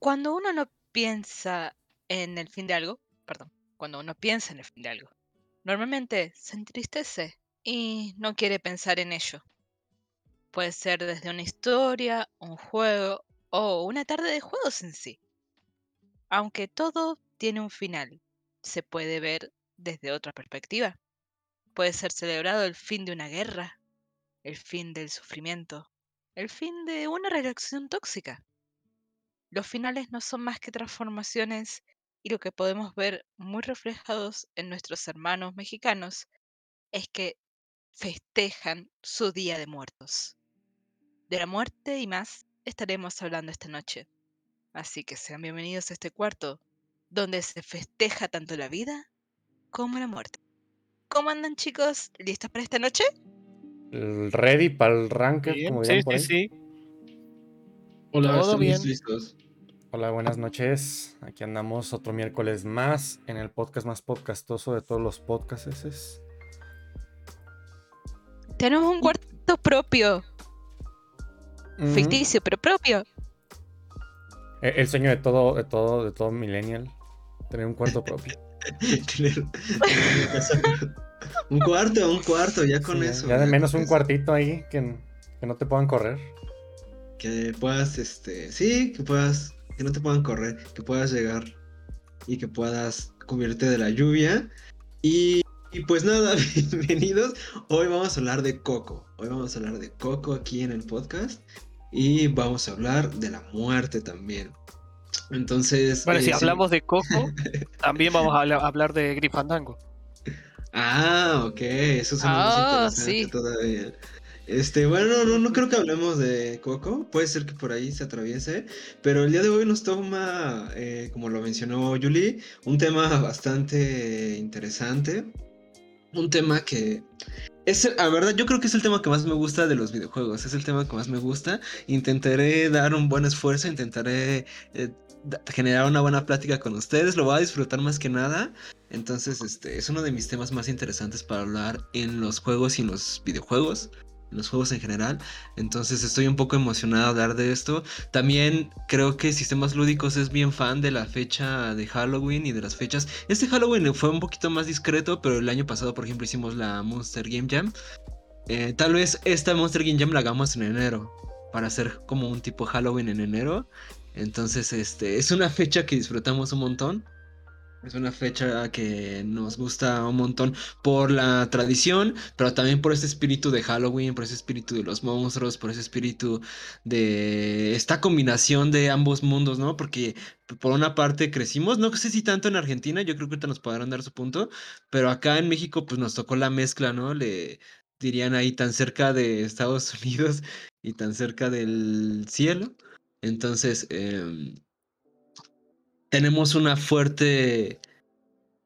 Cuando uno no piensa en el fin de algo, perdón, cuando uno piensa en el fin de algo, normalmente se entristece y no quiere pensar en ello. Puede ser desde una historia, un juego o una tarde de juegos en sí. Aunque todo tiene un final, se puede ver desde otra perspectiva. Puede ser celebrado el fin de una guerra, el fin del sufrimiento, el fin de una relación tóxica. Los finales no son más que transformaciones y lo que podemos ver muy reflejados en nuestros hermanos mexicanos es que festejan su Día de Muertos. De la muerte y más estaremos hablando esta noche. Así que sean bienvenidos a este cuarto, donde se festeja tanto la vida como la muerte. ¿Cómo andan chicos? ¿Listos para esta noche? Ready para el ranking, como sí, por sí, sí. Hola, Todo bien. listos. Hola, buenas noches. Aquí andamos otro miércoles más en el podcast más podcastoso de todos los podcasts. Tenemos un cuarto propio, Ujú. ficticio, pero propio. E- El sueño de todo, de todo, de todo millennial. Tener un cuarto propio. Tener- tener un cuarto, un cuarto, ya con Sí, eso. Ya de menos un cuartito ahí que, que no te puedan correr. Que puedas, este, sí, que puedas, que no te puedan correr, que puedas llegar y que puedas cubrirte de la lluvia. Y, y pues nada, bienvenidos. Hoy vamos a hablar de Coco. Hoy vamos a hablar de Coco aquí en el podcast. Y vamos a hablar de la muerte también. Entonces. Bueno, eh, si sí. hablamos de Coco, también vamos a habla- hablar de Grifandango. Ah, ok, eso es Ah, sí. todavía. Este, bueno, no, no creo que hablemos de Coco, puede ser que por ahí se atraviese, pero el día de hoy nos toma, eh, como lo mencionó Julie, un tema bastante interesante, un tema que es, la verdad, yo creo que es el tema que más me gusta de los videojuegos, es el tema que más me gusta, intentaré dar un buen esfuerzo, intentaré eh, generar una buena plática con ustedes, lo voy a disfrutar más que nada. Entonces, este es uno de mis temas más interesantes para hablar en los juegos y en los videojuegos, los juegos en general. Entonces, estoy un poco emocionado de hablar de esto. También creo que Sistemas Lúdicos es bien fan de la fecha de Halloween y de las fechas. Este Halloween fue un poquito más discreto, pero el año pasado, por ejemplo, hicimos la Monster Game Jam. Eh, tal vez esta Monster Game Jam la hagamos en enero, para hacer como un tipo Halloween en enero. Entonces, este, es una fecha que disfrutamos un montón. Es una fecha que nos gusta un montón por la tradición, pero también por ese espíritu de Halloween, por ese espíritu de los monstruos, por ese espíritu de esta combinación de ambos mundos, ¿no? Porque por una parte crecimos, no sé si tanto en Argentina, yo creo que ahorita nos podrán dar su punto, pero acá en México pues nos tocó la mezcla, ¿no? Le dirían ahí tan cerca de Estados Unidos y tan cerca del cielo. Entonces, em, tenemos una fuerte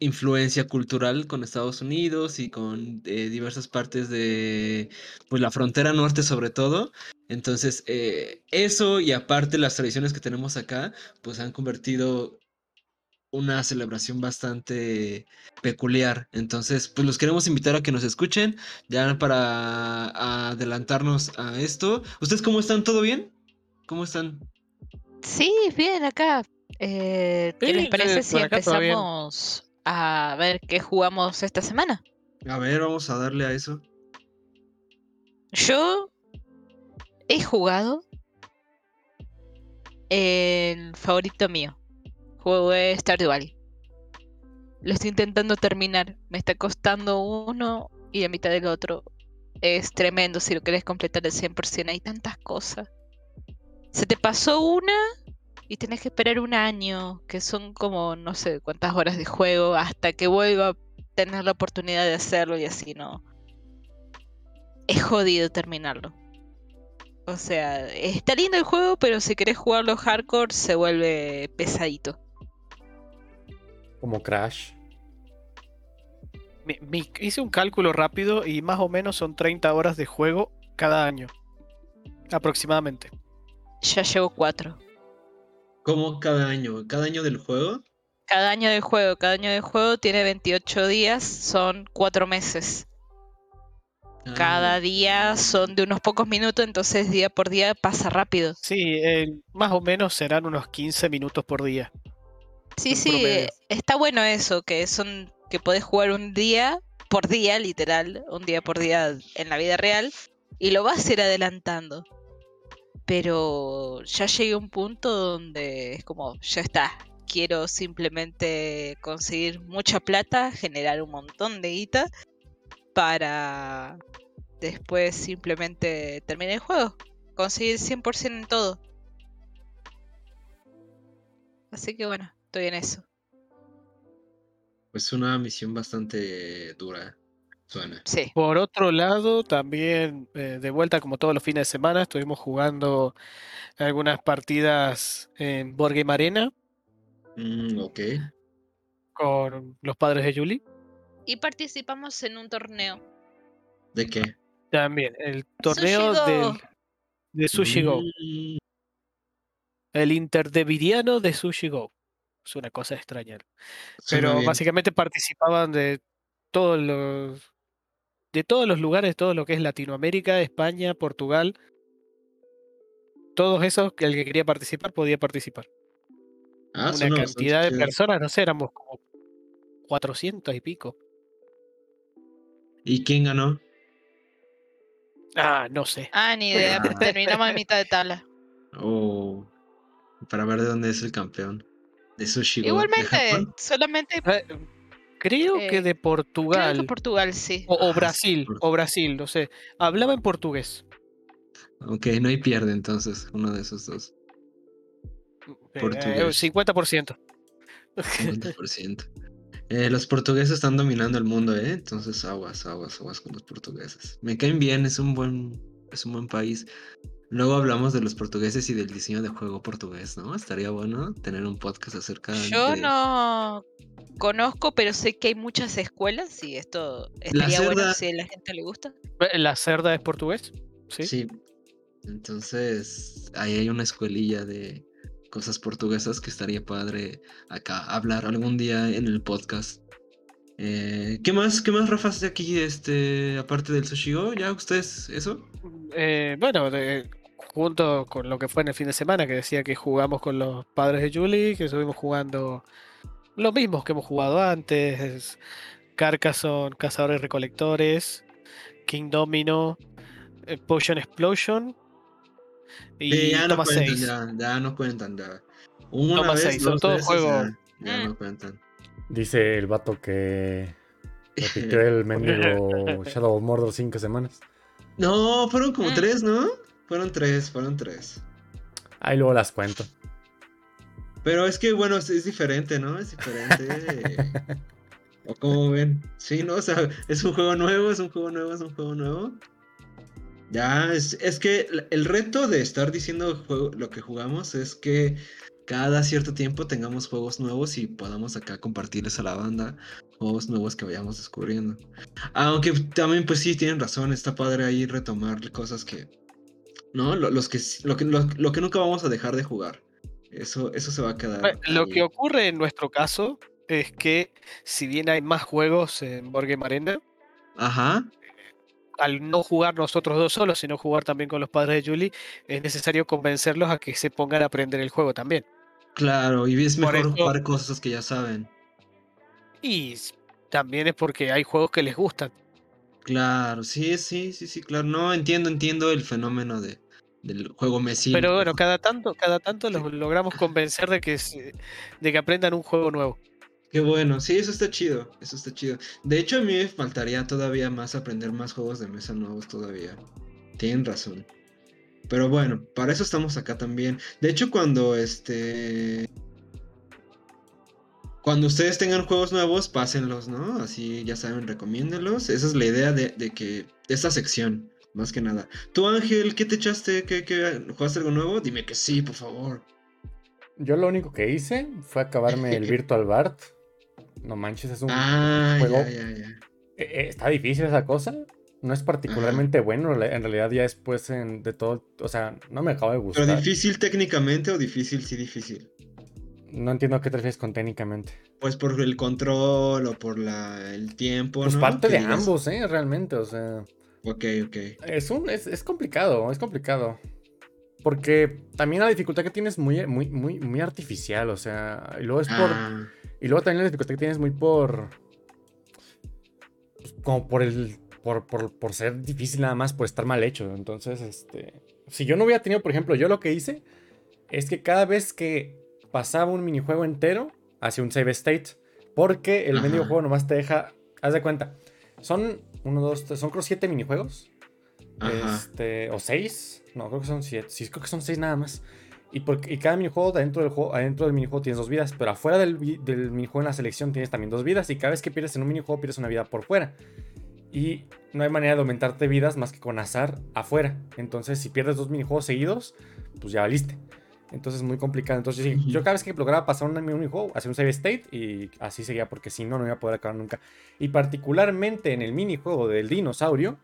influencia cultural con Estados Unidos y con eh, diversas partes de pues la frontera norte sobre todo. Entonces, eh, eso y aparte las tradiciones que tenemos acá, pues han convertido una celebración bastante peculiar. Entonces, pues los queremos invitar a que nos escuchen, ya para adelantarnos a esto. ¿Ustedes cómo están? ¿Todo bien? ¿Cómo están? Sí, bien acá. Eh, ¿Qué Sí, les parece sí, si empezamos a ver qué jugamos esta semana? A ver, vamos a darle a eso. Yo he jugado el favorito mío. Jugué Stardew Valley. Lo estoy intentando terminar. Me está costando uno y la mitad del otro. Es tremendo si lo querés completar al 100%. Hay tantas cosas. Se te pasó una y tenés que esperar un año, que son como no sé cuántas horas de juego, hasta que vuelva a tener la oportunidad de hacerlo y así, ¿no? Es jodido terminarlo. O sea, está lindo el juego, pero si querés jugarlo hardcore se vuelve pesadito. Como Crash. Hice un cálculo rápido y más o menos son 30 horas de juego cada año. Aproximadamente. Ya llevo cuatro. ¿Cómo cada año? ¿Cada año del juego? Cada año de juego, cada año de juego tiene 28 días, son cuatro meses. Cada día son de unos pocos minutos, entonces día por día pasa rápido. Sí, eh, más o menos serán unos 15 minutos por día. Sí, sí, promedio. está bueno eso, que son que podés jugar un día por día, literal, un día por día en la vida real, y lo vas a ir adelantando. Pero ya llegué a un punto donde es como, ya está, quiero simplemente conseguir mucha plata, generar un montón de guita para después simplemente terminar el juego, conseguir 100% en todo. Así que bueno, estoy en eso. Pues una misión bastante dura. Suena. Sí. Por otro lado, también eh, de vuelta, como todos los fines de semana, estuvimos jugando algunas partidas en Board Game Arena Mm, ok. con los padres de Julie. Y participamos en un torneo. ¿De qué? También el torneo del- de Sushi Go. Mm, El Interdeviriano de Sushi Go. Es una cosa extraña. suena Pero bien. básicamente participaban de todos los de todos los lugares, todo lo que es Latinoamérica, España, Portugal. Todos esos que el que quería participar podía participar. Ah, Una bastante cantidad de personas, no sé, éramos como 400 y pico. ¿Y quién ganó? Ah, no sé. Ah, ni idea. Ah. Terminamos a mitad de tabla. Oh, para ver de dónde es el campeón. De Sushi Go. ¿De Igualmente, solamente Eh, Creo que Eh, de creo Portugal que Portugal sí. o, o Ah, sí, Brasil, o Brasil, no sé. Hablaba en portugués. Ok, no hay pierde entonces, uno de esos dos. Eh, Portugués. 50%. 50%. Eh, los portugueses están dominando el mundo, ¿eh? Entonces aguas, aguas, aguas con los portugueses. Me caen bien, es un buen, es un buen país. Luego hablamos de los portugueses y del diseño de juego portugués, ¿no? Estaría bueno tener un podcast acerca Yo de... no conozco, pero sé que hay muchas escuelas y esto estaría bueno si a la gente le gusta. Eh, ¿La cerda es portugués? Sí. Sí. Entonces, ahí hay una escuelilla de cosas portuguesas que estaría padre acá hablar algún día en el podcast. Eh, ¿Qué más? ¿Qué más, Rafa, hace aquí, este, aparte del Sushi Go? ¿Ya ustedes eso? Eh, bueno, de- junto con lo que fue en el fin de semana, que decía que jugamos con los padres de Julie, que estuvimos jugando lo mismo que hemos jugado antes: Carcassonne, Cazadores Recolectores, King Domino, eh, Potion Explosion y Sí, ya Toma cuentan, 6. ya, ya no cuentan, ya. Una Toma vez, seis, son dos todo veces, juego- ya, ya Mm. no cuentan. Dice el vato que repitió el mendigo Shadow of Mordor cinco semanas. No, fueron como Mm. tres, ¿no? Fueron tres, fueron tres. Ahí luego las cuento. Pero es que, bueno, es, es diferente, ¿no? Es diferente. ¿O cómo ven? Sí, ¿no? O sea, es un juego nuevo, es un juego nuevo, es un juego nuevo. Ya, es, es que el reto de estar diciendo juego- lo que jugamos es que cada cierto tiempo tengamos juegos nuevos y podamos acá compartirles a la banda juegos nuevos que vayamos descubriendo. Aunque también, pues sí, tienen razón, está padre ahí retomar cosas que... ¿No? Lo, los que, lo, que, lo, lo que nunca vamos a dejar de jugar. Eso, eso se va a quedar. Lo ahí. que ocurre en nuestro caso es que, si bien hay más juegos en Board Game Arena, Ajá. al no jugar nosotros dos solos, sino jugar también con los padres de Julie, es necesario convencerlos a que se pongan a aprender el juego también. Claro, y es mejor eso- jugar cosas que ya saben. Y también es porque hay juegos que les gustan. Claro, sí, sí, sí, sí, claro. No, entiendo, entiendo el fenómeno de, del juego Messi. Pero bueno, cada tanto, cada tanto los logramos convencer de que, de que aprendan un juego nuevo. Qué bueno, sí, eso está chido, eso está chido. De hecho, a mí me faltaría todavía más aprender más juegos de mesa nuevos todavía. Tienen razón. Pero bueno, para eso estamos acá también. De hecho, cuando este... Cuando ustedes tengan juegos nuevos, pásenlos, ¿no? Así, ya saben, recomiéndenlos. Esa es la idea de, de que... De esta sección, más que nada. Tú, Ángel, ¿qué te echaste? ¿Qué, qué, ¿Jugaste algo nuevo? Dime que sí, por favor. Yo lo único que hice fue acabarme el Virtual Bart. No manches, es un Ah, juego. ya, ya, ya. Eh, eh, está difícil esa cosa. No es particularmente bueno. En realidad, ya después en- de todo. O sea, no me acaba de ¿Pero gustar. difícil técnicamente o difícil, sí, difícil? No entiendo a qué te refieres con técnicamente. Pues por el control o por la, el tiempo, Pues ¿no? parte de digas, ambos, ¿eh? Realmente, o sea. Ok, ok. Es, un, es, es complicado, es complicado. Porque también la dificultad que tienes es muy, muy, muy, muy artificial, o sea, y luego es por... Ah, Y luego también la dificultad que tienes muy por... pues, como por el... Por, por, por ser difícil nada más, por estar mal hecho. Entonces, este... Si yo no hubiera tenido, por ejemplo, yo lo que hice es que cada vez que pasaba un minijuego entero, hacía un save state. Porque el Ajá. medio juego nomás te deja... Haz de cuenta. Son uno, dos, tres, son creo siete minijuegos. Ajá. Este, o seis. No, creo que son siete. Sí, creo que son seis nada más. Y, porque, y cada minijuego dentro del juego, adentro del minijuego tienes dos vidas. Pero afuera del, del minijuego en la selección tienes también dos vidas. Y cada vez que pierdes en un minijuego, pierdes una vida por fuera. Y no hay manera de aumentarte vidas más que con azar afuera. Entonces, si pierdes dos minijuegos seguidos, pues ya valiste. Entonces es muy complicado. Entonces, sí, yo cada vez que lograba pasar un minijuego, hacía un save state y así seguía, porque si no, no iba a poder acabar nunca. Y particularmente en el minijuego del dinosaurio,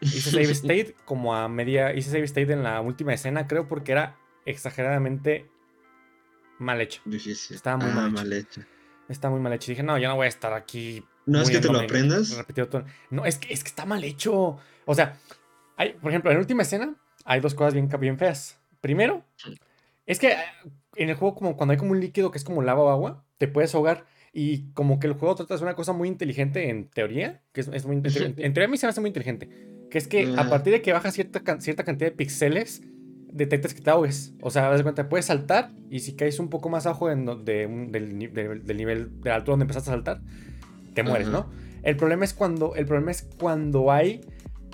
hice save state como a media. Hice save state en la última escena, creo, porque era exageradamente mal hecho. Difícil. Estaba muy Ah, mal hecho. mal hecho. Está muy mal hecho. Y dije, no, yo no voy a estar aquí. No es que te lo aprendas. No, es que, es que está mal hecho. O sea, hay, por ejemplo, en la última escena hay dos cosas bien, bien feas. Primero, es que en el juego, como cuando hay como un líquido que es como lava o agua, te puedes ahogar. Y como que el juego trata de hacer una cosa muy inteligente en teoría, que es, es muy inte- en teoría a mí se me hace muy inteligente, que es que a Ah. partir de que bajas cierta, cierta cantidad de píxeles, detectas que te ahogues. O sea, das cuenta, puedes saltar y si caes un poco más abajo de del, ni- de- del nivel de la altura donde empezaste a saltar, te mueres, Ajá. ¿no? El problema es cuando el problema es cuando hay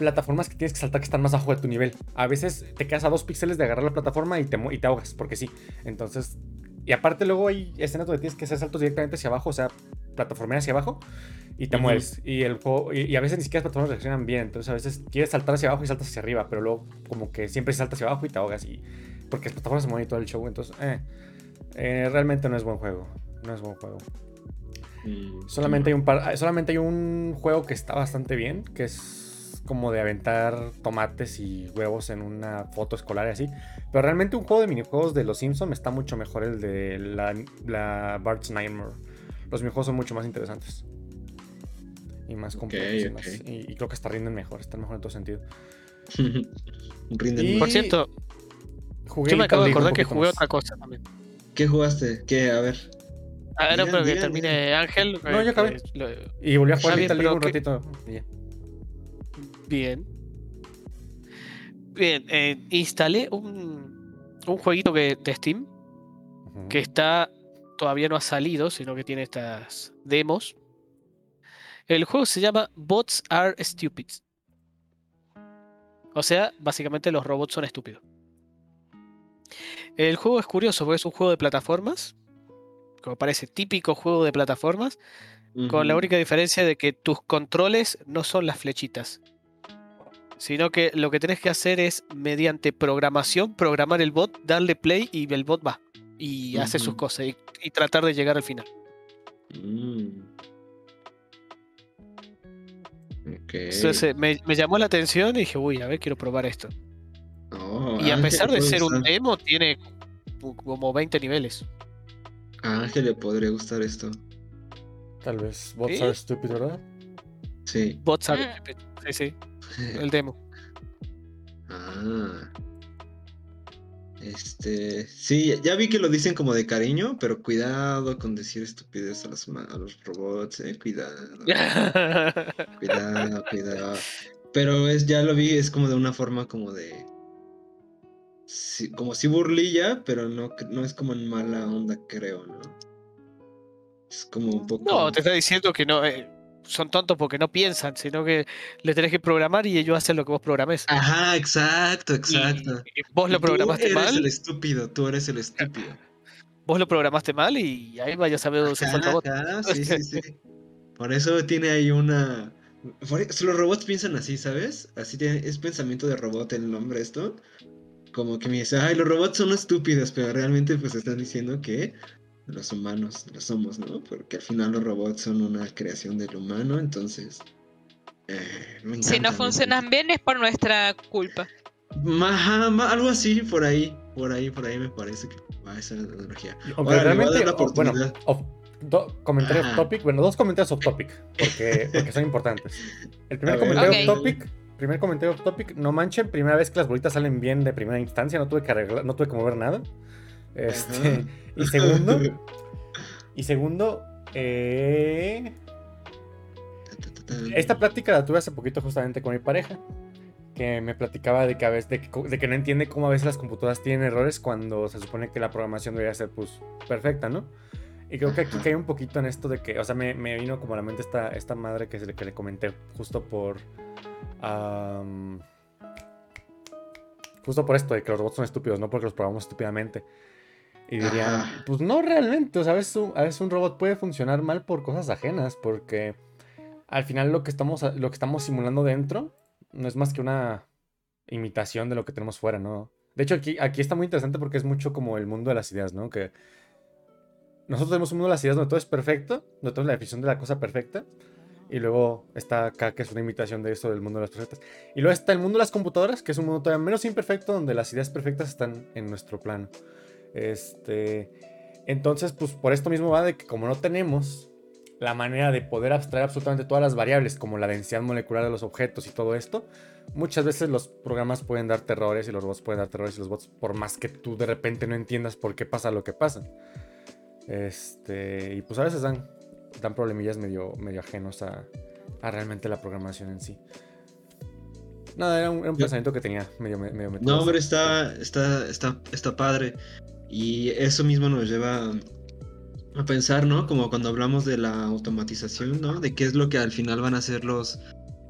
plataformas que tienes que saltar que están más abajo de tu nivel. A veces te quedas a dos píxeles de agarrar la plataforma y te, y te ahogas, porque sí. Entonces, y aparte luego hay escenas donde tienes que hacer saltos directamente hacia abajo, o sea, plataformear hacia abajo y te Ujú. mueres. Y el juego, y, y a veces ni siquiera las plataformas reaccionan bien. Entonces a veces quieres saltar hacia abajo y saltas hacia arriba, pero luego como que siempre saltas hacia abajo y te ahogas. Y, porque las plataformas se mueven y todo el show. Entonces, eh, eh, realmente no es buen juego. No es buen juego. Mm, Solamente hay un par, solamente hay un juego que está bastante bien, que es como de aventar tomates y huevos en una foto escolar y así. Pero realmente un juego de minijuegos de los Simpsons está mucho mejor el de la, la Bart's Nightmare. Los minijuegos son mucho más interesantes. Y más completos. y, ok. más- y- y creo que hasta rinden mejor, están mejor en todo sentido. Rinden Y- Por cierto, Jugué yo me acabo de acordar que jugué más. otra cosa también. ¿Qué jugaste? ¿Qué? A ver. A ver, no, pero que termine Ángel. No, eh, yo acabé. que lo- Y volví a jugar Little League un ¿qué- ratito. Bien. Bien, eh, instalé un, un jueguito que, de Steam que está todavía no ha salido, sino que tiene estas demos. El juego se llama Bots Are Stupid. O sea, básicamente los robots son estúpidos. El juego es curioso porque es un juego de plataformas, como parece típico juego de plataformas, con la única diferencia de que tus controles no son las flechitas, sino que lo que tenés que hacer es, mediante programación, programar el bot, darle play y el bot va. Y hace sus cosas y, y tratar de llegar al final. Mm. Entonces eh, me, me llamó la atención y dije, uy, a ver, quiero probar esto. Oh, Y a Ángel pesar de ser un demo, tiene como 20 niveles. A Ángel le podría gustar esto. Tal vez bots ¿Sí? are stupid, ¿verdad? Sí. Bots are Mm. stupid. Sí, sí, el demo. Ah. Este, sí, ya vi que lo dicen como de cariño, pero cuidado con decir estupidez a los, a los robots, eh, cuidado, cuidado, cuidado. Pero es, ya lo vi, es como de una forma como de, sí, como si burlilla, pero no, no es como en mala onda, creo, ¿no? Es como un poco... No, te está diciendo que no eh, son tontos porque no piensan, sino que le tenés que programar y ellos hacen lo que vos programes. Ajá, exacto, exacto. y vos lo tú programaste eres mal, el estúpido, tú eres el estúpido. vos lo programaste mal y ahí vaya a saber dónde se robot. ajá, sí, sí, sí. Por eso tiene ahí una. eso los robots piensan así, ¿sabes? Así tiene, es pensamiento de robot el nombre esto. Como que me dice, ay, los robots son estúpidos, pero realmente pues están diciendo que los humanos lo somos, ¿no? Porque al final los robots son una creación del humano, entonces. eh, me Si no me funcionan bien es por nuestra culpa. Ajá, algo así, por ahí, por ahí, por ahí me parece que va esa analogía. Aunque Ahora, a realmente, la bueno, oportunidad. off- do- comentario off Ajá. topic, bueno, dos comentarios off topic, porque, porque son importantes. El primer A ver. comentario Ok. off topic, primer comentario off topic. No manchen, primera vez que las bolitas salen bien de primera instancia. No tuve que arreglar, no tuve que mover nada. Este, y segundo, y segundo, eh, esta plática la tuve hace poquito justamente con mi pareja. Que me platicaba de que a veces, de que, de que no entiende cómo a veces las computadoras tienen errores cuando se supone que la programación debería ser pues perfecta, ¿no? Y creo que aquí cae un poquito en esto de que, o sea, me, me vino como a la mente esta, esta madre que, que le comenté justo por... justo por esto de que los robots son estúpidos, no porque los programamos estúpidamente. Y dirían, Ajá. pues no realmente, o sea, a veces, un, a veces un robot puede funcionar mal por cosas ajenas, porque al final lo que estamos, lo que estamos simulando dentro no es más que una imitación de lo que tenemos fuera, ¿no? De hecho, aquí, aquí está muy interesante porque es mucho como el mundo de las ideas, ¿no? Que nosotros tenemos un mundo de las ideas donde todo es perfecto, donde tenemos la definición de la cosa perfecta, y luego está acá que es una imitación de eso del mundo de las perfectas. Y luego está el mundo de las computadoras, que es un mundo todavía menos imperfecto, donde las ideas perfectas están en nuestro plano. Este, entonces, pues por esto mismo va de que como no tenemos la manera de poder abstraer absolutamente todas las variables, como la densidad molecular de los objetos y todo esto, muchas veces los programas pueden dar errores y los robots pueden dar errores y los bots, por más que tú de repente no entiendas por qué pasa lo que pasa. Este, y pues a veces dan, dan problemillas medio, medio ajenos a, a realmente la programación en sí. Nada, era un, era un Yo- pensamiento que tenía medio, medio No, hombre, está, está, está, está padre. Y eso mismo nos lleva a pensar, ¿no? Como cuando hablamos de la automatización, ¿no? De qué es lo que al final van a hacer los,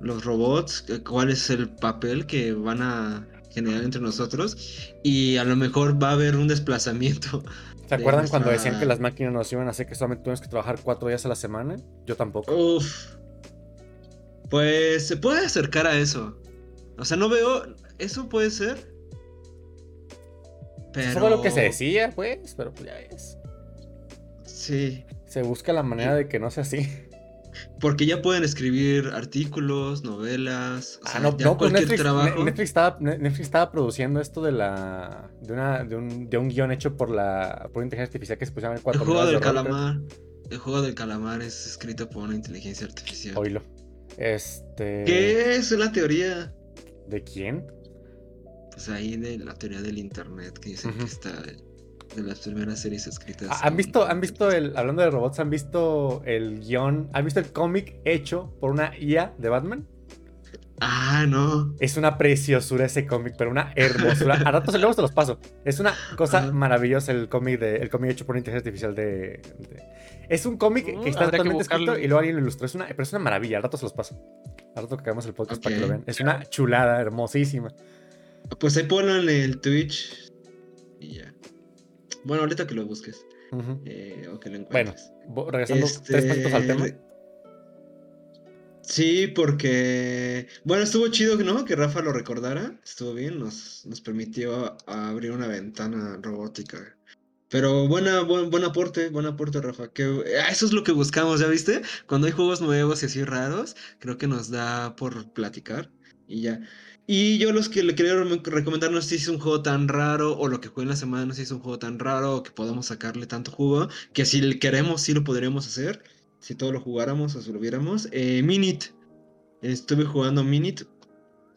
los robots, que- cuál es el papel que van a generar entre nosotros. Y a lo mejor va a haber un desplazamiento. ¿Se de acuerdan cuando decían que las máquinas nos iban a hacer que solamente tuvimos que trabajar cuatro días a la semana? Yo tampoco. Uf. Pues se puede acercar a eso. O sea, no veo. Eso puede ser. Pero. Eso fue lo que se decía, pues, pero pues ya ves. Sí. Se busca la manera de que no sea así. Porque ya pueden escribir artículos, novelas. O Ah, sea, no, ya no, pues cualquier Netflix, trabajo. Ne- Netflix estaba, Ne- Netflix estaba produciendo esto de la. de una. de un, de un guion hecho por la. por inteligencia artificial que se pusiera en El cuatro juego horas de del calamar. El juego del calamar es escrito por una inteligencia artificial. Oílo. Este. ¿Qué es la teoría? ¿De quién? Pues ahí de la teoría del internet que dicen que está de las primeras series escritas. Ah, ¿Han visto, han visto el. hablando de robots, han visto el guion. ¿Han visto el cómic hecho por una IA de Batman? Ah, no. Es una preciosura ese cómic, pero una hermosura. A ratos luego te los paso. Es una cosa maravillosa el cómic de, el cómic hecho por inteligencia artificial de. de- Es un cómic Uh, que está habrá que totalmente escrito y luego alguien lo ilustró. Es una, pero es una maravilla. A ratos se los paso. A rato que hagamos el podcast para que lo vean. Es una chulada, hermosísima. Pues ahí ponlo en el Twitch. Y ya. Bueno, ahorita que lo busques. Eh, o que lo Bueno, encuentres. bo- regresando tres pasitos al tema. Este, Sí, porque. Bueno, estuvo chido, ¿no? Que Rafa lo recordara. Estuvo bien, nos, nos permitió abrir una ventana robótica. Pero buena, buen, buen aporte, buen aporte, Rafa. Que, ah, eso es lo que buscamos, ¿ya viste? Cuando hay juegos nuevos y así raros, creo que nos da por platicar y ya. Y yo los que le re- recomendar no sé si es un juego tan raro o lo que juegue en la semana no sé si es un juego tan raro o que podamos sacarle tanto jugo, que si queremos sí lo podríamos hacer, si todo lo jugáramos o si lo viéramos. Eh, Minit, estuve jugando Minit,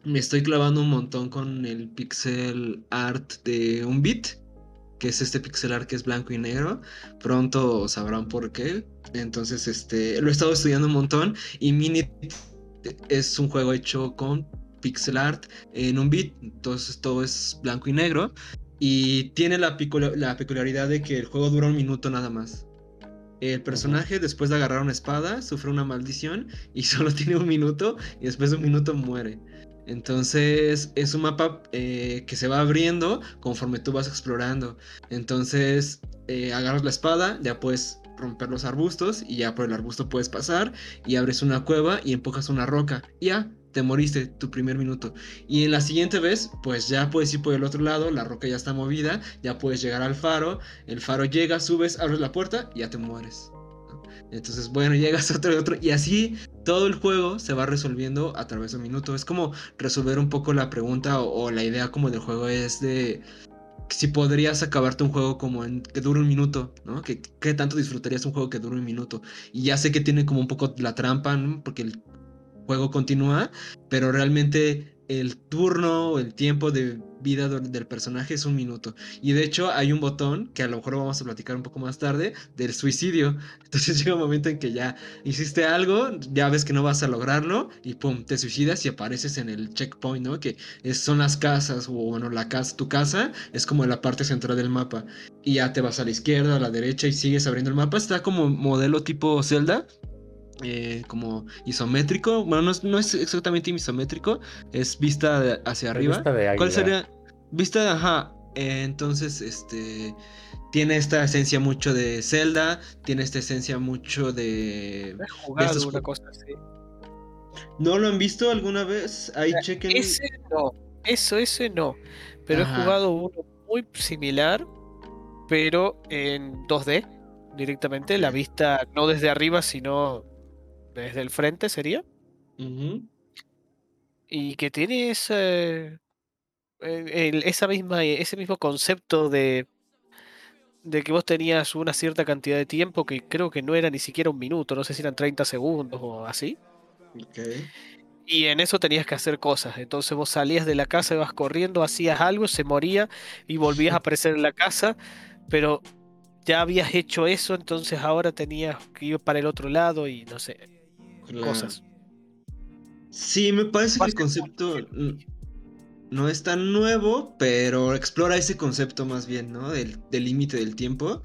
me estoy clavando un montón con el pixel art de un bit, que es este pixel art que es blanco y negro, pronto sabrán por qué. Entonces, este, lo he estado estudiando un montón y Minit es un juego hecho con pixel art en un bit, entonces todo es blanco y negro y tiene la, peculiaridad de que el juego dura un minuto nada más. El personaje después de agarrar una espada sufre una maldición y solo tiene un minuto y después de un minuto muere. Entonces es un mapa eh, que se va abriendo conforme tú vas explorando. Entonces eh, agarras la espada, ya puedes romper los arbustos y ya por el arbusto puedes pasar y abres una cueva y empujas una roca. Y ya, te moriste tu primer minuto. Y en la siguiente vez, pues ya puedes ir por el otro lado, la roca ya está movida, ya puedes llegar al faro, el faro llega, subes, abres la puerta y ya te mueres. Entonces, bueno, llegas a otro y otro y así todo el juego se va resolviendo a través de un minuto. Es como resolver un poco la pregunta o, o la idea como del juego es de si podrías acabarte un juego como en que dure un minuto, ¿no? ¿Qué, qué tanto disfrutarías un juego que dure un minuto? Y ya sé que tiene como un poco la trampa, ¿no? Porque el juego continúa, pero realmente el turno, el tiempo de vida del personaje es un minuto. Y de hecho hay un botón que a lo mejor vamos a platicar un poco más tarde del suicidio. Entonces llega un momento en que ya hiciste algo, ya ves que no vas a lograrlo y pum, te suicidas y apareces en el checkpoint, ¿no? Que son las casas o bueno, la casa, tu casa es como la parte central del mapa. Y ya te vas a la izquierda, a la derecha y sigues abriendo el mapa. Está como modelo tipo Zelda, eh, como isométrico. Bueno, no es, exactamente isométrico, es vista hacia arriba. ¿Cuál sería? Vista, ajá. Eh, entonces, este. Tiene esta esencia mucho de Zelda, tiene esta esencia mucho de. Jugado cosa ¿No lo han visto alguna vez? Ahí chequen. Ese no, eso, ese no. Pero he jugado uno muy similar, pero en 2D directamente, la vista no desde arriba, sino desde el frente sería. Y que tiene ese, esa misma, ese mismo concepto de, de que vos tenías una cierta cantidad de tiempo que creo que no era ni siquiera un minuto, no sé si eran 30 segundos o así. Y en eso tenías que hacer cosas. Entonces vos salías de la casa, ibas corriendo, hacías algo, se moría y volvías a aparecer en la casa, pero ya habías hecho eso, entonces ahora tenías que ir para el otro lado y no sé cosas. Sí, me parece que el concepto no es tan nuevo, pero explora ese concepto más bien, ¿no? Del límite del tiempo.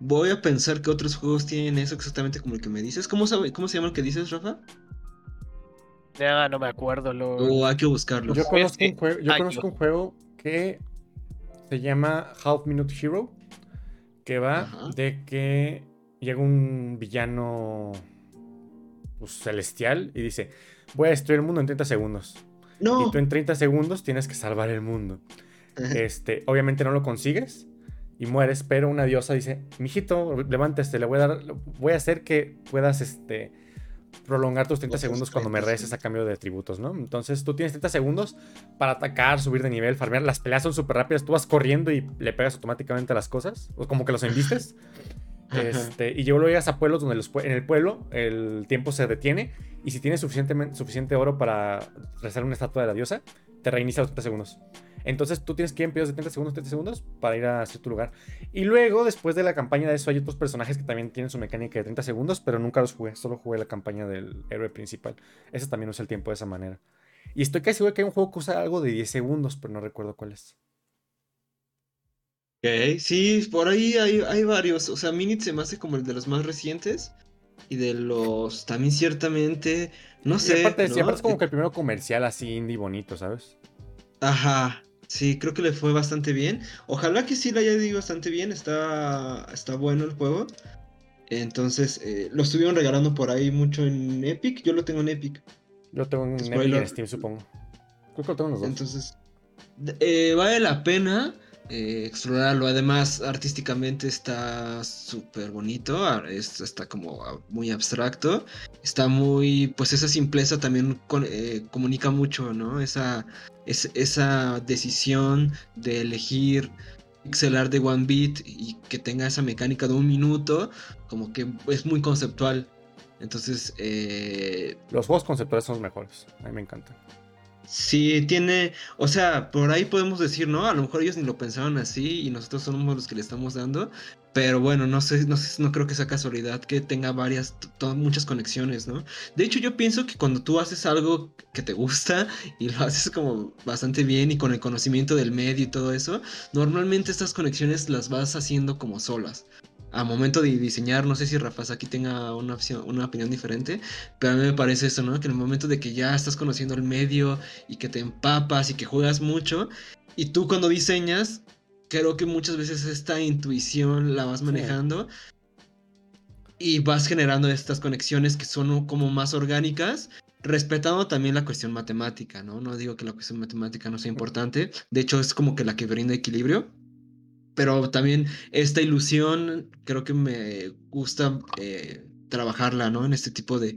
Voy a pensar que otros juegos tienen eso exactamente como el que me dices. ¿Cómo, cómo se llama el que dices, Rafa? Ya, no me acuerdo. Lo... O hay que buscarlo. Yo conozco, un juego, yo conozco un juego que se llama Half Minute Hero, que va de que llega un villano pues, celestial y dice, voy a destruir el mundo en 30 segundos. No. Y tú en 30 segundos tienes que salvar el mundo. Este, obviamente no lo consigues y mueres, pero una diosa dice, mijito, levántese, le voy a dar, voy a hacer que puedas, este, prolongar tus 30 segundos cuando me reces a cambio de tributos, ¿no? Entonces tú tienes 30 segundos para atacar, subir de nivel, farmear. Las peleas son súper rápidas, tú vas corriendo y le pegas automáticamente a las cosas, o como que los embistes. Este, y luego llegas a pueblos donde los, en el pueblo el tiempo se detiene y si tienes suficiente, oro para rezar una estatua de la diosa, te reinicia los 30 segundos. Entonces tú tienes que ir en periodos de 30 segundos, 30 segundos para ir a cierto lugar. Y luego, después de la campaña de eso, hay otros personajes que también tienen su mecánica de 30 segundos, pero nunca los jugué, solo jugué la campaña del héroe principal. Ese también usa el tiempo de esa manera. Y estoy casi seguro que hay un juego que usa algo de 10 segundos, pero no recuerdo cuál es. Ok, sí, por ahí hay, varios. O sea, Minute se me hace como el de los más recientes. Y de los también ciertamente. No sé. aparte, es como que el primero comercial así indie bonito, ¿sabes? Ajá. Sí, creo que le fue bastante bien. Ojalá que sí le haya ido bastante bien. Está, está bueno el juego. Entonces, eh, lo estuvieron regalando por ahí mucho en Epic. Yo lo tengo en Epic. Yo tengo en Epic y en Steam, supongo. Creo que lo tengo en los dos. Entonces, eh, vale la pena. Eh, explorarlo. Además, artísticamente está súper bonito. Está como ah, muy abstracto. Está muy. Pues esa simpleza también eh, comunica mucho, ¿no? Esa, esa decisión de elegir pixelar de one bit y que tenga esa mecánica de un minuto, como que es muy conceptual. Entonces, eh, los juegos conceptuales son los mejores. A mí me encantan. Sí, tiene, o sea, por ahí podemos decir, ¿no? A lo mejor ellos ni lo pensaban así y nosotros somos los que le estamos dando, pero bueno, no sé, no sé, no creo que sea casualidad que tenga varias, muchas conexiones, ¿no? De hecho, yo pienso que cuando tú haces algo que te gusta y lo haces como bastante bien y con el conocimiento del medio y todo eso, normalmente estas conexiones las vas haciendo como solas a momento de diseñar, no sé si Rafa aquí tenga una, opción, una opinión diferente, pero a mí me parece eso, ¿no? Que en el momento de que ya estás conociendo el medio y que te empapas y que juegas mucho, y tú cuando diseñas, creo que muchas veces esta intuición la vas manejando y vas generando estas conexiones que son como más orgánicas. Respetando también la cuestión matemática, ¿no? No digo que la cuestión matemática no sea importante, de hecho es como que la que brinda equilibrio, pero también esta ilusión creo que me gusta eh, trabajarla, ¿no? En este tipo de,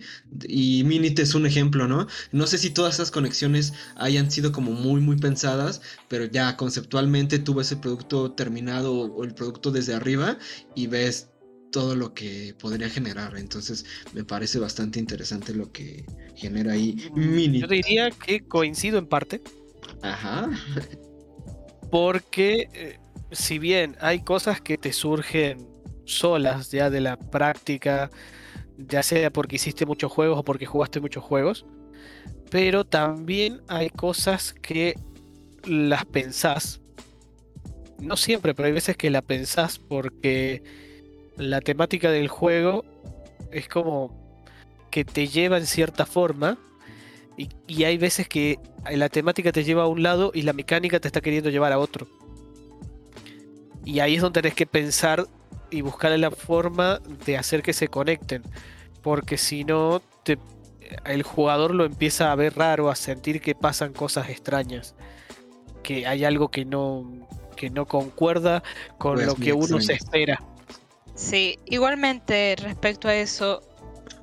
Y Minit es un ejemplo, ¿no? No sé si todas esas conexiones hayan sido como muy, muy pensadas, pero ya conceptualmente tú ves el producto terminado o el producto desde arriba y ves todo lo que podría generar. Entonces me parece bastante interesante lo que genera ahí Mini. Yo diría que coincido en parte. Ajá. Porque eh, si bien hay cosas que te surgen solas ya de la práctica, ya sea porque hiciste muchos juegos o porque jugaste muchos juegos, pero también hay cosas que las pensás. No siempre, pero hay veces que la pensás porque la temática del juego es como que te lleva en cierta forma y, y, hay veces que la temática te lleva a un lado y la mecánica te está queriendo llevar a otro. Y ahí es donde tenés que pensar y buscar la forma de hacer que se conecten. Porque si no, te, el jugador lo empieza a ver raro, a sentir que pasan cosas extrañas. Que hay algo que no, que no concuerda con Pues lo que uno extraño. se espera. Sí, igualmente respecto a eso,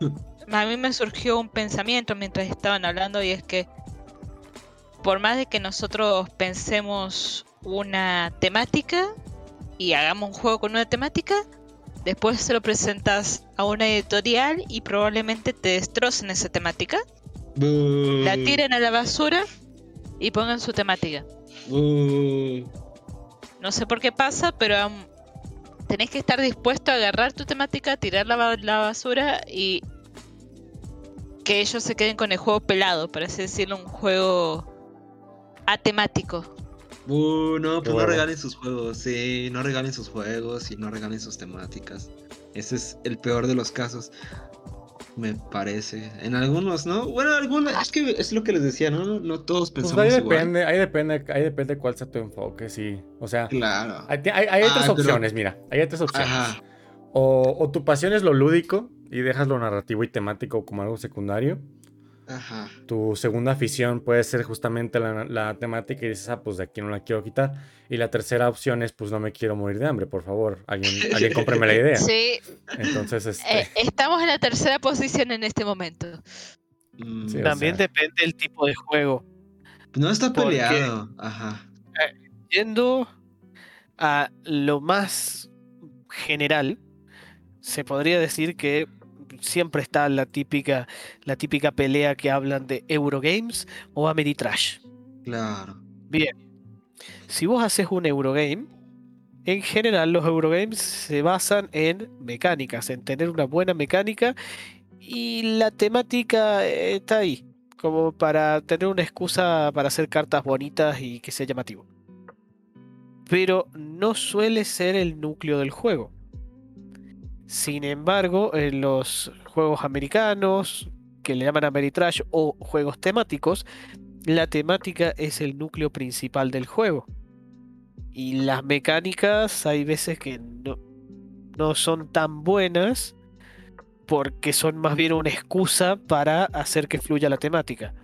a mí me surgió un pensamiento mientras estaban hablando y es que por más de que nosotros pensemos una temática y hagamos un juego con una temática, después se lo presentas a una editorial y probablemente te destrocen esa temática, la tiren a la basura y pongan su temática. No sé por qué pasa, pero um, tenés que estar dispuesto a agarrar tu temática, tirar la, ba- la basura y que ellos se queden con el juego pelado, para así decirlo, un juego atemático. Uh, no, pues no regalen sus juegos, sí, no regalen sus juegos y no regalen sus temáticas. Ese es el peor de los casos. Me parece. En algunos, ¿no? Bueno, algunos, es que es lo que les decía, ¿no? No, no todos Pues pensamos ahí igual. depende, ahí depende, ahí depende cuál sea tu enfoque, sí. O sea, Claro. hay, hay- Ah, pero- opciones, mira, hay tres opciones. Ajá. O, o tu pasión es lo lúdico y dejas lo narrativo y temático como algo secundario. Ajá. Tu segunda afición puede ser justamente la, la temática y dices, ah, pues de aquí no la quiero quitar. Y la tercera opción es, pues no me quiero morir de hambre, por favor. Alguien, alguien cómpreme la idea. Sí, Entonces, este, eh, estamos en la tercera posición en este momento. Mm, o También sea. depende del tipo de juego. no está porque- peleado. Ajá. Yendo a lo más general, se podría decir que siempre está la típica, la típica pelea que hablan de Eurogames o Ameritrash. Claro. Bien, si vos haces un Eurogame, en general los Eurogames se basan en mecánicas, en tener una buena mecánica y la temática eh, está ahí, como para tener una excusa para hacer cartas bonitas y que sea llamativo. Pero no suele ser el núcleo del juego. Sin embargo, en los juegos americanos, que le llaman Ameritrash o juegos temáticos, la temática es el núcleo principal del juego. Y las mecánicas hay veces que no, no son tan buenas porque son más bien una excusa para hacer que fluya la temática.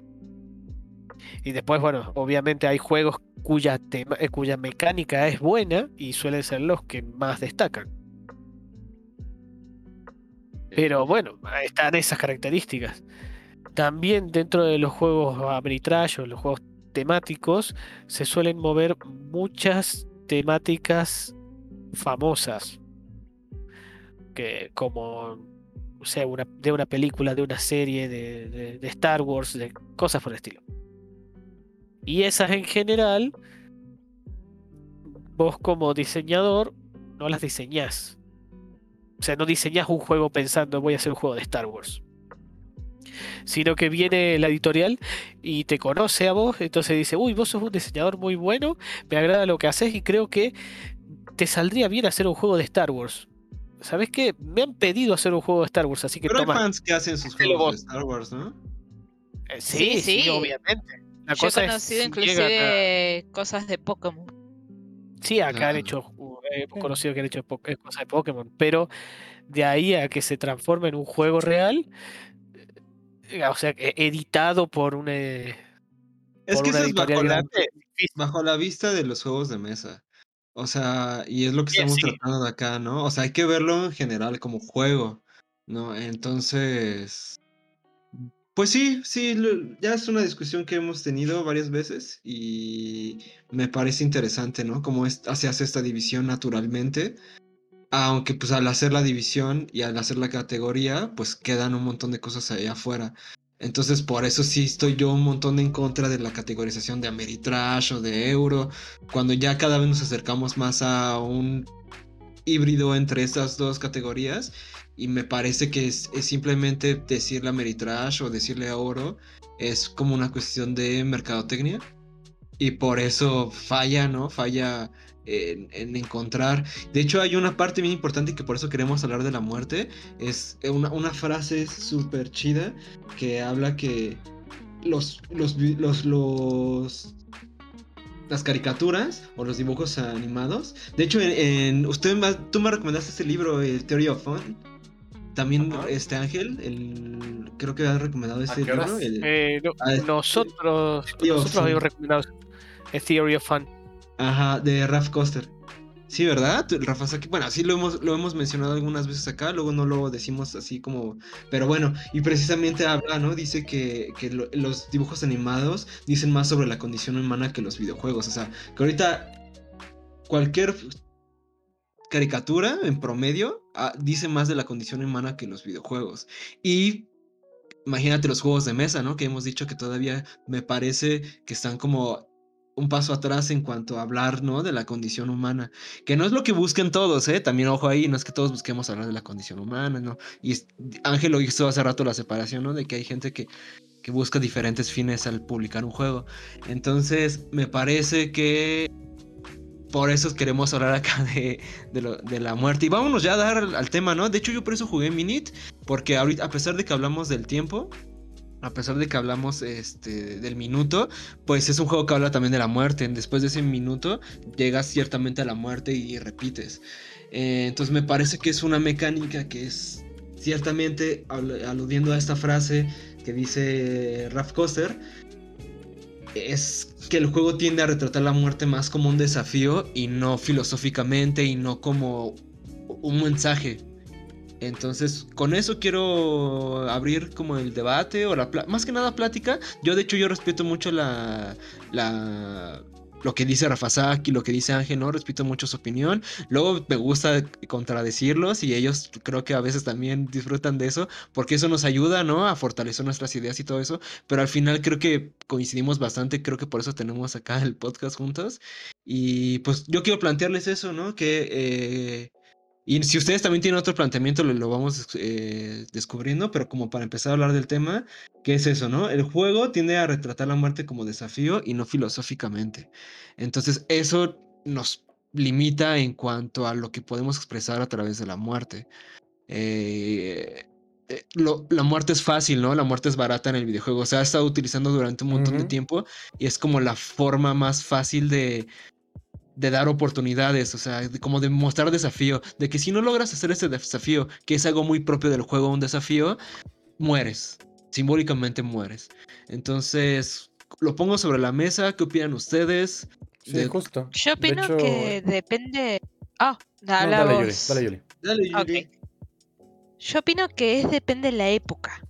Y después, bueno, obviamente hay juegos cuya, tema- eh, cuya mecánica es buena y suelen ser los que más destacan. Pero bueno, están esas características. También dentro de los juegos Ameritrash o los juegos temáticos se suelen mover muchas temáticas famosas. Que como sea, de una película, de una serie, de, de- de Star Wars, de cosas por el estilo. Y esas en general, vos como diseñador no las diseñás. O sea, no diseñás un juego pensando voy a hacer un juego de Star Wars. Sino que viene la editorial y te conoce a vos, entonces dice, uy, vos sos un diseñador muy bueno, me agrada lo que haces y creo que te saldría bien hacer un juego de Star Wars. ¿Sabes qué? Me han pedido hacer un juego de Star Wars, así que Pero hay toma. fans que hacen sus juegos vos. de Star Wars, ¿no? Eh, Sí, sí, sí, sí. obviamente. La Yo he cosa es conocido a- inclusive cosas de Pokémon. Sí, acá han hecho, hemos conocido que han hecho eh, cosas de Pokémon, pero de ahí a que se transforme en un juego real, eh, o sea, que editado por una, Es por que una eso es bajo la, bajo la vista de los juegos de mesa. O sea, y es lo que Sí, estamos sí. tratando de acá, ¿no? O sea, hay que verlo en general como juego, ¿no? Entonces, pues sí, sí, ya es una discusión que hemos tenido varias veces y me parece interesante, ¿no? Cómo se hace esta división naturalmente. Aunque pues al hacer la división y al hacer la categoría, pues quedan un montón de cosas ahí afuera. Entonces por eso sí estoy yo un montón en contra de la categorización de Ameritrash o de Euro, cuando ya cada vez nos acercamos más a un híbrido entre estas dos categorías y me parece que es, simplemente decirle Ameritrash o decirle Euro es como una cuestión de mercadotecnia y por eso falla, ¿no? Falla en, encontrar. De hecho, hay una parte bien importante que por eso queremos hablar de la muerte. Es una, una frase súper chida que habla que los, los, los, los, las caricaturas o los dibujos animados. De hecho, en, usted tú me recomendaste este libro, el Theory of Fun. También este Ángel, el, creo que ha recomendado este libro. Eh, ah, nosotros, nosotros habíamos recomendado el Theory of Fun. Ajá, de Raf Koster. Sí, ¿verdad? Rafa Saki. Bueno, sí lo hemos, lo hemos mencionado algunas veces acá, luego no lo decimos así como. Pero bueno, y precisamente habla, ¿no? Dice que, los dibujos animados dicen más sobre la condición humana que los videojuegos. O sea, que ahorita cualquier caricatura en promedio ah, dice más de la condición humana que los videojuegos. Y imagínate los juegos de mesa, ¿no? Que hemos dicho que todavía me parece que están como un paso atrás en cuanto a hablar, ¿no? De la condición humana. Que no es lo que busquen todos, ¿eh? También ojo ahí, no es que todos busquemos hablar de la condición humana, ¿no? Y Ángel lo hizo hace rato la separación, ¿no? De que hay gente que, que busca diferentes fines al publicar un juego. Entonces, me parece que por eso queremos hablar acá de, la muerte. Y vámonos ya a dar al, tema, ¿no? De hecho, yo por eso jugué Minit, porque ahorita, a pesar de que hablamos del tiempo, a pesar de que hablamos este, del minuto, pues es un juego que habla también de la muerte. Después de ese minuto llegas ciertamente a la muerte y, repites. Eh, entonces me parece que es una mecánica que es ciertamente aludiendo a esta frase que dice Raf Koster, es que el juego tiende a retratar la muerte más como un desafío y no filosóficamente y no como un mensaje entonces, con eso quiero abrir como el debate o la más que nada plática. Yo de hecho yo respeto mucho la la lo que dice Rafa Saki, lo que dice Ángel, ¿no? Respeto mucho su opinión. Luego me gusta contradecirlos y ellos creo que a veces también disfrutan de eso, porque eso nos ayuda, ¿no? A fortalecer nuestras ideas y todo eso. Pero al final creo que coincidimos bastante, creo que por eso tenemos acá el podcast juntos. Y pues yo quiero plantearles eso, ¿no? Que eh, y si ustedes también tienen otro planteamiento, lo, vamos eh, descubriendo, pero como para empezar a hablar del tema, ¿qué es eso, no? El juego tiende a retratar la muerte como desafío y no filosóficamente. Entonces, eso nos limita en cuanto a lo que podemos expresar a través de la muerte. Eh, eh, la muerte es fácil, ¿no? La muerte es barata en el videojuego. Se ha estado utilizando durante un montón de tiempo y es como la forma más fácil de, de dar oportunidades, o sea, como de mostrar desafío, de que si no logras hacer ese desafío, que es algo muy propio del juego, un desafío, mueres, simbólicamente mueres. Entonces, lo pongo sobre la mesa, ¿qué opinan ustedes? Sí, justo. Yo opino que depende... Ah, dale, dale, Dale, Dale, Yo opino que es depende de la época,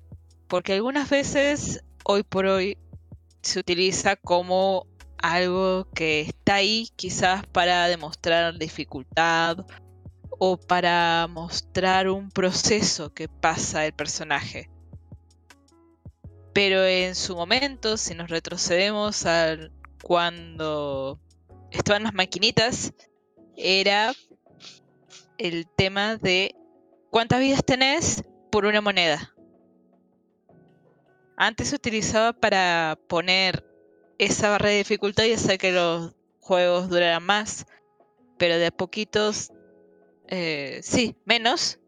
porque algunas veces, hoy por hoy, se utiliza como algo que está ahí quizás para demostrar dificultad o para mostrar un proceso que pasa el personaje. Pero en su momento, si nos retrocedemos a cuando estaban las maquinitas, era el tema de cuántas vidas tenés por una moneda. Antes se utilizaba para poner esa barra de dificultad y hacer que los juegos duraran más. Pero de a poquitos, eh, sí, menos.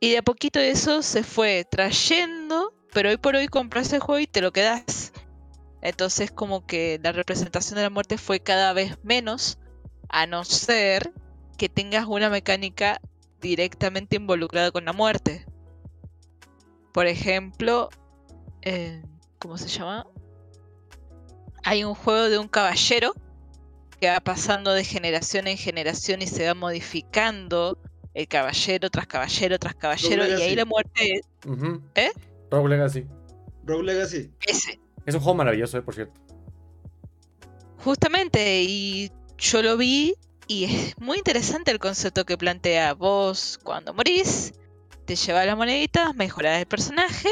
Y de a poquito eso se fue trayendo, pero hoy por hoy compras el juego y te lo quedas. Entonces como que la representación de la muerte fue cada vez menos, a no ser que tengas una mecánica directamente involucrada con la muerte. Por ejemplo, eh, ¿Cómo se llama? Hay un juego de un caballero que va pasando de generación en generación y se va modificando el caballero tras caballero tras caballero y ahí la muerte es... ¿Eh? Rogue Legacy. Rogue Legacy. Ese. Es un juego maravilloso, eh, por cierto. Justamente, y yo lo vi Y es muy interesante el concepto que plantea vos cuando morís, te llevas la monedita, mejoras el personaje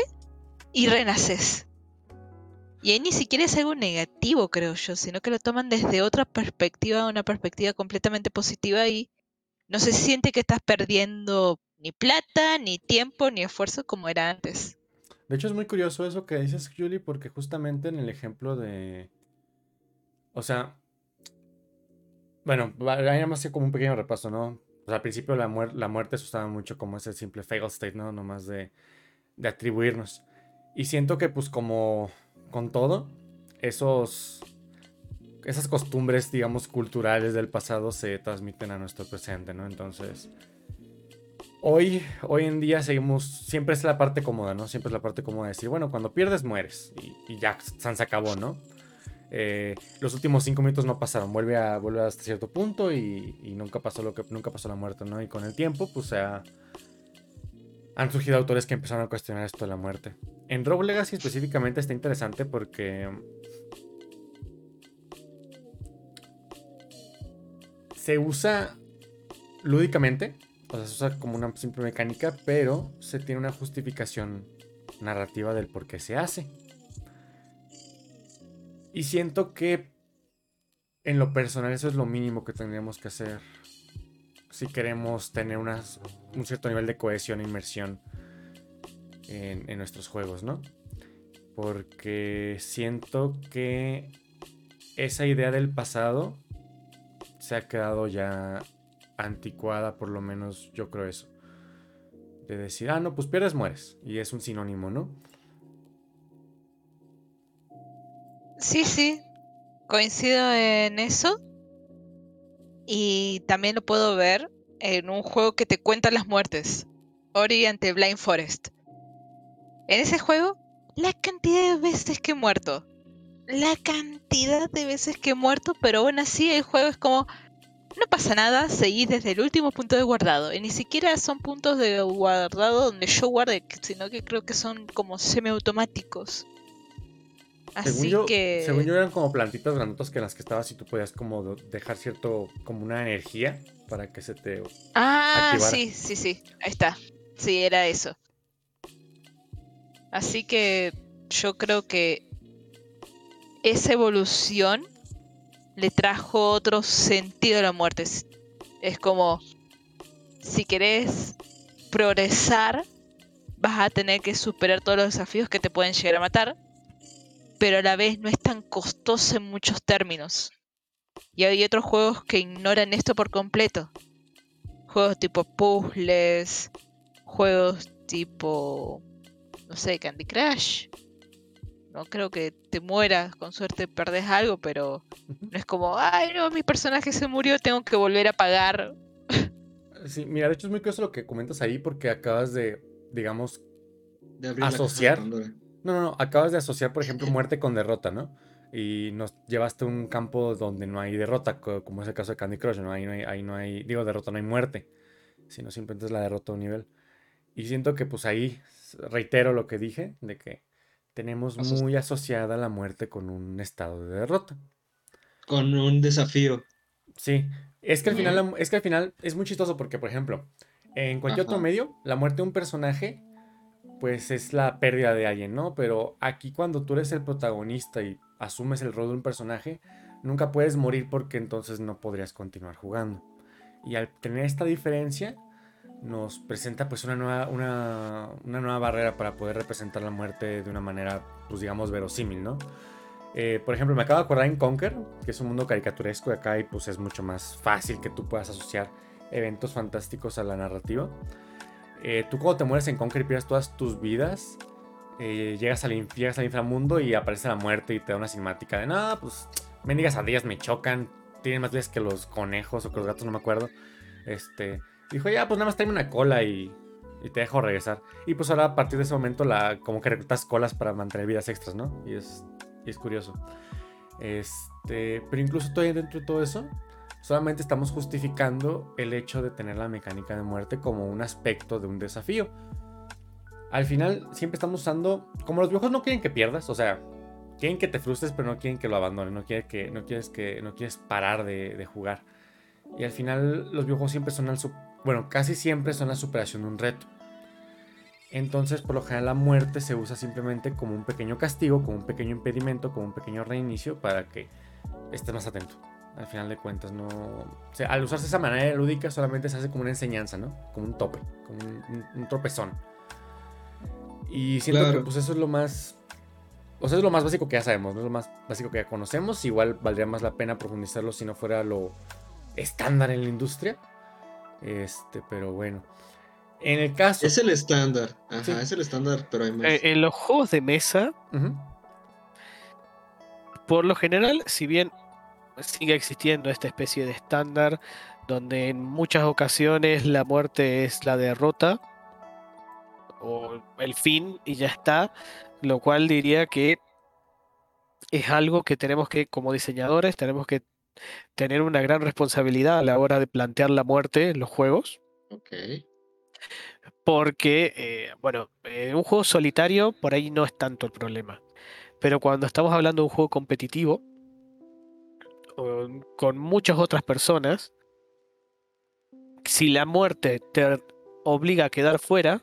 y renaces. Y ahí ni siquiera es algo negativo, creo yo, sino que lo toman desde otra perspectiva, una perspectiva completamente positiva y no se siente que estás perdiendo ni plata, ni tiempo, ni esfuerzo como era antes. De hecho, es muy curioso eso que dices, Julie, porque justamente en el ejemplo de. O sea. Bueno, ahí más como un pequeño repaso, ¿no? O sea, al principio la, la muerte se usaba mucho como ese simple fail state, ¿no? Nomás de, de atribuirnos. Y siento que, pues, como con todo, esos. Esas costumbres, digamos, culturales del pasado se transmiten a nuestro presente, ¿no? Entonces hoy, hoy en día seguimos, siempre es la parte cómoda, ¿no? Siempre es la parte cómoda de decir, bueno, cuando pierdes mueres y, ya se acabó, ¿no? Eh, los últimos cinco minutos no pasaron, vuelve a vuelve hasta cierto punto y, nunca pasó lo que nunca pasó la muerte, ¿no? Y con el tiempo, pues han surgido autores que empezaron a cuestionar esto de la muerte. En Rogue específicamente está interesante porque se usa lúdicamente o sea, se usa como una simple mecánica, pero se tiene una justificación narrativa del por qué se hace. Y siento que en lo personal eso es lo mínimo que tendríamos que hacer si queremos tener un cierto nivel de cohesión e inmersión en, nuestros juegos, ¿no? Porque siento que esa idea del pasado se ha quedado ya anticuada, por lo menos yo creo eso. De decir, ah, no, pues pierdes, mueres. Y es un sinónimo, ¿no? Sí, sí, coincido en eso. Y también lo puedo ver en un juego que te cuenta las muertes. Ori ante Blind Forest. En ese juego, la cantidad de veces que he muerto. La cantidad de veces que he muerto, pero aún así el juego es como, no pasa nada, seguís desde el último punto de guardado. Y ni siquiera son puntos de guardado donde yo guarde, sino que creo que son como semiautomáticos. Así según que. Según yo eran como plantitas grandotas que en las que estabas y tú podías como dejar cierto. como una energía para que se te. Ah, sí, sí, sí. Ahí está. Sí, era eso. Así que yo creo que esa evolución le trajo otro sentido a la muerte. Es como, si querés progresar, vas a tener que superar todos los desafíos que te pueden llegar a matar, pero a la vez no es tan costoso en muchos términos. Y hay otros juegos que ignoran esto por completo. Juegos tipo puzzles, juegos tipo, no sé, Candy Crush, no creo que te mueras, con suerte perdés algo, pero no es como, ay, no, mi personaje se murió, tengo que volver a pagar. Sí, mira, de hecho es muy curioso lo que comentas ahí porque acabas de, digamos, asociar. No, no, no, acabas de asociar, por ejemplo, muerte con derrota, ¿no? Y nos llevaste a un campo donde no hay derrota, como es el caso de Candy Crush, ¿no? Ahí no hay, ahí no hay digo, derrota, no hay muerte, sino simplemente es la derrota a un nivel. Y siento que pues ahí reitero lo que dije, de que tenemos muy asociada la muerte con un estado de derrota. Con un desafío. Sí, es que al final, es que al final es muy chistoso porque, por ejemplo, en cualquier otro medio, la muerte de un personaje, pues es la pérdida de alguien, ¿no? Pero aquí cuando tú eres el protagonista y asumes el rol de un personaje, nunca puedes morir porque entonces no podrías continuar jugando. Y al tener esta diferencia, nos presenta pues una nueva, una, nueva barrera para poder representar la muerte de una manera, pues digamos, verosímil, ¿no? Eh, por ejemplo, me acabo de acordar en Conquer, que es un mundo caricaturesco y acá y pues es mucho más fácil que tú puedas asociar eventos fantásticos a la narrativa. Eh, tú cuando te mueres en Conquer y pierdes todas tus vidas, eh, llegas, al, llegas al inframundo y aparece la muerte y te da una cinemática de, no, pues mendigas días me chocan, tienen más vidas que los conejos o que los gatos, no me acuerdo. Este, Dijo, ya, pues nada más tráeme una cola y, te dejo regresar. Y pues ahora a partir de ese momento la, como que reclutas colas para mantener vidas extras, ¿no? Y es, es curioso. Este, pero incluso todavía dentro de todo eso, solamente estamos justificando el hecho de tener la mecánica de muerte como un aspecto de un desafío. Al final siempre estamos usando, como los viejos no quieren que pierdas, o sea, quieren que te frustres pero no quieren que lo abandones, no, quieren que, no, quieres que, no quieres parar de, jugar. Y al final los videojuegos siempre son al... Bueno, casi siempre son la superación de un reto. Entonces, por lo general, la muerte se usa simplemente como un pequeño castigo, como un pequeño impedimento, como un pequeño reinicio para que estés más atento. Al final de cuentas, no. O sea, al usarse esa manera lúdica, solamente se hace como una enseñanza, ¿no? Como un tope, como un, tropezón. Y siento que pues eso es lo más. O sea, es lo más básico que ya sabemos, ¿no? Es lo más básico que ya conocemos. Igual valdría más la pena profundizarlo si no fuera lo estándar en la industria. Este, pero bueno. En el caso. Es el estándar. Ajá, es el estándar, pero hay más. Eh, en los juegos de mesa. Por lo general, si bien sigue existiendo esta especie de estándar donde en muchas ocasiones la muerte es la derrota o el fin y ya está, lo cual diría que es algo que tenemos que, como diseñadores, tenemos que tener una gran responsabilidad a la hora de plantear la muerte en los juegos. Ok. Porque, eh, bueno, en un juego solitario por ahí no es tanto el problema. Pero cuando estamos hablando de un juego competitivo, con muchas otras personas, si la muerte te obliga a quedar fuera,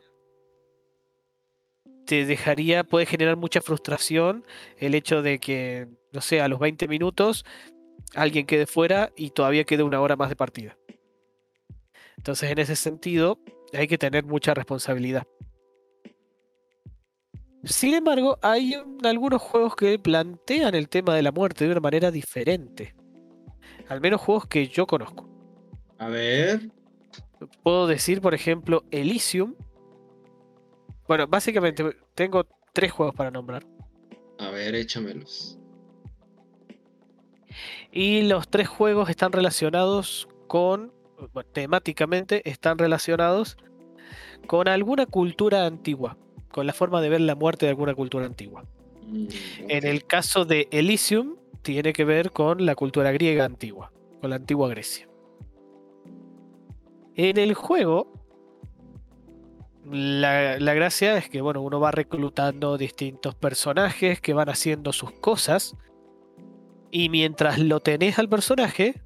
te dejaría, puede generar mucha frustración el hecho de que, no sé, a los 20 minutos alguien quede fuera y todavía quede una hora más de partida. Entonces, en ese sentido, hay que tener mucha responsabilidad. Sin embargo, hay algunos juegos que plantean el tema de la muerte de una manera diferente. Al menos juegos que yo conozco. A ver. Puedo decir, por ejemplo, Elysium. Bueno, básicamente tengo tres juegos para nombrar. A ver, échamelos. Y los tres juegos están relacionados con, temáticamente, están relacionados con alguna cultura antigua, con la forma de ver la muerte de alguna cultura antigua. Mm, en el caso de Elysium, tiene que ver con la cultura griega antigua, con la antigua Grecia. En el juego, la, gracia es que bueno, uno va reclutando distintos personajes que van haciendo sus cosas. Y mientras lo tenés al personaje,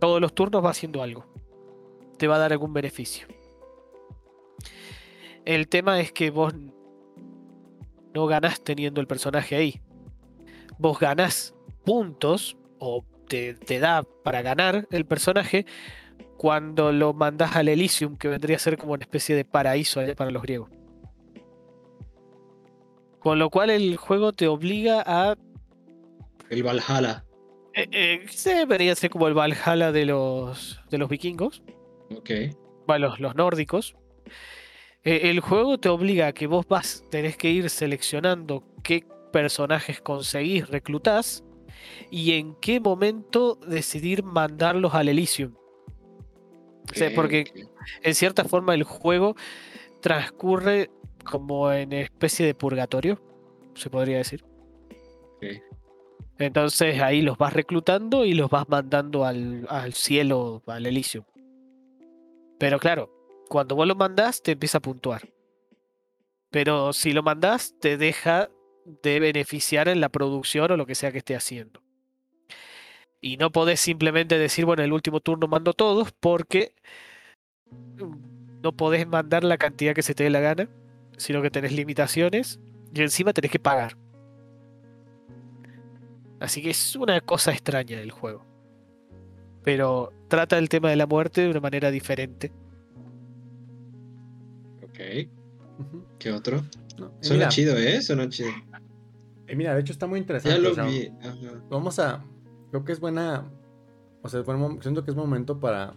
todos los turnos va haciendo algo. Te va a dar algún beneficio. El tema es que vos no ganás teniendo el personaje ahí. Vos ganás puntos o te, da para ganar el personaje cuando lo mandas al Elysium, que vendría a ser como una especie de paraíso para los griegos. Con lo cual el juego te obliga a. El Valhalla. Eh, eh, se debería ser como el Valhalla de los, de los vikingos. Ok. Bueno, los, nórdicos. Eh, el juego te obliga a que vos vas, tenés que ir seleccionando qué personajes conseguís, reclutás y en qué momento decidir mandarlos al Elysium. porque en cierta forma el juego transcurre como en especie de purgatorio, se podría decir. Entonces ahí los vas reclutando y los vas mandando al, al cielo, al Elysium. Pero claro, cuando vos lo mandás te empieza a puntuar. Pero si lo mandás te deja de beneficiar en la producción o lo que sea que esté haciendo. Y no podés simplemente decir, bueno, el último turno mando todos porque mm, no podés mandar la cantidad que se te dé la gana, sino que tenés limitaciones y encima tenés que pagar. Así que es una cosa extraña el juego. Pero trata el tema de la muerte de una manera diferente. Ok. ¿Qué otro? Suena chido, ¿eh? Suena chido. Eh, mira, de hecho está muy interesante. Ya lo vi. Vamos a. Creo que es buena. O sea, siento que es momento para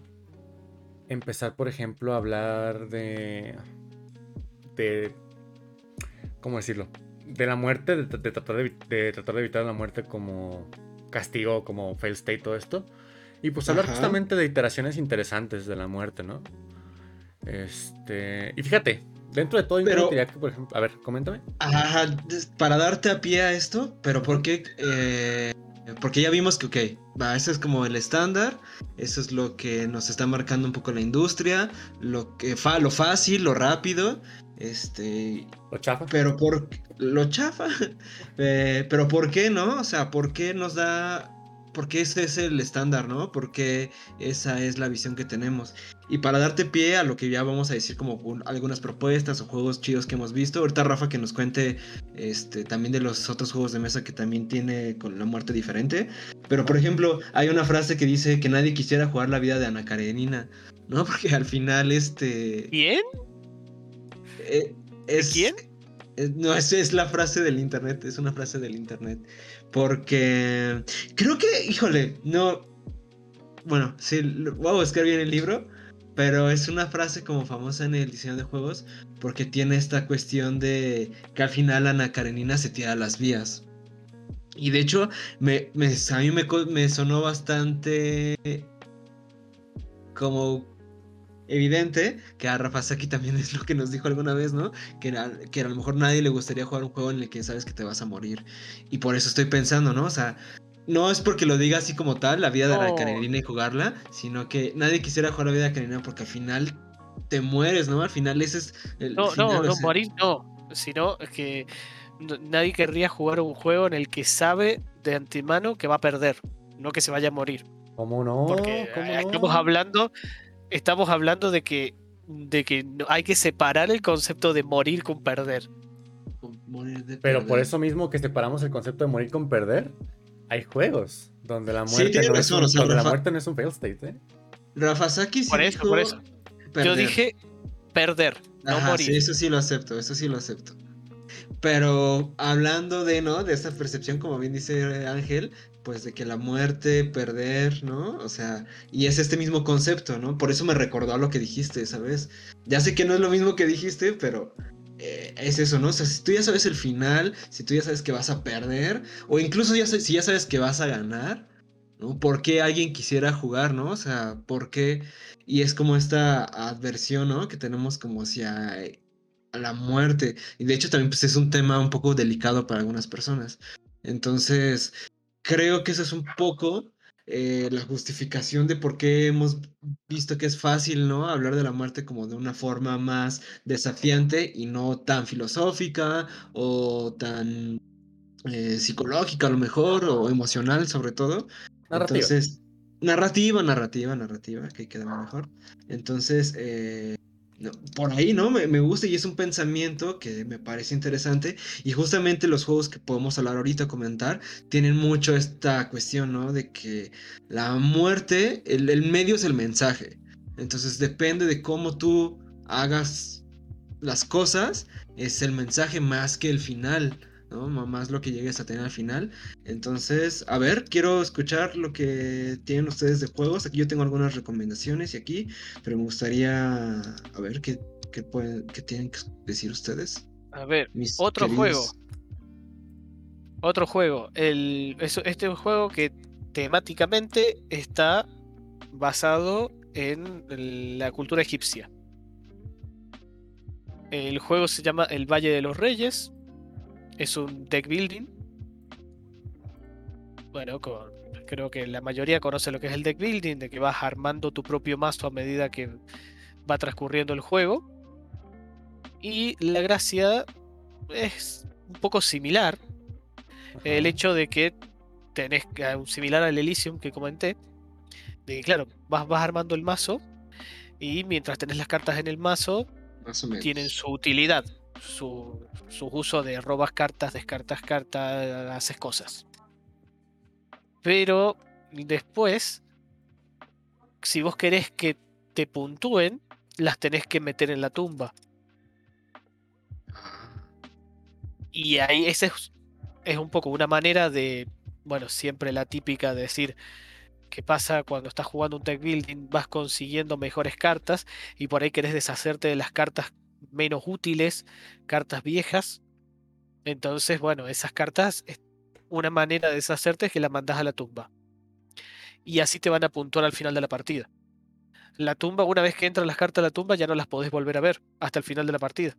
empezar, por ejemplo, a hablar de. de. ¿Cómo decirlo? De la muerte, de, tratar, de, tratar de evitar la muerte como castigo, como fail state, todo esto. Y pues hablar justamente de iteraciones interesantes de la muerte, ¿no? Este. Y fíjate, Dentro de todo, pero, que, por ejemplo, a ver, coméntame. Ajá, para darte a pie a esto, pero ¿por qué? Eh, porque ya vimos que, ok, va, eso es como el estándar, eso es lo que nos está marcando un poco la industria, lo, que fa, lo fácil, lo rápido, este... Lo chafa. Pero por... Lo chafa. Eh, pero ¿por qué no? O sea, ¿por qué nos da porque ese es el estándar, ¿no? Porque esa es la visión que tenemos. Y para darte pie a lo que ya vamos a decir como un- algunas propuestas o juegos chidos que hemos visto, ahorita Rafa que nos cuente este, también de los otros juegos de mesa que también tiene con la muerte diferente. Pero por ejemplo, hay una frase que dice que nadie quisiera jugar la vida de Ana Karenina, ¿no? Porque al final este... ¿Quién? Eh, es, quién? No, es, es la frase del internet, es una frase del internet. Porque creo que, híjole, no. Bueno, sí, voy a buscar bien el libro, pero es una frase como famosa en el diseño de juegos porque tiene esta cuestión de que al final Ana Karenina se tira a las vías. Y de hecho, me, me- a mí me sonó bastante como evidente que a Rafasaki también es lo que nos dijo alguna vez, ¿no? Que, a- que a lo mejor nadie le gustaría jugar un juego en el que sabes que te vas a morir. Y por eso estoy pensando, ¿no? O sea, no es porque lo diga así como tal, la vida de la. Karenina y jugarla, sino que nadie quisiera jugar la vida de Karenina porque al final te mueres, ¿no? Al final ese es el No, final, no, no, sea, morir no. Sino que nadie querría jugar un juego en el que sabe de antemano que va a perder, no que se vaya a morir. ¿Cómo no? Porque ¿Cómo no? estamos hablando, estamos hablando de que, de que no- hay que separar el concepto de morir con perder. morir de Pero por eso mismo que separamos el concepto de morir con perder, hay juegos donde la muerte, no, razón, es un, o sea, donde la Rafa- muerte no es un fail state, ¿eh? Rafasaki sí Por eso, por eso. Yo dije perder, no Ajá, morir. sí, eso sí lo acepto, eso sí lo acepto. Pero hablando de, ¿no? De esta percepción, como bien dice Ángel, pues de que la muerte, perder, ¿no? O sea, y es este mismo concepto, ¿no? Por eso me recordó a lo que dijiste, ¿sabes? Ya sé que no es lo mismo que dijiste, pero eh, es eso, ¿no? O sea, si tú ya sabes el final, si tú ya sabes que vas a perder, o incluso ya si ya sabes que vas a ganar, ¿no? ¿Por qué alguien quisiera jugar, ¿no? O sea, ¿por qué? Y es como esta adversión, ¿no? Que tenemos como hacia eh, la muerte. Y de hecho también pues, es un tema un poco delicado para algunas personas. Entonces, creo que eso es un poco eh, la justificación de por qué hemos visto que es fácil, ¿no? Hablar de la muerte como de una forma más desafiante y no tan filosófica o tan eh, psicológica a lo mejor o emocional sobre todo. Narrativa. Entonces, narrativa, narrativa, narrativa, que queda mejor. Entonces, eh, por ahí, ¿no? Me, me gusta y es un pensamiento que me parece interesante. Y justamente los juegos que podemos hablar ahorita, comentar, tienen mucho esta cuestión, ¿no? De que la muerte, el, el medio es el mensaje. Entonces, depende de cómo tú hagas las cosas, es el mensaje más que el final. ¿No? Más lo que llegues a tener al final. Entonces, a ver, quiero escuchar lo que tienen ustedes de juegos. Aquí yo tengo algunas recomendaciones y aquí, pero me gustaría a ver qué, qué pueden, qué tienen que decir ustedes. A ver, mis otro queridos- juego. Otro juego. El, es- este es un juego que temáticamente está basado en la cultura egipcia. El juego se llama El Valle de los Reyes. Es un deck building. Bueno, con- creo que la mayoría conoce lo que es el deck building, de que vas armando tu propio mazo a medida que va transcurriendo el juego. Y la gracia es un poco similar. El hecho de que tenés ah, similar al Elysium que comenté, de que claro, vas, vas armando el mazo y mientras tenés las cartas en el mazo, tienen su utilidad, su, su uso de robas cartas, descartas cartas, haces cosas. Pero después, si vos querés que te puntúen, las tenés que meter en la tumba. Y ahí esa es, un poco una manera de, bueno, siempre la típica de decir qué pasa cuando estás jugando un deck building, vas consiguiendo mejores cartas y por ahí querés deshacerte de las cartas menos útiles, cartas viejas. Entonces, bueno, esas cartas, una manera de deshacerte es que las mandas a la tumba. Y así te van a puntuar al final de la partida. La tumba, una vez que entran las cartas a la tumba, ya no las podés volver a ver hasta el final de la partida.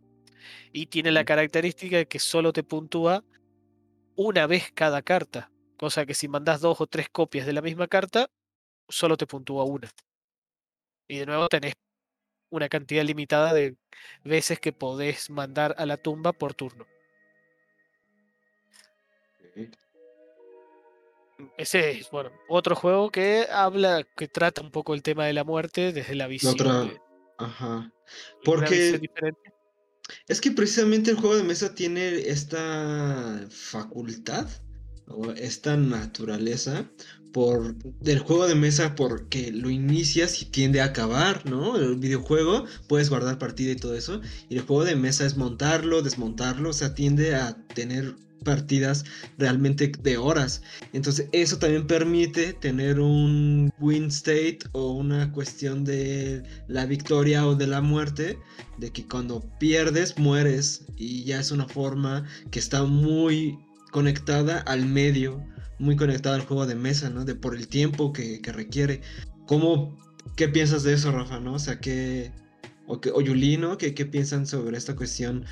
Y tiene la característica de que solo te puntúa una vez cada carta. Cosa que si mandas dos o tres copias de la misma carta, solo te puntúa una. Y de nuevo tenés una cantidad limitada de veces que podés mandar a la tumba por turno. ok. ese es, bueno, otro juego que habla, que trata un poco el tema de la muerte desde la La visión otra, de ajá. Porque es que precisamente el juego de mesa tiene esta facultad o esta naturaleza por del juego de mesa porque lo inicias y tiende a acabar, ¿no? El videojuego puedes guardar partida y todo eso y el juego de mesa es montarlo, desmontarlo, o sea, tiende a tener partidas realmente de horas. Entonces eso también permite tener un win state o una cuestión de la victoria o de la muerte, de que cuando pierdes mueres y ya es una forma que está muy conectada al medio, muy conectada al juego de mesa, ¿no? De por el tiempo que, que requiere. ¿Cómo, qué piensas de eso, Rafa, no? O sea, ¿qué, o, que, o Yuli, ¿no? ¿Qué, ¿Qué piensan sobre esta cuestión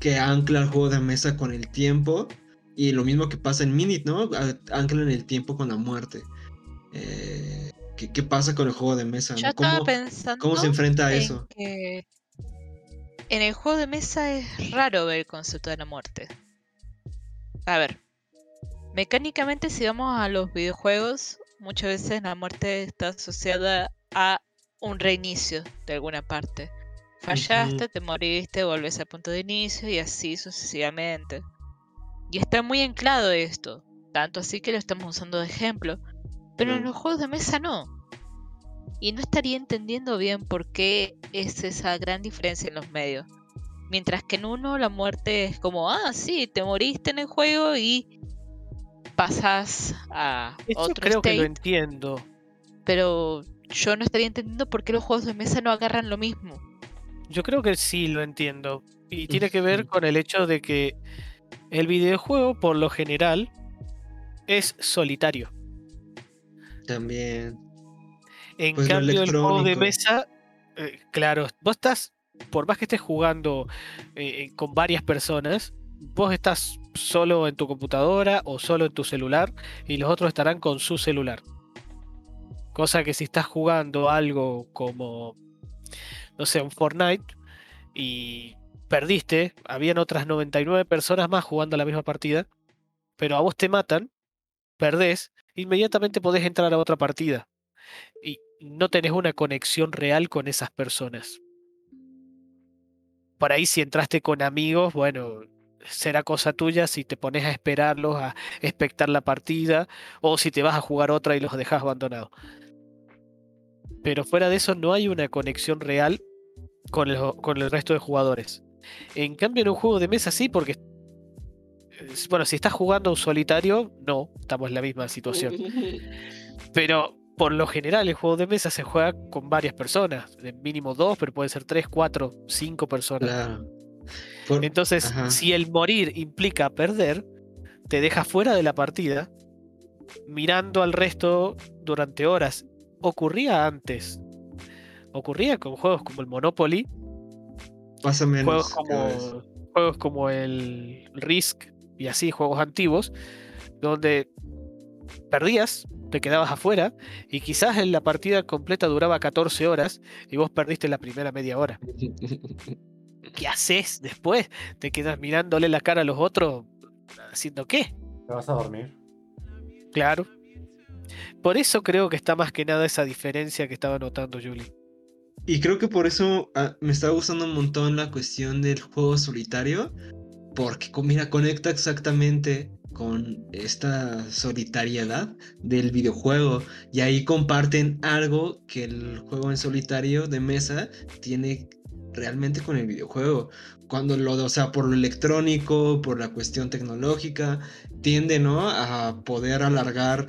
que ancla el juego de mesa con el tiempo? Y lo mismo que pasa en Minute, ¿no? Anclan el tiempo con la muerte. Eh, ¿qué, qué pasa con el juego de mesa? Yo ¿no? estaba ¿Cómo, pensando ¿Cómo se enfrenta a en eso? que en el juego de mesa es raro ver el concepto de la muerte. A ver, mecánicamente si vamos a los videojuegos, muchas veces la muerte está asociada a un reinicio de alguna parte. Fallaste, te moriste, volves al punto de inicio y así sucesivamente. Y está muy anclado esto, tanto así que lo estamos usando de ejemplo. Pero en los juegos de mesa no. Y no estaría entendiendo bien por qué es esa gran diferencia en los medios. Mientras que en uno la muerte es como, ah, sí, te moriste en el juego y pasas a Eso otro creo que lo entiendo. pero yo no estaría entendiendo por qué los juegos de mesa no agarran lo mismo. Yo creo que sí lo entiendo. Y tiene que ver con el hecho de que el videojuego, por lo general, es solitario. También. En Pues cambio, el juego de mesa, eh, claro, vos estás, por más que estés jugando eh, eh, con varias personas, vos estás solo en tu computadora o solo en tu celular y los otros estarán con su celular. Cosa que si estás jugando algo como, no sé, un Fortnite y perdiste, habían otras 99 personas más jugando la misma partida, pero a vos te matan, perdés, inmediatamente podés entrar a otra partida y no tenés una conexión real con esas personas. Por ahí si entraste con amigos, bueno, será cosa tuya si te pones a esperarlos, a expectar la partida, o si te vas a jugar otra y los dejas abandonados. Pero fuera de eso no hay una conexión real con el, con el resto de jugadores. En cambio en un juego de mesa sí, porque... Bueno, si estás jugando un solitario, no, estamos en la misma situación. Pero por lo general el juego de mesa se juega con varias personas, de mínimo dos, pero puede ser tres, cuatro, cinco personas. Claro. Por- Entonces, ajá. si el morir implica perder, te deja fuera de la partida, mirando al resto durante horas. Ocurría antes. Ocurría con juegos como el Monopoly, Pasa menos. juegos como, juegos como el Risk y así, juegos antiguos, donde perdías, te quedabas afuera y quizás en la partida completa duraba 14 horas y vos perdiste la primera media hora. ¿Qué haces después? ¿Te quedas mirándole la cara a los otros haciendo qué? ¿Te vas a dormir? Claro. Por eso creo que está más que nada esa diferencia que estaba notando Julie. Y creo que por eso ah, me está gustando un montón la cuestión del juego solitario. Porque, mira, conecta exactamente con esta solitariedad del videojuego. Y ahí comparten algo que el juego en solitario de mesa tiene realmente con el videojuego. Cuando lo, o sea, por lo electrónico, por la cuestión tecnológica, tiende, ¿no? A poder alargar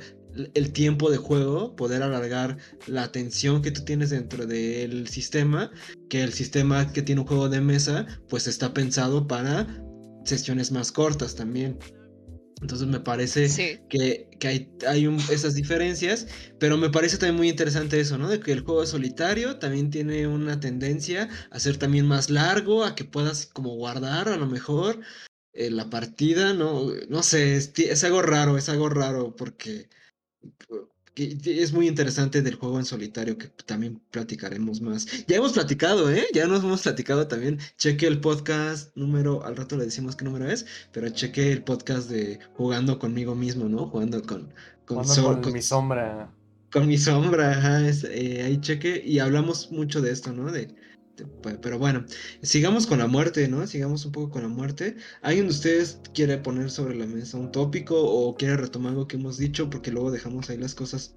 el tiempo de juego, poder alargar la atención que tú tienes dentro del sistema, que el sistema que tiene un juego de mesa, pues está pensado para sesiones más cortas también. Entonces me parece Sí, que, que hay, hay un- esas diferencias, pero me parece también muy interesante eso, ¿no? De que el juego solitario también tiene una tendencia a ser también más largo, a que puedas como guardar a lo mejor eh, la partida, ¿no? No sé, es, es algo raro, es algo raro porque que es muy interesante del juego en solitario, que también platicaremos más. Ya hemos platicado, ¿eh? Ya nos hemos platicado también. Cheque el podcast número, al rato le decimos qué número es, pero cheque el podcast de jugando conmigo mismo, ¿no? Jugando con, con, Jugando Sol- con mi sombra. con mi sombra, ajá, es, eh, ahí cheque y hablamos mucho de esto, ¿no? De, pero bueno, sigamos con la muerte, ¿no? Sigamos un poco con la muerte. ¿Alguien de ustedes quiere poner sobre la mesa un tópico o quiere retomar algo que hemos dicho? Porque luego dejamos ahí las cosas.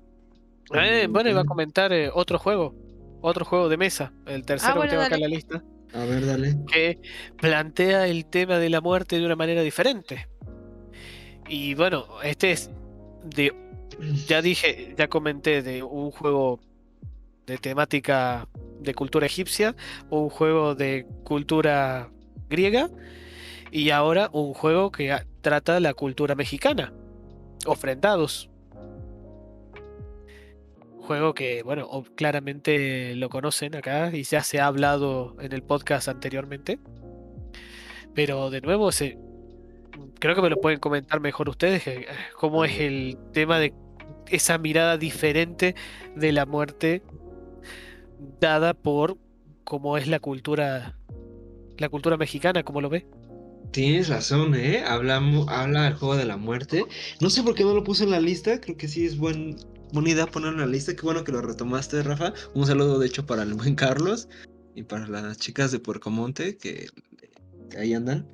Eh, bueno, iba a comentar eh, otro juego. Otro juego de mesa. El tercero bueno, que tengo acá en la lista. A ver, dale. que plantea el tema de la muerte de una manera diferente. Y bueno, este es de, ya dije, ya comenté de un juego de temática de cultura egipcia, un juego de cultura griega y ahora un juego que trata la cultura mexicana, Ofrendados. Juego que, bueno, claramente lo conocen acá y ya se ha hablado en el podcast anteriormente. Pero de nuevo, creo que me lo pueden comentar mejor ustedes, que, eh, cómo es el tema de esa mirada diferente de la muerte dada por cómo es la cultura, la cultura mexicana, como lo ve. Tienes razón, ¿eh? Hablamos, habla del juego de la muerte. No sé por qué no lo puse en la lista. Creo que sí es buen, buena idea ponerlo en la lista. Qué bueno que lo retomaste, Rafa. Un saludo, de hecho, para el buen Carlos y para las chicas de Puercomonte que, que ahí andan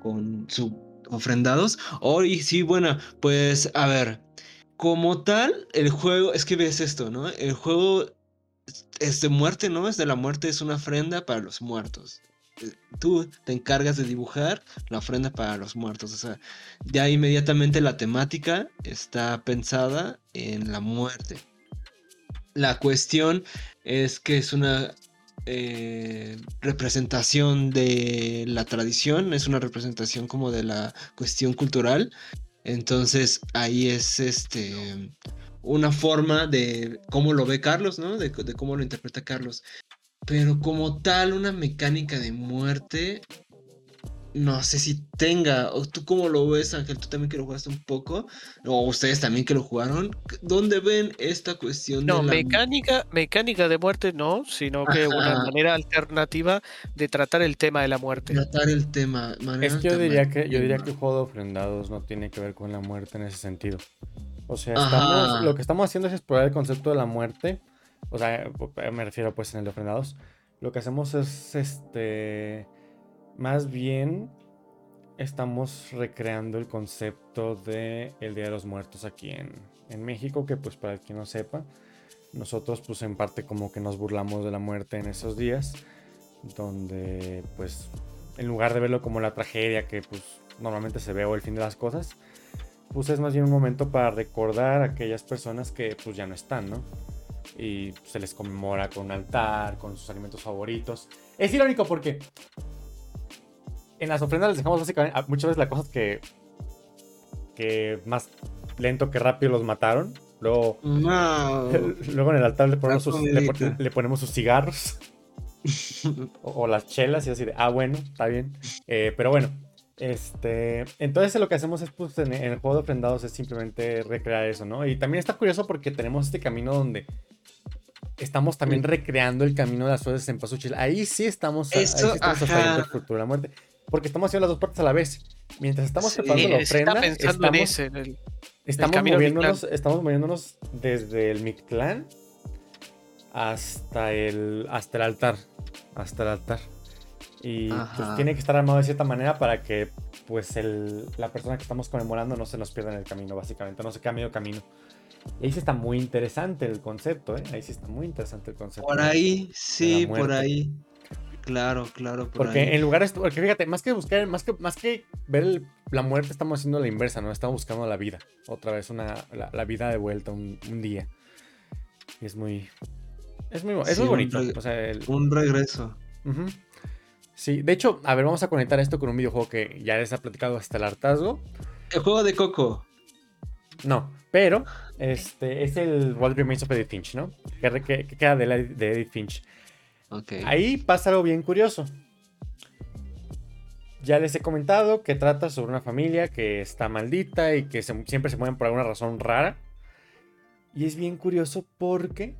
con su ofrendados. Oh, y sí, bueno, pues a ver. Como tal, el juego, es que ves esto, ¿no? El juego es de muerte, ¿no? Es de la muerte, es una ofrenda para los muertos. Eh, Tú te encargas de dibujar la ofrenda para los muertos. O sea, ya inmediatamente la temática está pensada en la muerte. La cuestión es que es una eh, representación de la tradición, es una representación como de la cuestión cultural. Entonces ahí es este una forma de cómo lo ve Carlos, ¿no? De, de cómo lo interpreta Carlos. Pero como tal, una mecánica de muerte, no sé si tenga. ¿O tú cómo lo ves, Ángel? Tú también que lo jugaste un poco. O ustedes también que lo jugaron. ¿Dónde ven esta cuestión No, de la mecánica, mecánica de muerte no, sino que una Ajá. manera alternativa de tratar el tema de la muerte. tratar el tema? manera Es que yo diría que, yo diría que el juego de ofrendados no tiene que ver con la muerte en ese sentido. O sea, estamos, lo que estamos haciendo es explorar el concepto de la muerte. O sea, me refiero pues en el de ofrendados. Lo que hacemos es este. Más bien estamos recreando el concepto de el Día de los Muertos aquí en, en México, que pues para el que no sepa, nosotros pues en parte como que nos burlamos de la muerte en esos días, donde pues en lugar de verlo como la tragedia que pues normalmente se ve o el fin de las cosas, pues es más bien un momento para recordar a aquellas personas que pues ya no están, ¿no? Y se les conmemora con un altar, con sus alimentos favoritos. Es irónico porque en las ofrendas les dejamos básicamente a- muchas veces la cosa que que más lento que rápido los mataron. Luego, No. luego en el altar le ponemos, sus, le, pon- comidita. le ponemos sus cigarros o, o las chelas y así de, ah, bueno, está bien. Eh, pero bueno, este, entonces lo que hacemos es, pues, en, el juego de ofrendados es simplemente recrear eso, ¿no? Y también está curioso porque tenemos este camino donde estamos también recreando el camino de las flores en Pasuchil. Ahí sí estamos, ahí sí estamos la muerte. Porque estamos haciendo las dos partes a la vez. Mientras estamos Sí, preparando la ofrenda, está pensando en estamos, ese, en el- estamos camino al moviéndonos, estamos moviéndonos desde el Mictlán hasta el, hasta el altar. Hasta el altar. Y pues tiene que estar armado de cierta manera para que pues el, la persona que estamos conmemorando no se nos pierda en el camino, básicamente, no se quede a medio camino. Y ahí sí está muy interesante el concepto, ¿eh? Ahí sí está muy interesante el concepto. Por ahí, sí, por muerte. ahí. Claro, claro, por Porque ahí. en lugar de, porque fíjate, más que buscar, más que, más que ver el- la muerte, estamos haciendo la inversa, ¿no? Estamos buscando la vida. Otra vez, una, la, la vida de vuelta, un, un día. Y es muy. Es muy, es Sí, muy un bonito. re- O sea, el- Un regreso. ujú. Sí, de hecho, a ver, vamos a conectar esto con un videojuego que ya les ha platicado hasta el hartazgo. El juego de Coco. No, pero este es el What Remains of Edith Finch, ¿no? Que, re- que- que queda de, la- de Edith Finch. Ok. Ahí pasa algo bien curioso. Ya les he comentado que trata sobre una familia que está maldita y que se- siempre se mueven por alguna razón rara. Y es bien curioso porque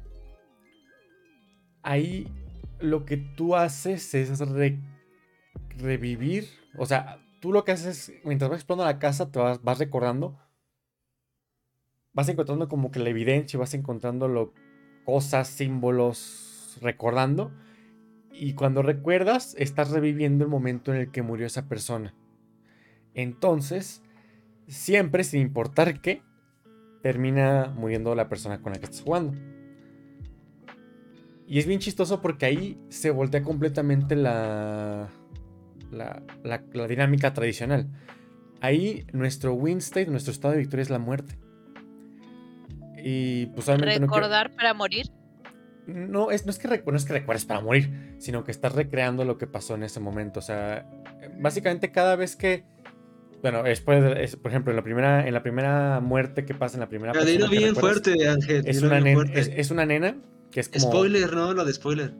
ahí lo que tú haces es revivir. O sea, tú lo que haces mientras vas explorando la casa, te vas, recordando. Vas encontrando como que la evidencia, vas encontrando cosas, símbolos, recordando. Y cuando recuerdas, estás reviviendo el momento en el que murió esa persona. Entonces, siempre, sin importar qué, termina muriendo la persona con la que estás jugando. Y es bien chistoso porque ahí se voltea completamente la, la, la, dinámica tradicional. Ahí nuestro win state, nuestro estado de victoria es la muerte. Y pues ¿Recordar para morir? No es, no, es que, no es que recuerdes para morir, sino que estás recreando lo que pasó en ese momento. O sea, básicamente cada vez que. Bueno, después, por ejemplo, en la primera, en la primera muerte que pasa en la primera. bien fuerte, Ángel. Es una, nena, es, una nena que es como. Spoiler, no, lo de spoiler.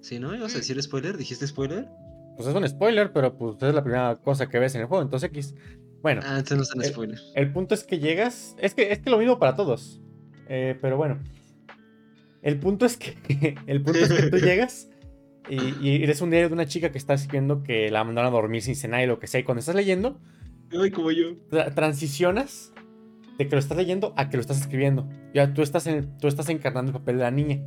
¿Sí, no? ¿Ibas a decir spoiler? ¿Dijiste spoiler? Pues es un spoiler, pero pues es la primera cosa que ves en el juego, entonces X. Bueno. Ah, entonces no son el, spoilers. El punto es que llegas. Es que es que lo mismo para todos. Eh, pero bueno. El punto es que. el punto es que tú llegas. Y, eres un diario de una chica que está escribiendo que la mandaron a dormir sin cenar y lo que sea. Y cuando estás leyendo. Ay, como yo. transicionas de que lo estás leyendo a que lo estás escribiendo. Ya tú estás, en, tú estás encarnando el papel de la niña.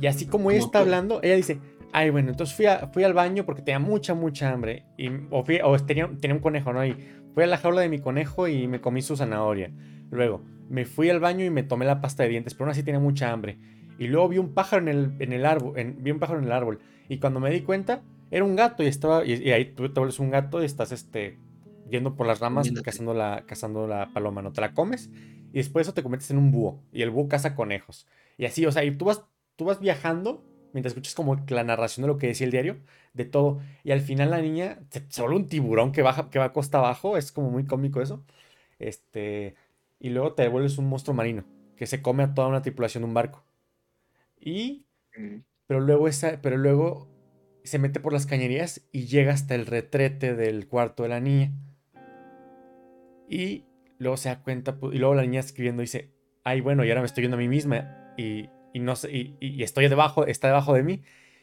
Y así como ella está hablando, ella dice: Ay, bueno, entonces fui, fui al baño porque tenía mucha, mucha hambre. Y, o, tenía, un conejo, ¿no? Y fui a la jaula de mi conejo y me comí su zanahoria. Luego, me fui al baño y me tomé la pasta de dientes, pero aún así tenía mucha hambre. Y luego vi un pájaro en el, en el árbol, vi un pájaro en el árbol. Y cuando me di cuenta, era un gato y estaba, y, ahí tú te vuelves un gato y estás, este, yendo por las ramas cazando la, cazando la paloma, ¿no? Te la comes y después eso te conviertes en un búho. Y el búho caza conejos. Y así, o sea, y tú vas, tú vas viajando mientras escuchas como la narración de lo que decía el diario, de todo. Y al final la niña se, vuelve un tiburón que, baja, que va costa abajo, es como muy cómico eso. Este, y luego te vuelves un monstruo marino que se come a toda una tripulación de un barco. Y, pero luego, esa, pero luego se mete por las cañerías y llega hasta el retrete del cuarto de la niña. Y luego se da cuenta, y luego la niña escribiendo dice, ay, bueno, y ahora me estoy viendo a mí misma y, y no sé, y, estoy debajo, está debajo de mí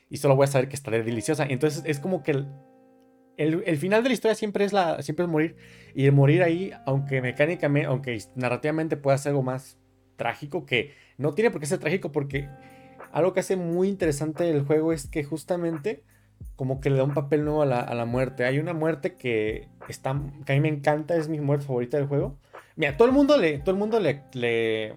y solo voy a saber que estaré deliciosa. Y entonces es como que el, el, final de la historia siempre es, la, siempre es morir. Y el morir ahí, aunque mecánicamente, aunque narrativamente pueda ser algo más trágico, que no tiene por qué ser trágico porque algo que hace muy interesante el juego es que justamente como que le da un papel nuevo a la, muerte. Hay una muerte que, está, que a mí me encanta, es mi muerte favorita del juego. Mira, todo el mundo le, todo el mundo le, le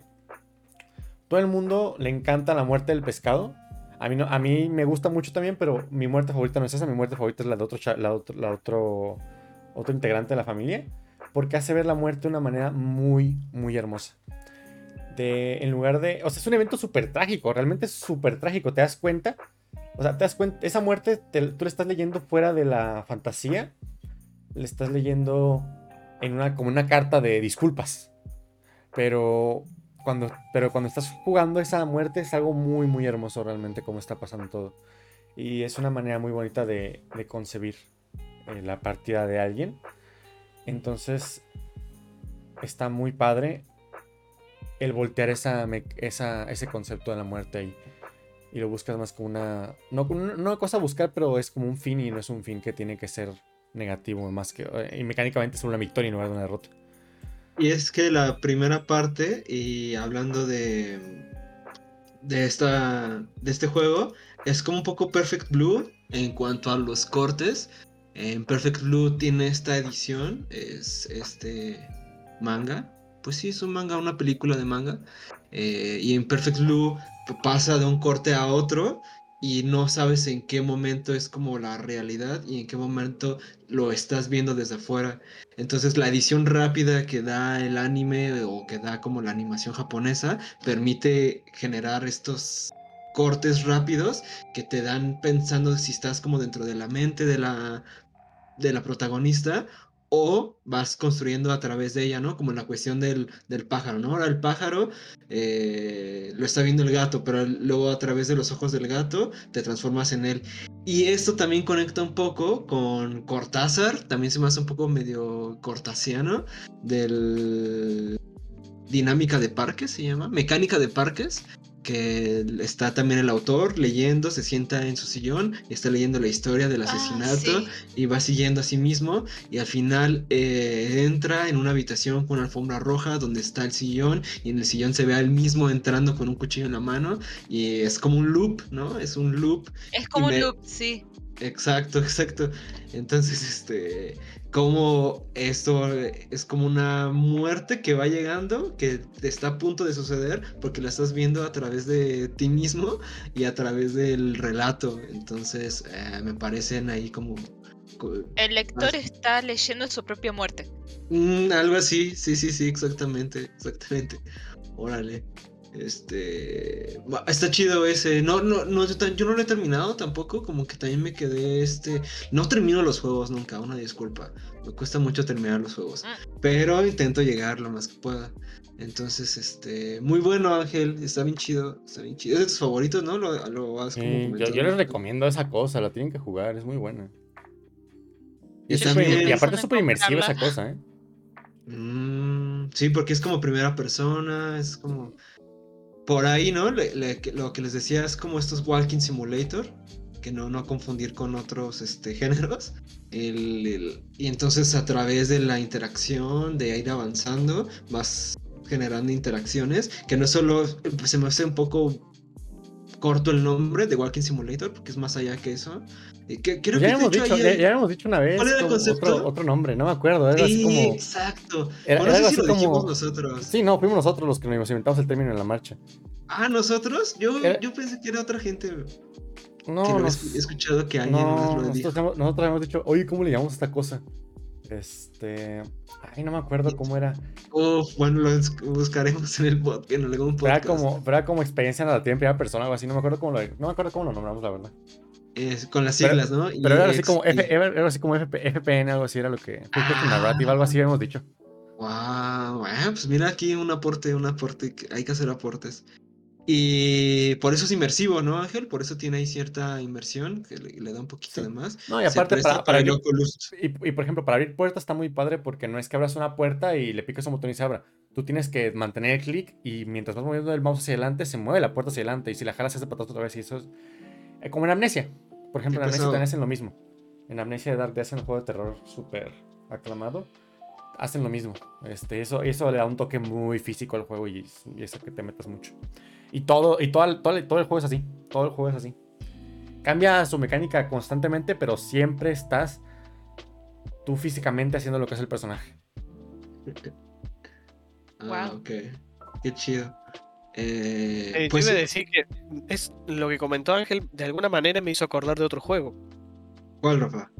todo el mundo le encanta la muerte del pescado. A mí, no, a mí me gusta mucho también, pero mi muerte favorita no es esa. Mi muerte favorita es la de otro, la otro, la otro, otro integrante de la familia. Porque hace ver la muerte de una manera muy, muy hermosa. De, en lugar de... O sea, es un evento súper trágico. Realmente es súper trágico. ¿Te das cuenta? O sea, te das cuenta... Esa muerte tú la estás leyendo fuera de la fantasía. Le estás leyendo en una, como una carta de disculpas. Pero pero cuando estás jugando esa muerte es algo muy, muy hermoso realmente como está pasando todo. Y es una manera muy bonita de, concebir eh, la partida de alguien. Entonces, está muy padre el voltear esa, ese concepto de la muerte ahí. Y lo buscas más como una. No, una cosa a buscar, pero es como un fin y no es un fin que tiene que ser negativo. Más que. Eh, y mecánicamente es una victoria en lugar de una derrota. Y es que la primera parte, y hablando de, de, esta, de este juego, es como un poco Perfect Blue en cuanto a los cortes. En Perfect Blue tiene esta edición, es este manga. Pues sí, es un manga, una película de manga. Eh, y en Perfect Blue pasa de un corte a otro y no sabes en qué momento es como la realidad y en qué momento lo estás viendo desde afuera. Entonces la edición rápida que da el anime o que da como la animación japonesa permite generar estos cortes rápidos que te dan pensando si estás como dentro de la mente de la de la protagonista o vas construyendo a través de ella, ¿no? Como la cuestión del, pájaro, ¿no? Ahora el pájaro eh, lo está viendo el gato, pero luego a través de los ojos del gato te transformas en él. Y esto también conecta un poco con Cortázar, también se me hace un poco medio cortasiano, del dinámica de parques, se llama, mecánica de parques, que está también el autor leyendo, se sienta en su sillón y está leyendo la historia del Ah, asesinato sí. y va siguiendo a sí mismo y al final eh, entra en una habitación con una alfombra roja donde está el sillón y en el sillón se ve a él mismo entrando con un cuchillo en la mano y es como un loop, ¿no? Es un loop Es como me- un loop, sí. Exacto, exacto. Entonces, este, como esto es como una muerte que va llegando, que está a punto de suceder, porque la estás viendo a través de ti mismo y a través del relato. Entonces, eh, me parecen ahí como... co- El lector está leyendo su propia muerte. Mm, algo así, sí, sí, sí, exactamente, exactamente. Órale. Este. Está chido ese. No, no, no, yo, no lo he terminado tampoco. Como que también me quedé este. No termino los juegos nunca, una disculpa. Me cuesta mucho terminar los juegos. Pero intento llegar lo más que pueda. Entonces, este. Muy bueno, Ángel. Está bien chido. Está bien chido. Es de tus favoritos, ¿no? Lo, lo has como Sí, yo, les recomiendo esa cosa, la tienen que jugar, es muy buena. Y, es aparte es súper inmersiva esa cosa, ¿eh? Mm, sí, porque es como primera persona, es como... Por ahí, ¿no? Lo que les decía es como estos Walking Simulator, que no, no confundir con otros este, géneros. El- el- y entonces a través de la interacción, de ir avanzando, vas generando interacciones, que no solo se me hace un poco corto el nombre de Walking Simulator, porque es más allá que eso. Y que, creo ya, que hemos dicho, ya, ya hemos dicho una vez ¿Cuál era el concepto? otro, otro nombre, no me acuerdo, era así como... exacto. Era- O no era sé algo si lo dijimos nosotros. Sí, no, fuimos nosotros los que nos inventamos el término en la marcha. Ah, nosotros. Yo, Era- yo pensé que era otra gente No, que lo he nos- escu- he escuchado que alguien no, más lo nosotros, dijo. hemos, nosotros hemos dicho, oye, ¿cómo le llamamos a esta cosa? Este... Ay, no me acuerdo cómo era. Uf, bueno, lo bus- buscaremos en el podcast, en algún Pero era podcast. como, era como experiencia narrativa en primera persona o algo así, no me acuerdo cómo lo, no me acuerdo cómo lo nombramos, la verdad. Es con las Pero- siglas, ¿no? Y Pero era así ex- como, y- F, era así como FP, FPN, algo así era lo que... Full Narrative, algo así habíamos dicho. Wow, ah, pues mira aquí un aporte, un aporte, hay que hacer aportes. Y por eso es inmersivo, ¿no, Ángel? Por eso tiene ahí cierta inmersión, que le, le da un poquito Sí. de más. No, y aparte para, para el abrir- Oculus. y, y, por ejemplo, para abrir puertas está muy padre porque no es que abras una puerta y le picas un botón y se abra. Tú tienes que mantener el clic y mientras vas moviendo el mouse hacia adelante, se mueve la puerta hacia adelante. Y si la jalas, se hace atrás otra vez. Y eso es eh, como en Amnesia. Por ejemplo, en pues, Amnesia también hacen lo mismo. En Amnesia de Dark Death, en el juego de terror súper aclamado, hacen lo mismo. Este, eso, eso le da un toque muy físico al juego y, y eso que te metas mucho. Y todo, y todo, el- todo, todo el juego es así. Todo el juego es así. Cambia su mecánica constantemente, pero siempre estás tú físicamente haciendo lo que hace el personaje. Ah, Guau. ok. Qué chido. Eh, Eh, pues decir que es lo que comentó Ángel, de alguna manera me hizo acordar de otro juego. ¿Cuál, Rafa?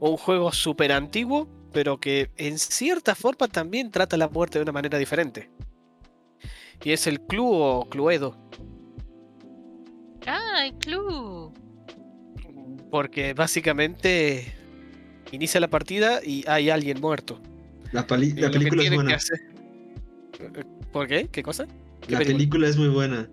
Un juego súper antiguo, pero que en cierta forma también trata la muerte de una manera diferente. Y es el Clue o Cluedo. Ah, el club. Porque básicamente inicia la partida y hay alguien muerto. La, pali- película es buena. ¿Por qué? ¿Qué cosa? ¿Qué La película? película es muy buena.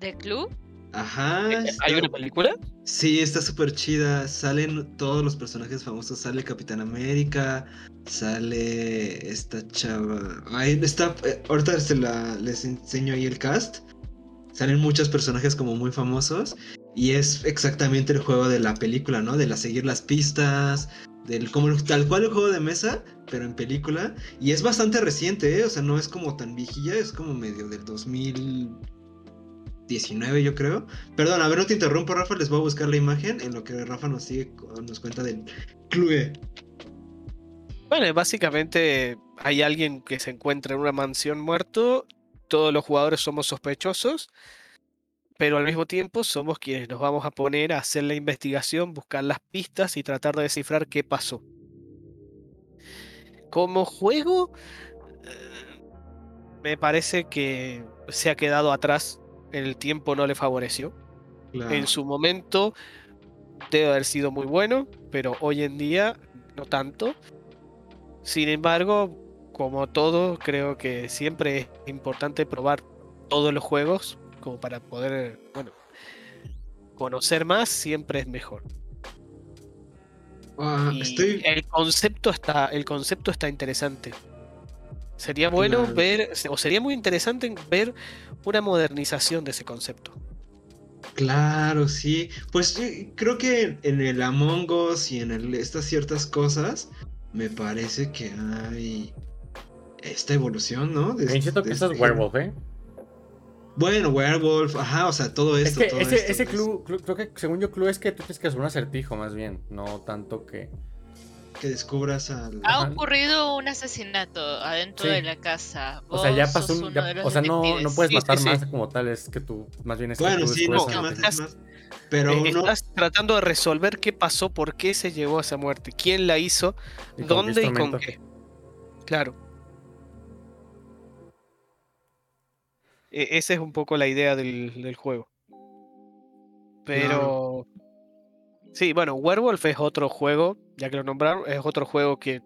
¿De club? Ajá. ¿Hay está- una película? Sí, está súper chida. Salen todos los personajes famosos. Sale Capitán América. Sale esta chava. Ahí está. eh, ahorita se la, les enseño ahí el cast. Salen muchos personajes como muy famosos. Y es exactamente el juego de la película, ¿no? De la seguir las pistas. Del como tal cual el juego de mesa, pero en película. Y es bastante reciente, ¿eh? O sea, no es como tan viejilla, es como medio del 2019, yo creo. Perdón, a ver, no te interrumpo, Rafa, les voy a buscar la imagen en lo que Rafa nos sigue, nos cuenta del Clue. Bueno, básicamente hay alguien que se encuentra en una mansión muerto, todos los jugadores somos sospechosos, pero al mismo tiempo somos quienes nos vamos a poner a hacer la investigación, buscar las pistas y tratar de descifrar qué pasó. Como juego, eh, me parece que se ha quedado atrás, el tiempo no le favoreció. En su momento debe haber sido muy bueno, pero hoy en día no tanto. Sin embargo, como todo, creo que siempre es importante probar todos los juegos como para poder, bueno, conocer más siempre es mejor. Ah, Y estoy. el concepto está, el concepto está interesante. Sería bueno Claro. ver, o sería muy interesante ver una modernización de ese concepto. Claro, sí. Pues sí, creo que en el Among Us y en el, estas ciertas cosas, me parece que hay esta evolución, ¿no? De- Me siento que de eso es este- Werewolf, ¿eh? Bueno, Werewolf, ajá, o sea, todo Es esto. que todo ese, esto, ese pues, clue- creo que según yo, clue es que tú tienes que hacer un acertijo más bien, no tanto que. Que descubras al. Ha ocurrido un asesinato adentro Sí. de la casa. O sea, ya pasó un. ya- o sea, no, no puedes matar sí, sí. más como tal, es que tú. Más bien es que Bueno, tú sí, no, que mates más. Pero Eh, no. Estás tratando de resolver qué pasó, por qué se llegó a esa muerte, quién la hizo, ¿Y con qué dónde y con qué. Claro. E- esa es un poco la idea del, del juego. Pero. Sí, bueno, Werewolf es otro juego, ya que lo nombraron, es otro juego que.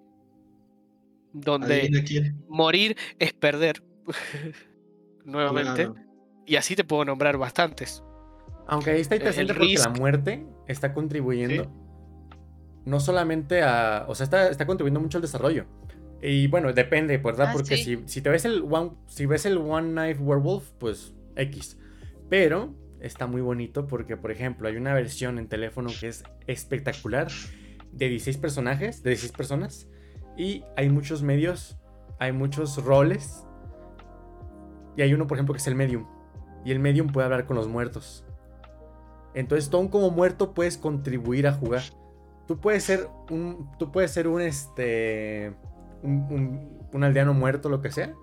Donde morir es perder. Nuevamente. Claro. Y así te puedo nombrar bastantes. Aunque ahí está El interesante porque la Risk. muerte está contribuyendo no solamente a. O sea, está, está contribuyendo mucho al desarrollo. Y bueno, depende, ¿verdad? Ah, porque sí. si, si te ves el One. Si ves el One Knife Werewolf, pues X. Pero está muy bonito porque, por ejemplo, hay una versión en teléfono que es espectacular. De 16 personajes, de 16 personas. Y hay muchos medios. Hay muchos roles. Y hay uno, por ejemplo, que es el medium. Y el medium puede hablar con los muertos. Entonces, tú como muerto puedes contribuir a jugar. Tú puedes ser un. Tú puedes ser un este. Un, un- un aldeano muerto, lo que sea.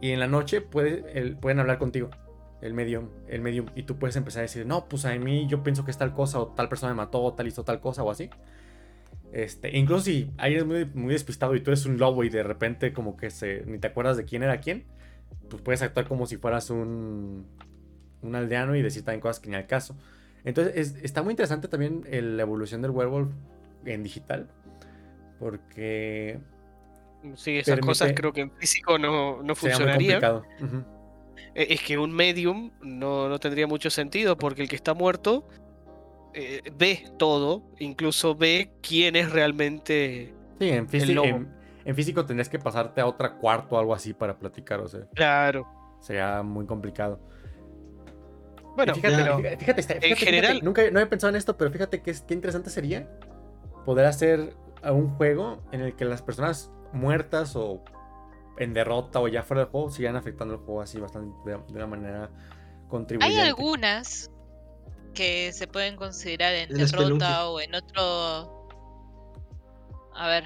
Y en la noche puede, pueden hablar contigo. El medium, el medium. Y tú puedes empezar a decir, no, pues a mí yo pienso que es tal cosa, o tal persona me mató, o tal hizo tal cosa, o así. Este, incluso si alguien es muy, muy despistado y tú eres un lobo y de repente como que se, ni te acuerdas de quién era quién, pues puedes actuar como si fueras un, un aldeano y decir también cosas que ni al caso. Entonces es- está muy interesante también el- la evolución del werewolf en digital. Porque Sí, esas cosas creo que en físico no, no sería muy funcionaría. complicado. E- Es que un medium no, no tendría mucho sentido porque el que está muerto eh, ve todo, incluso ve quién es realmente. Sí, en, físi- lobo. en, en físico tendrías que pasarte a otra cuarto o algo así para platicar, o sea, Claro. sería muy complicado. Bueno, Y fíjate, pero fíjate, fíjate, fíjate, fíjate, general- nunca no había pensado en esto, pero fíjate que qué interesante sería poder hacer un juego en el que las personas muertas o en derrota o ya fuera del juego sigan afectando el juego así bastante de, de una manera contribuyente. Hay algunas que se pueden considerar en El Spelunky. derrota o en otro. A ver.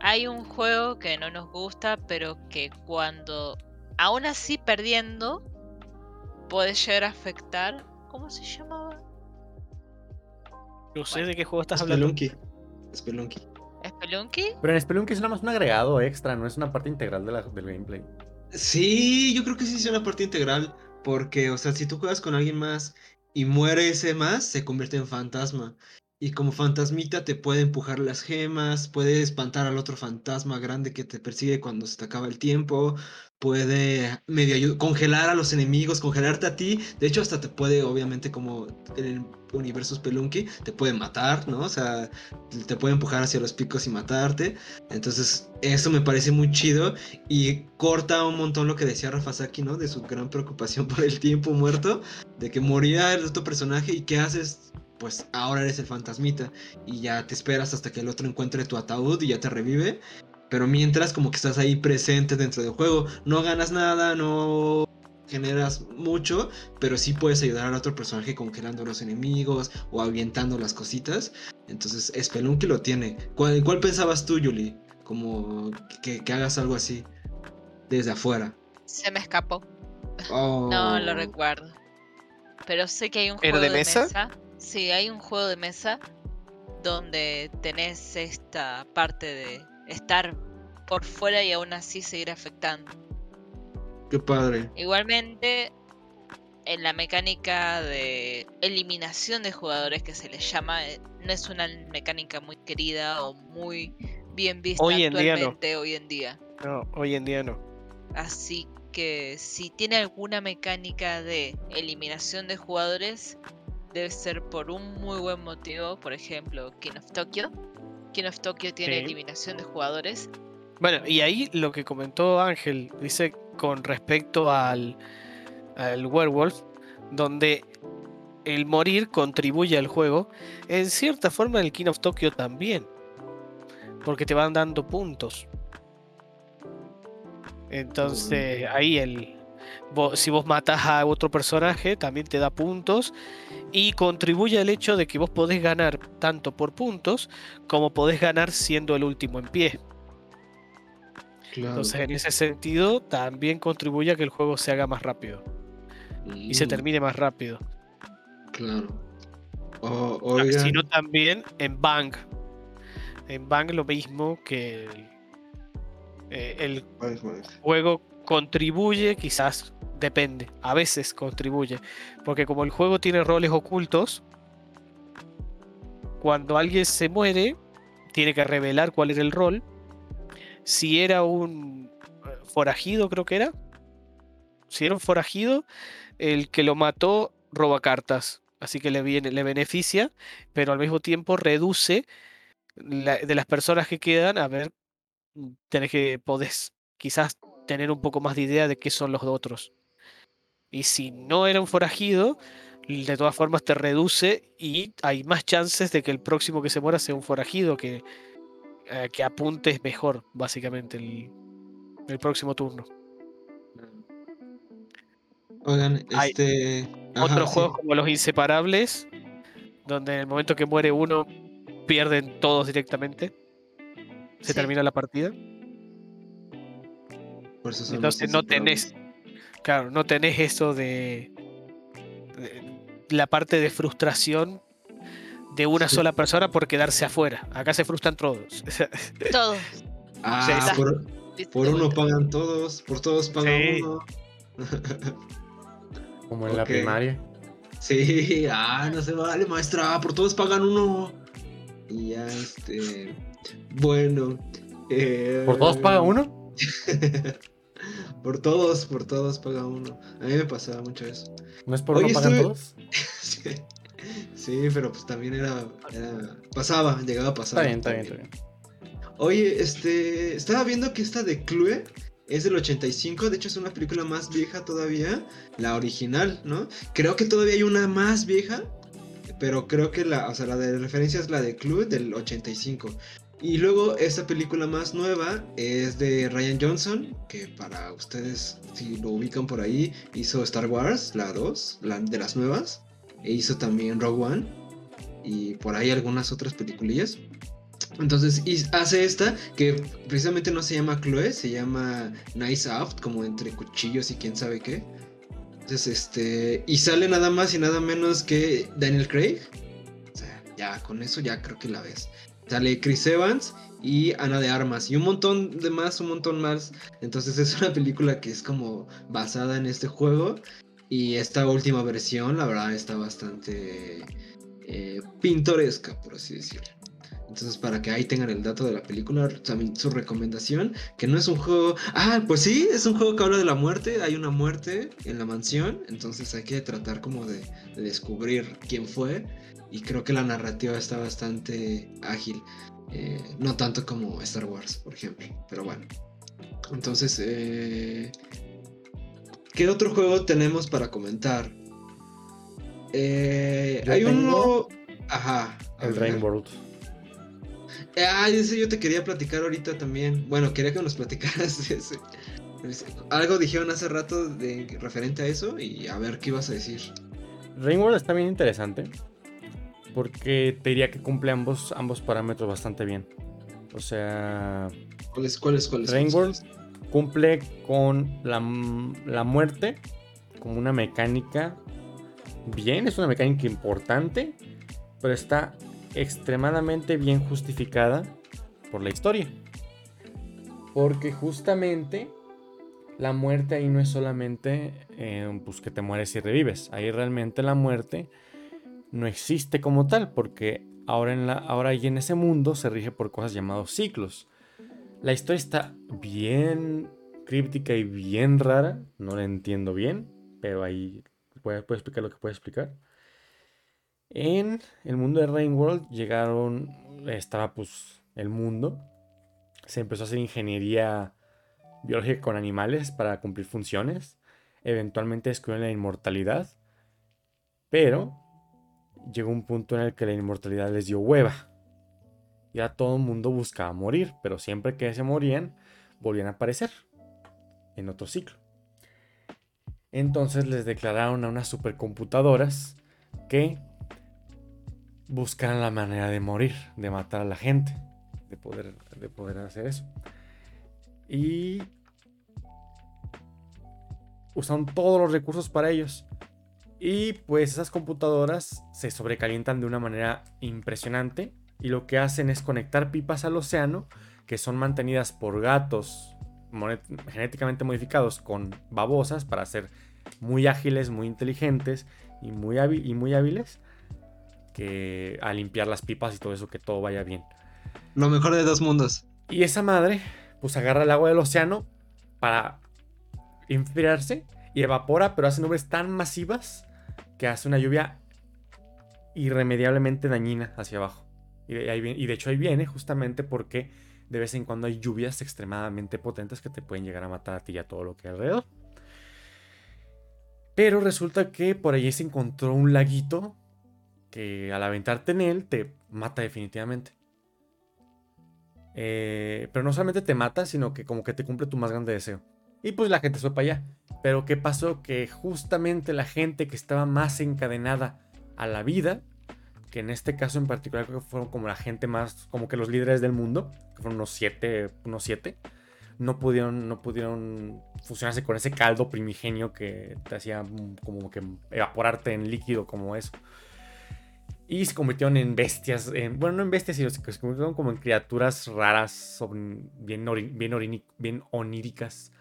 Hay un juego que no nos gusta, pero que cuando. Aún así perdiendo. Puede llegar a afectar. ¿Cómo se llamaba? no sé de qué juego estás hablando. Spelunky. Spelunky. Pero en Spelunky es nada más un agregado extra, no es una parte integral de la- del gameplay. Sí, yo creo que sí es una parte integral. Porque, o sea, si tú juegas con alguien más y muere ese más, se convierte en fantasma. Y como fantasmita te puede empujar las gemas, puede espantar al otro fantasma grande que te persigue cuando se te acaba el tiempo, puede medio congelar a los enemigos, congelarte a ti. De hecho, hasta te puede, obviamente, como en el universo Spelunky, te puede matar, ¿no? O sea, te puede empujar hacia los picos y matarte. Entonces, eso me parece muy chido y corta un montón lo que decía Rafa Saki, ¿no? De su gran preocupación por el tiempo muerto, de que moría el otro personaje y ¿qué haces? Pues ahora eres el fantasmita y ya te esperas hasta que el otro encuentre tu ataúd y ya te revive. Pero mientras como que estás ahí presente dentro del juego, no ganas nada, no generas mucho, pero sí puedes ayudar al otro personaje congelando a los enemigos o avientando las cositas. Entonces, Spelunky lo tiene. ¿Cuál, cuál pensabas tú, Yuli? Como que, que hagas algo así desde afuera. Se me escapó. Oh. No lo recuerdo. Pero sé que hay un ¿Pero juego de de mesa? mesa. Sí, hay un juego de mesa donde tenés esta parte de estar por fuera y aún así seguir afectando. Qué padre. Igualmente, en la mecánica de eliminación de jugadores que se les llama, eh, no es una mecánica muy querida o muy bien vista Hoy en día no. actualmente hoy en día. No, hoy en día no. Así que si tiene alguna mecánica de eliminación de jugadores, debe ser por un muy buen motivo. Por ejemplo, King of Tokyo. King of Tokyo tiene Sí. eliminación de jugadores. Bueno, y ahí lo que comentó Ángel, dice con respecto al, al werewolf, donde el morir contribuye al juego, en cierta forma el King of Tokyo también, porque te van dando puntos. Entonces ahí el, si vos matas a otro personaje, también te da puntos y contribuye al hecho de que vos podés ganar tanto por puntos como podés ganar siendo el último en pie. Claro. Entonces, en ese sentido, también contribuye a que el juego se haga más rápido y se Mm, termine más rápido. Claro. O- oigan, Sino también en Bang. En Bang lo mismo que el, eh, juego contribuye, quizás depende, a veces contribuye, porque como el juego tiene roles ocultos, cuando alguien se muere, tiene que revelar cuál era el rol. Si era un eh, forajido, creo que era. Si era un forajido, el que lo mató roba cartas, así que le, viene, le beneficia, pero al mismo tiempo reduce de las personas que quedan a ver, mm, tenés que podés quizás tener un poco más de idea de qué son los otros. Y si no era un forajido, de todas formas te reduce y hay más chances de que el próximo que se muera sea un forajido que, eh, que apuntes mejor, básicamente, el, el próximo turno. Oigan, Hay este. ajá, Otros sí. juegos como los inseparables, donde en el momento que muere uno, pierden todos directamente. Se Sí. termina la partida. Por eso son los Entonces no tenés, claro, no tenés eso de, de la parte de frustración de una Sí. sola persona por quedarse afuera. Acá se frustran todos. Todos. Ah, por, uno pagan todos, por todos pagan Sí. uno. Como en la primaria. Sí, ah, no se vale, maestra, por todos pagan uno. Y ya, este. Bueno. eh, ¿Por todos paga uno? por todos, por todos paga uno. A mí me pasaba mucho eso. ¿No es por Oye, uno pagan estuve- todos? Sí, sí, pero pues también era, era- Pasaba, llegaba a pasar. Está bien, está bien, está bien. Oye, este. Estaba viendo que esta de Clue es del 85. De hecho, es una película más vieja todavía. La original, ¿no? Creo que todavía hay una más vieja. Pero creo que la, o sea, la de referencia es la de Clue del 85. Y luego esta película más nueva es de Ryan Johnson, que para ustedes, si lo ubican por ahí, hizo Star Wars, la 2, la de las nuevas, e hizo también Rogue One, y por ahí algunas otras peliculillas. Entonces y hace esta, que precisamente no se llama Chloe, se llama Nice Out, como entre cuchillos y quién sabe qué. Entonces, este, y sale nada más y nada menos que Daniel Craig. O sea, ya con eso ya creo que la ves. Sale Chris Evans y Ana de Armas y un montón de más, un montón más. Entonces es una película que es como basada en este juego. Y esta última versión, la verdad, está bastante eh, pintoresca, por así decirlo. Entonces, para que ahí tengan el dato de la película, también su recomendación, que no es un juego... Ah, pues sí, es un juego que habla de la muerte, hay una muerte en la mansión, entonces hay que tratar como de, de descubrir quién fue, y creo que la narrativa está bastante ágil, eh, no tanto como Star Wars, por ejemplo, pero bueno. Entonces, eh, ¿qué otro juego tenemos para comentar? Eh, hay tengo uno... Ajá. El ver. Ah, ese yo te quería platicar ahorita también. Bueno, quería que nos platicaras ese. Algo dijeron hace rato de referente a eso y a ver qué ibas a decir. Rain World está bien interesante. Porque te diría que cumple ambos, ambos parámetros bastante bien. O sea, ¿Cuáles, cuáles, cuáles? Rain cuáles? World cumple con la, la muerte como una mecánica bien, es una mecánica importante, pero está extremadamente bien justificada por la historia. Porque justamente la muerte ahí no es solamente eh, pues que te mueres y revives. Ahí realmente la muerte no existe como tal, porque ahora, en la, ahora y en ese mundo se rige por cosas llamadas ciclos. La historia está bien críptica y bien rara. No la entiendo bien, pero ahí puedo, puedo explicar lo que puedo explicar. En el mundo de Rain World llegaron, estaba pues el mundo. se empezó a hacer ingeniería biológica con animales para cumplir funciones. Eventualmente descubrieron la inmortalidad. Pero llegó un punto en el que la inmortalidad les dio hueva. Y ahora todo el mundo buscaba morir, pero siempre que se morían, volvían a aparecer en otro ciclo. Entonces les declararon a unas supercomputadoras que buscaran la manera de morir, de matar a la gente, de poder, de poder hacer eso. Y usaron todos los recursos para ellos. Y pues esas computadoras se sobrecalientan de una manera impresionante y lo que hacen es conectar pipas al océano que son mantenidas por gatos genéticamente modificados con babosas para ser muy ágiles, muy inteligentes y muy, y muy hábiles que a limpiar las pipas y todo eso, que todo vaya bien. Lo mejor de dos mundos. Y esa madre, pues agarra el agua del océano para enfriarse y evapora, pero hace nubes tan masivas que hace una lluvia irremediablemente dañina hacia abajo. Y de, y de hecho ahí viene justamente porque de vez en cuando hay lluvias extremadamente potentes que te pueden llegar a matar a ti y a todo lo que hay alrededor. Pero resulta que por allí se encontró un laguito que al aventarte en él te mata definitivamente. Eh, pero no solamente te mata, sino que como que te cumple tu más grande deseo. Y pues la gente fue para allá. Pero ¿qué pasó? Que justamente la gente que estaba más encadenada a la vida, que en este caso en particular creo que fueron como la gente más, como que los líderes del mundo, que fueron unos siete, unos siete, no pudieron, no pudieron fusionarse con ese caldo primigenio que te hacía como que evaporarte en líquido como eso. Y se convirtieron en bestias, bueno, no en bestias, sino se convirtieron como en criaturas raras, bien, bien, oníricas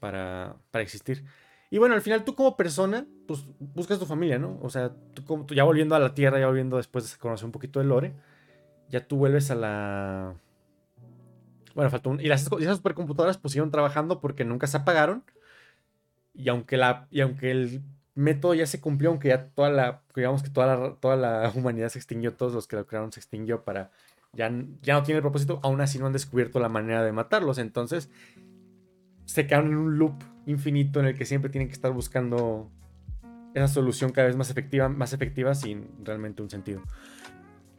para, para existir. Y bueno, al final tú como persona, pues buscas tu familia, ¿no? O sea, tú, como, ya volviendo a la Tierra, ya volviendo después de conocer un poquito de Lore, ya tú vuelves a la... Bueno, faltó un... Y las, esas supercomputadoras pues siguieron trabajando porque nunca se apagaron. Y aunque, la, y aunque el método ya se cumplió, aunque ya toda la, digamos que toda la, toda la humanidad se extinguió, todos los que lo crearon se extinguió para, ya, ya no tiene el propósito, aún así no han descubierto la manera de matarlos, entonces se quedaron en un loop infinito en el que siempre tienen que estar buscando esa solución cada vez más efectiva, más efectiva sin realmente un sentido.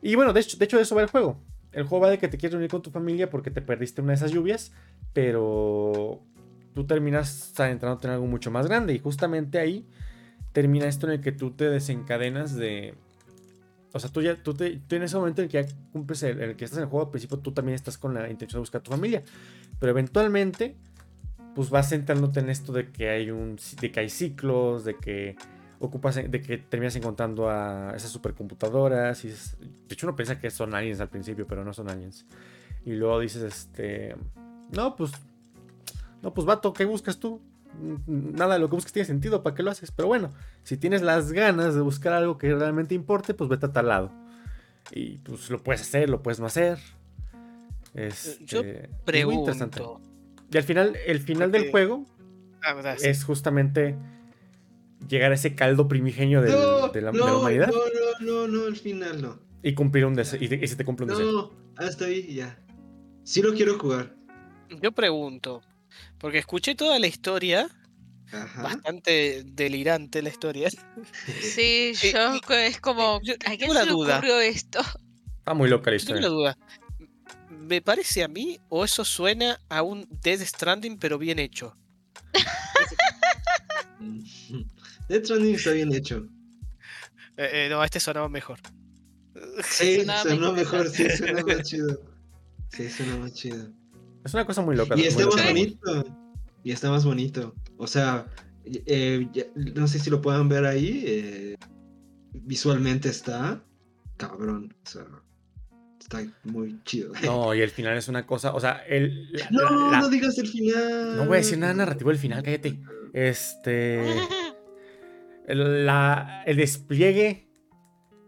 Y bueno, de hecho, de hecho eso va el juego. El juego va de que te quieres unir con tu familia porque te perdiste una de esas lluvias, pero tú terminas adentrándote en algo mucho más grande y justamente ahí termina esto en el que tú te desencadenas de... O sea, tú ya, tú, te, en ese momento en el que ya cumples el, el que estás en el juego, al principio tú también estás con la intención de buscar a tu familia. Pero eventualmente, pues vas centrándote en esto de que hay un de que hay ciclos, de que ocupas de que terminas encontrando a esas supercomputadoras y de hecho uno piensa que son aliens al principio, pero no son aliens. Y luego dices este, no, pues no, pues vato, ¿qué buscas tú? Nada de lo que busques tiene sentido, ¿para qué lo haces? Pero bueno, si tienes las ganas de buscar algo que realmente importe, pues vete a tal lado. Y pues lo puedes hacer, lo puedes no hacer. Yo pregunto. muy interesante. Y al final, el final del juego ah, es justamente llegar a ese caldo primigenio de, la, humanidad. No, no, no, no, el final no. Y cumplir un deseo. Y, se te cumple un deseo. No, hasta ahí ya. Sí lo quiero jugar. Yo pregunto, porque escuché toda la historia. Bastante delirante la historia. Sí, yo es como. ¿A qué se le ocurrió esto? Está muy loca la historia. Tengo una duda. ¿Me parece a mí o eso suena a un Dead Stranding pero bien hecho? Dead Stranding está bien hecho. Eh, eh, no, este sonaba mejor. Sí, sonó mejor, sí, suena más chido. Sí, suena más chido. Es una cosa muy loca. Y está más bonito. Y está más bonito. O sea, eh, no sé si lo puedan ver ahí. Eh, visualmente está cabrón. O sea, está muy chido. No, y el final es una cosa. O sea, el. no, no digas el final. No voy a decir nada narrativo del final, cállate. Este. El, la, el despliegue,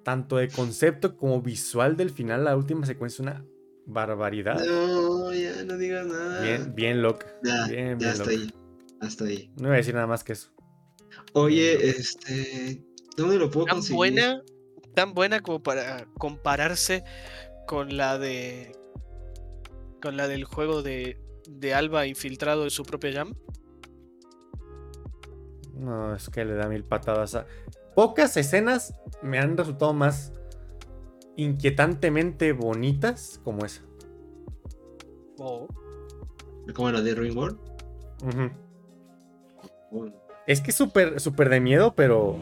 tanto de concepto como visual del final, la última secuencia, una barbaridad. No, ya no digas nada. Bien, bien loca. Ya, bien, ya hasta ahí. Hasta ahí. No voy a decir nada más que eso. Oye, este. ¿Dónde lo puedo tan conseguir? Buena, tan buena como para compararse con la de. con la del juego de, de Alba infiltrado en su propia jam? No, es que le da mil patadas a. Pocas escenas me han resultado más inquietantemente bonitas como esa. Oh. Como la de Ringworld. Ujú. Bueno. Es que es súper súper de miedo, pero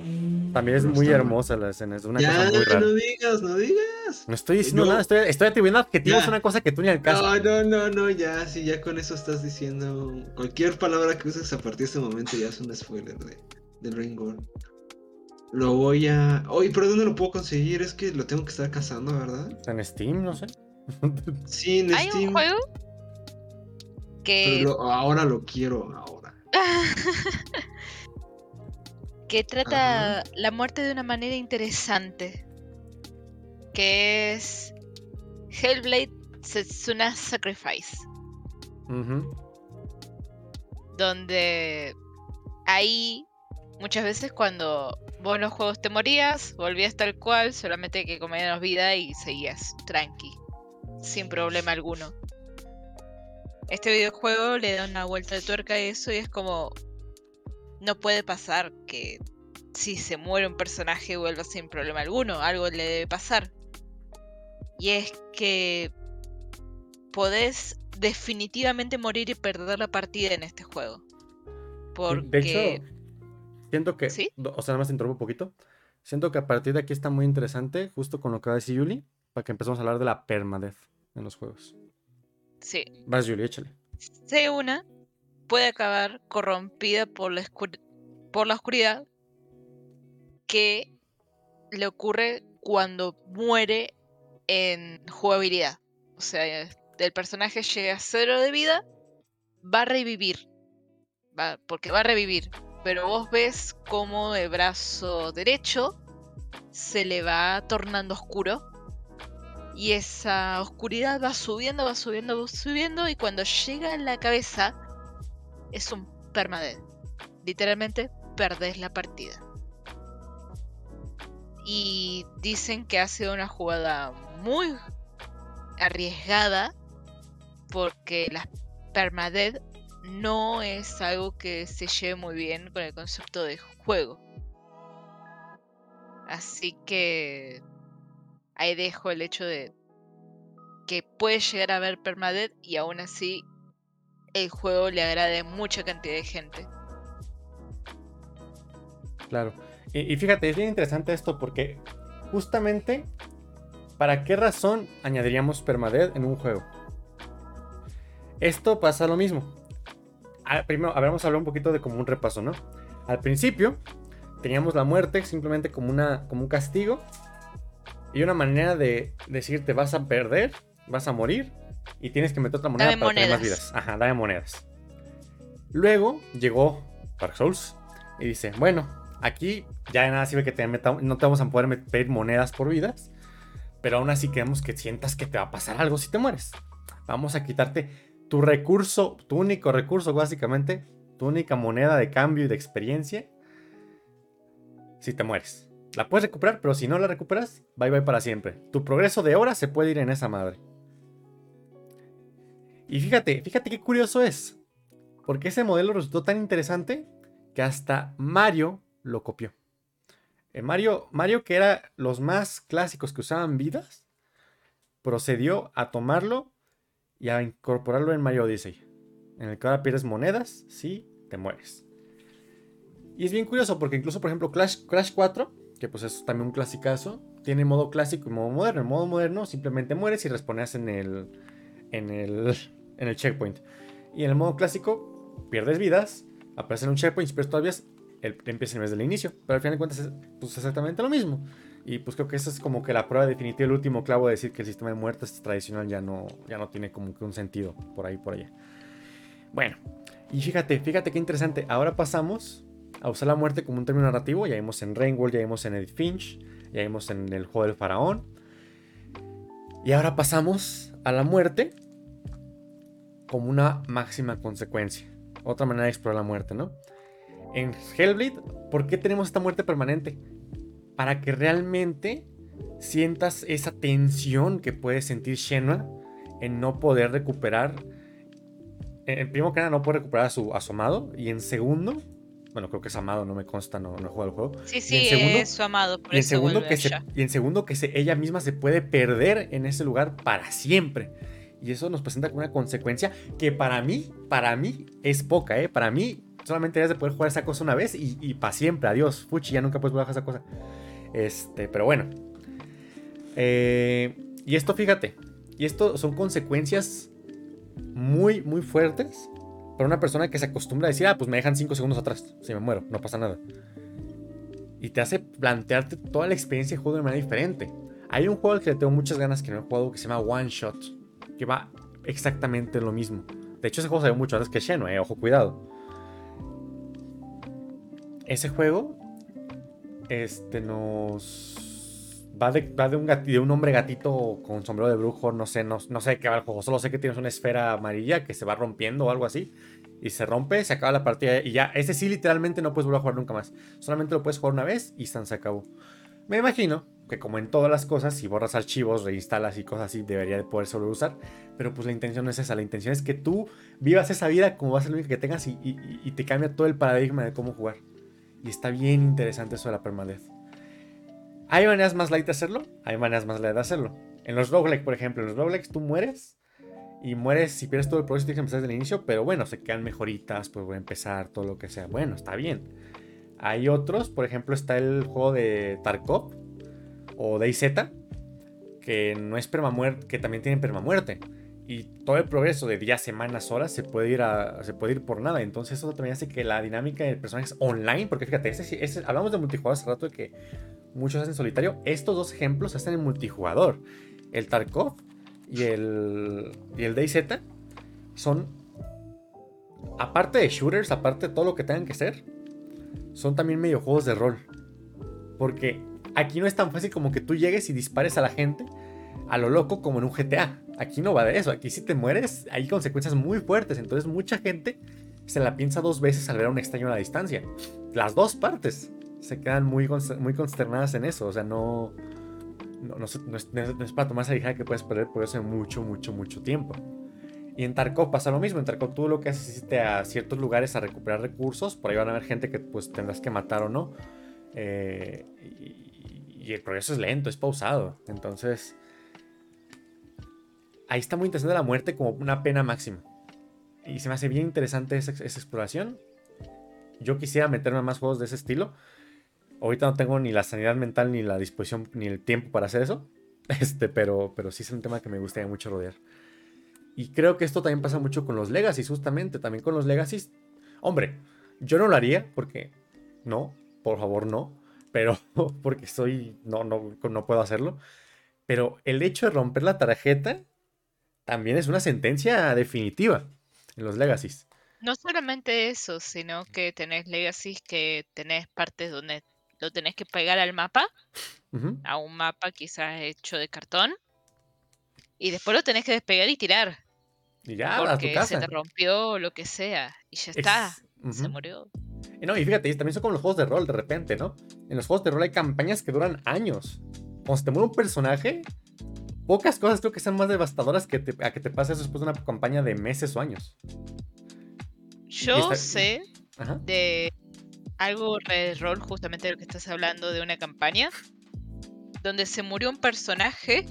también es No muy mal. hermosa la escena. Es una ya, cosa muy rara. no digas, no digas. No estoy diciendo No. nada, estoy, estoy atribuyendo adjetivos a una cosa que tú ni al caso. No, no, no, no, ya, sí, ya con eso estás diciendo. Cualquier palabra que uses a partir de este momento ya es un spoiler de, de Ringworld. Lo voy a. Oye, pero ¿dónde lo puedo conseguir? Es que lo tengo que estar cazando, ¿verdad? En Steam, no sé. Sí, en Hay Steam. un juego que, lo- ahora lo quiero, ahora. que trata la muerte de una manera interesante. Que es Hellblade Setsuna Sacrifice. Donde ahí muchas veces cuando vos los juegos te morías, volvías tal cual, solamente que comías vida y seguías tranqui, sin problema alguno. Este videojuego le da una vuelta de tuerca a eso y es como no puede pasar que si se muere un personaje vuelva sin problema alguno, algo le debe pasar. Y es que podés definitivamente morir y perder la partida en este juego. Porque De hecho, siento que. ¿Sí? O sea, nada más te interrumpo un poquito. Siento que a partir de aquí está muy interesante, justo con lo que va a decir Yuli, para que empecemos a hablar de la permadeath en los juegos. sí, Vas, Yuli, échale. C una puede acabar corrompida por la, por la oscuridad que le ocurre cuando muere en jugabilidad. O sea, el personaje llega a cero de vida, va a revivir. Va- porque va a revivir. Pero vos ves cómo el brazo derecho se le va tornando oscuro. Y esa oscuridad va subiendo, va subiendo, va subiendo. Y cuando llega a la cabeza, es un permadeath. Literalmente perdés la partida. Y dicen que ha sido una jugada muy arriesgada. Porque la permadeath no es algo que se lleve muy bien con el concepto de juego. Así que ahí dejo el hecho de que puede llegar a haber permadeath y aún así el juego le agrade a mucha cantidad de gente. Claro. Y, y fíjate, es bien interesante esto porque justamente, ¿para qué razón añadiríamos permadeath en un juego? Esto pasa lo mismo. Ah, primero, habíamos hablado un poquito de como un repaso, ¿no? Al principio teníamos la muerte simplemente como, una, como un castigo y una manera de decirte vas a perder, vas a morir y tienes que meter otra moneda Dame para tener más monedas. vidas. Ajá, dame monedas. Luego llegó Dark Souls y dice, bueno, aquí ya de nada sirve que te meta- no te vamos a poder pedir monedas por vidas, pero aún así queremos que sientas que te va a pasar algo si te mueres. Vamos a quitarte tu recurso, tu único recurso básicamente, tu única moneda de cambio y de experiencia, si te mueres. La puedes recuperar, pero si no la recuperas, bye bye para siempre. Tu progreso de horas se puede ir en esa madre. Y fíjate, fíjate qué curioso es. Porque ese modelo resultó tan interesante que hasta Mario lo copió. Eh, Mario, Mario, que era los más clásicos que usaban vidas, procedió a tomarlo y a incorporarlo en Mario Odyssey. En el que ahora pierdes monedas si te mueres. Y es bien curioso porque incluso, por ejemplo, Clash, Crash 4, que pues es también un clasicazo, tiene modo clásico y modo moderno. En modo moderno simplemente mueres y respones en el, en el, en el checkpoint. Y en el modo clásico pierdes vidas, aparece en un checkpoint, las vidas, el, empieza en vez del inicio. Pero al final de cuentas es pues, exactamente lo mismo. Y pues creo que esa es como que la prueba definitiva, el último clavo de decir que el sistema de muertes tradicional ya no, ya no tiene como que un sentido por ahí, por allá. Bueno, y fíjate, fíjate qué interesante. Ahora pasamos a usar la muerte como un término narrativo. Ya vimos en Rainworld, ya vimos en Edith Finch, ya vimos en el juego del faraón. Y ahora pasamos a la muerte como una máxima consecuencia. Otra manera de explorar la muerte, ¿no? En Hellblade, ¿por qué tenemos esta muerte permanente? Para que realmente sientas esa tensión que puede sentir Shenua en no poder recuperar. En primero que nada, no puede recuperar a su, a su amado. Y en segundo, bueno, creo que es amado, no me consta, no, no he jugado el juego. Sí, Y sí, en segundo- es su amado. Por Y en eso segundo, que se, y en segundo que se, ella misma se puede perder en ese lugar para siempre. Y eso nos presenta como una consecuencia que para mí, para mí es poca, ¿eh? Para mí solamente debes de poder jugar esa cosa una vez y, para siempre. Adiós, fuchi, ya nunca puedes jugar esa cosa. Este, pero bueno. Eh, y esto, fíjate, y esto son consecuencias muy, muy fuertes para una persona que se acostumbra a decir, ah, pues me dejan 5 segundos atrás, si me muero, no pasa nada. Y te hace plantearte toda la experiencia de juego de manera diferente. Hay un juego al que le tengo muchas ganas que no he jugado que se llama One Shot, que va exactamente lo mismo. De hecho, ese juego salió mucho antes que Shenmue, eh, ojo, cuidado. Ese juego este nos va de, va de un, de un hombre gatito con sombrero de brujo, no sé, no, no sé qué va el juego, solo sé que tienes una esfera amarilla que se va rompiendo o algo así, y se rompe, se acaba la partida y ya, ese sí literalmente no puedes volver a jugar nunca más, solamente lo puedes jugar una vez y se acabó. Me imagino que como en todas las cosas, si borras archivos, reinstalas y cosas así, debería de poder solo usar, pero pues la intención no es esa, la intención es que tú vivas esa vida como va a ser lo único que tengas y te cambia todo el paradigma de cómo jugar. Y está bien interesante eso de la permadez. ¿Hay maneras más light de hacerlo? Hay maneras más light de hacerlo. En los roguelike, por ejemplo, en los roguelikes tú mueres y mueres si pierdes todo el progreso tienes que empezar desde el inicio, pero bueno, se quedan mejoritas, pues voy a empezar, todo lo que sea. Bueno, está bien. Hay otros, por ejemplo, está el juego de Tarkov o DayZ, que no es permamuerte, que también tienen permamuerte. Y todo el progreso de días, semanas, horas se puede ir se puede ir por nada. Entonces eso también hace que la dinámica de personajes online, porque fíjate, hablamos de multijugador hace rato de que muchos hacen solitario. Estos dos ejemplos se hacen en multijugador. El Tarkov y el, y el DayZ son, aparte de shooters, aparte de todo lo que tengan que ser, son también medio juegos de rol. Porque aquí no es tan fácil como que tú llegues y dispares a la gente a lo loco como en un GTA. Aquí no va de eso. Aquí si te mueres hay consecuencias muy fuertes. Entonces mucha gente se la piensa dos veces al ver a un extraño a la distancia. Las dos partes se quedan muy, muy consternadas en eso. O sea, no... No, es, no es- para tomarse que puedes perder por eso mucho, mucho, mucho tiempo. Y en Tarkov pasa lo mismo. En Tarkov tú lo que haces es irte a ciertos lugares a recuperar recursos. Por ahí van a haber gente que pues tendrás que matar o no. Eh, y, y el progreso es lento, es pausado. Entonces, ahí está muy interesante la muerte como una pena máxima. Y se me hace bien interesante esa, exploración. Yo quisiera meterme a más juegos de ese estilo. Ahorita no tengo ni la sanidad mental, ni la disposición, ni el tiempo para hacer eso. Este, pero, pero sí es un tema que me gustaría mucho rodear. Y creo que esto también pasa mucho con los Legacies, justamente. También con los Legacies. Hombre, yo no lo haría porque no, por favor no. Pero porque soy, no, no, no puedo hacerlo. Pero el hecho de romper la tarjeta también es una sentencia definitiva en los Legacies. No solamente eso, sino que tenés legacies que tenés partes donde lo tenés que pegar al mapa, Ujú. a un mapa quizás hecho de cartón, y después lo tenés que despegar y tirar, Y ya, a tu porque se casa. te rompió lo que sea, y ya está, Ex- se ujú. murió. Y no, y fíjate, y también son como los juegos de rol de repente, ¿no? En los juegos de rol hay campañas que duran años. Cuando se te muere un personaje, pocas cosas creo que sean más devastadoras que te- a que te pase eso después de una campaña de meses o años. Yo sé Ajá. de algo de rol, justamente de lo que estás hablando, de una campaña, donde se murió un personaje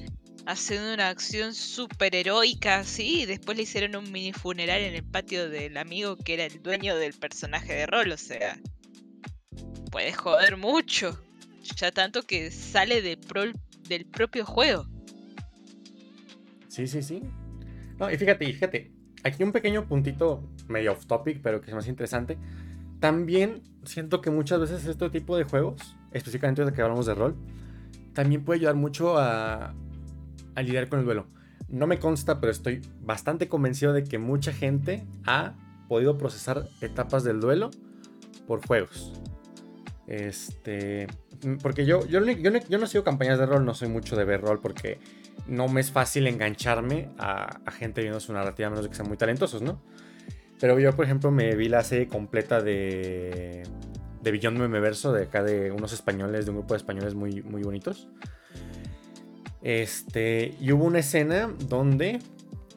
haciendo una acción súper heroica así, y después le hicieron un mini funeral en el patio del amigo que era el dueño del personaje de rol, o sea, puede joder mucho, ya tanto que sale de pro- del propio juego. Sí, sí, sí. No, y fíjate, fíjate, aquí un pequeño puntito medio off topic, pero que es más interesante. También siento que muchas veces este tipo de juegos, específicamente de que hablamos de rol, también puede ayudar mucho a, a lidiar con el duelo. No me consta, pero estoy bastante convencido de que mucha gente ha podido procesar etapas del duelo por juegos. Este. Porque yo, yo, yo, yo no sigo campañas de rol, no soy mucho de ver rol porque no me es fácil engancharme a, gente viendo su narrativa, a menos de que sean muy talentosos, ¿no? Pero yo, por ejemplo, me vi la serie completa de. de Beyond Memeverso, de acá de unos españoles, de un grupo de españoles muy, muy bonitos. Este. Y hubo una escena donde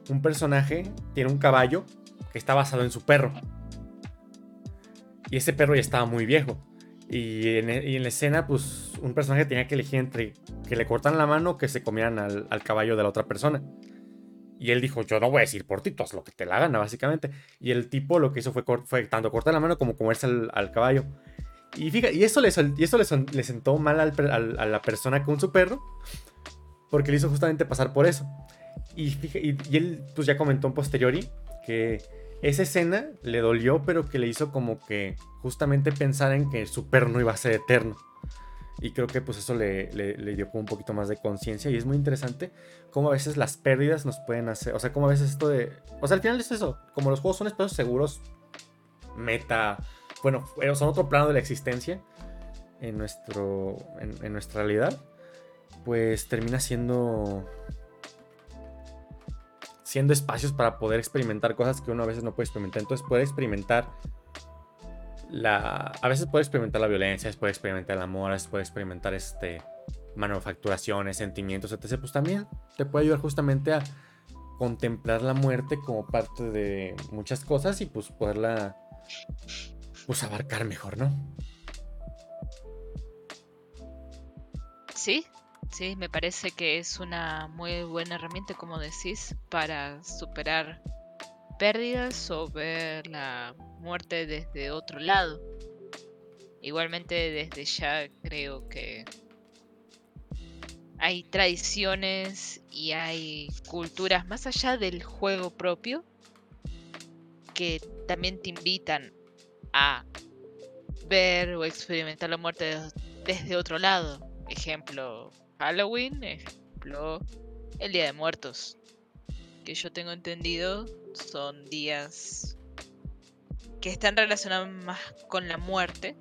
un personaje tiene un caballo que está basado en su perro. Y ese perro ya estaba muy viejo. Y en, e, la escena, pues, un personaje tenía que elegir entre que le cortan la mano o que se comieran al, caballo de la otra persona. Y él dijo, yo no voy a decir por ti, tú haz lo que te la gana, básicamente. Y el tipo lo que hizo fue, tanto cortar la mano como comerse al, caballo. Y fíjate, y eso le, y eso le, sentó mal a la persona con su perro, porque le hizo justamente pasar por eso. Y, y, y él pues ya comentó en posteriori que esa escena le dolió, pero que le hizo como que justamente pensar en que su perro no iba a ser eterno. Y creo que pues eso le, dio como un poquito más de conciencia y es muy interesante cómo a veces las pérdidas nos pueden hacer, o sea, cómo a veces esto de, o sea, al final es eso, como los juegos son espacios seguros, meta, bueno, son otro plano de la existencia en, nuestro, en nuestra realidad, pues termina siendo siendo espacios para poder experimentar cosas que uno a veces no puede experimentar. Entonces puede experimentar la... A veces puede experimentar la violencia, puede experimentar el amor, puede experimentar este, manufacturaciones, sentimientos, etc. Pues también te puede ayudar justamente a contemplar la muerte como parte de muchas cosas y pues poderla pues abarcar mejor, ¿no? Sí, Sí, me parece que es una muy buena herramienta, como decís, para superar pérdidas o ver la muerte desde otro lado. Igualmente desde ya creo que hay tradiciones y hay culturas más allá del juego propio que también te invitan a ver o experimentar la muerte desde otro lado. Ejemplo, Halloween, ejemplo, el Día de Muertos. Que yo tengo entendido son días que están relacionados más con la muerte.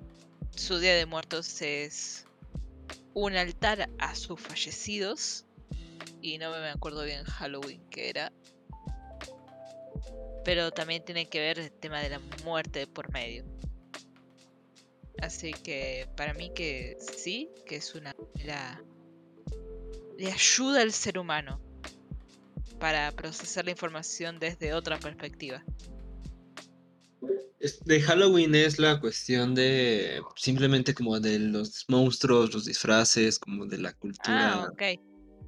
Su Día de Muertos es un altar a sus fallecidos. Y no me acuerdo bien Halloween que era. Pero también tiene que ver el tema de la muerte por medio. Así que para mí que sí, que es una le ayuda al ser humano para procesar la información desde otra perspectiva. De Halloween es la cuestión de simplemente como de los monstruos, los disfraces, como de la cultura. Ah, ok.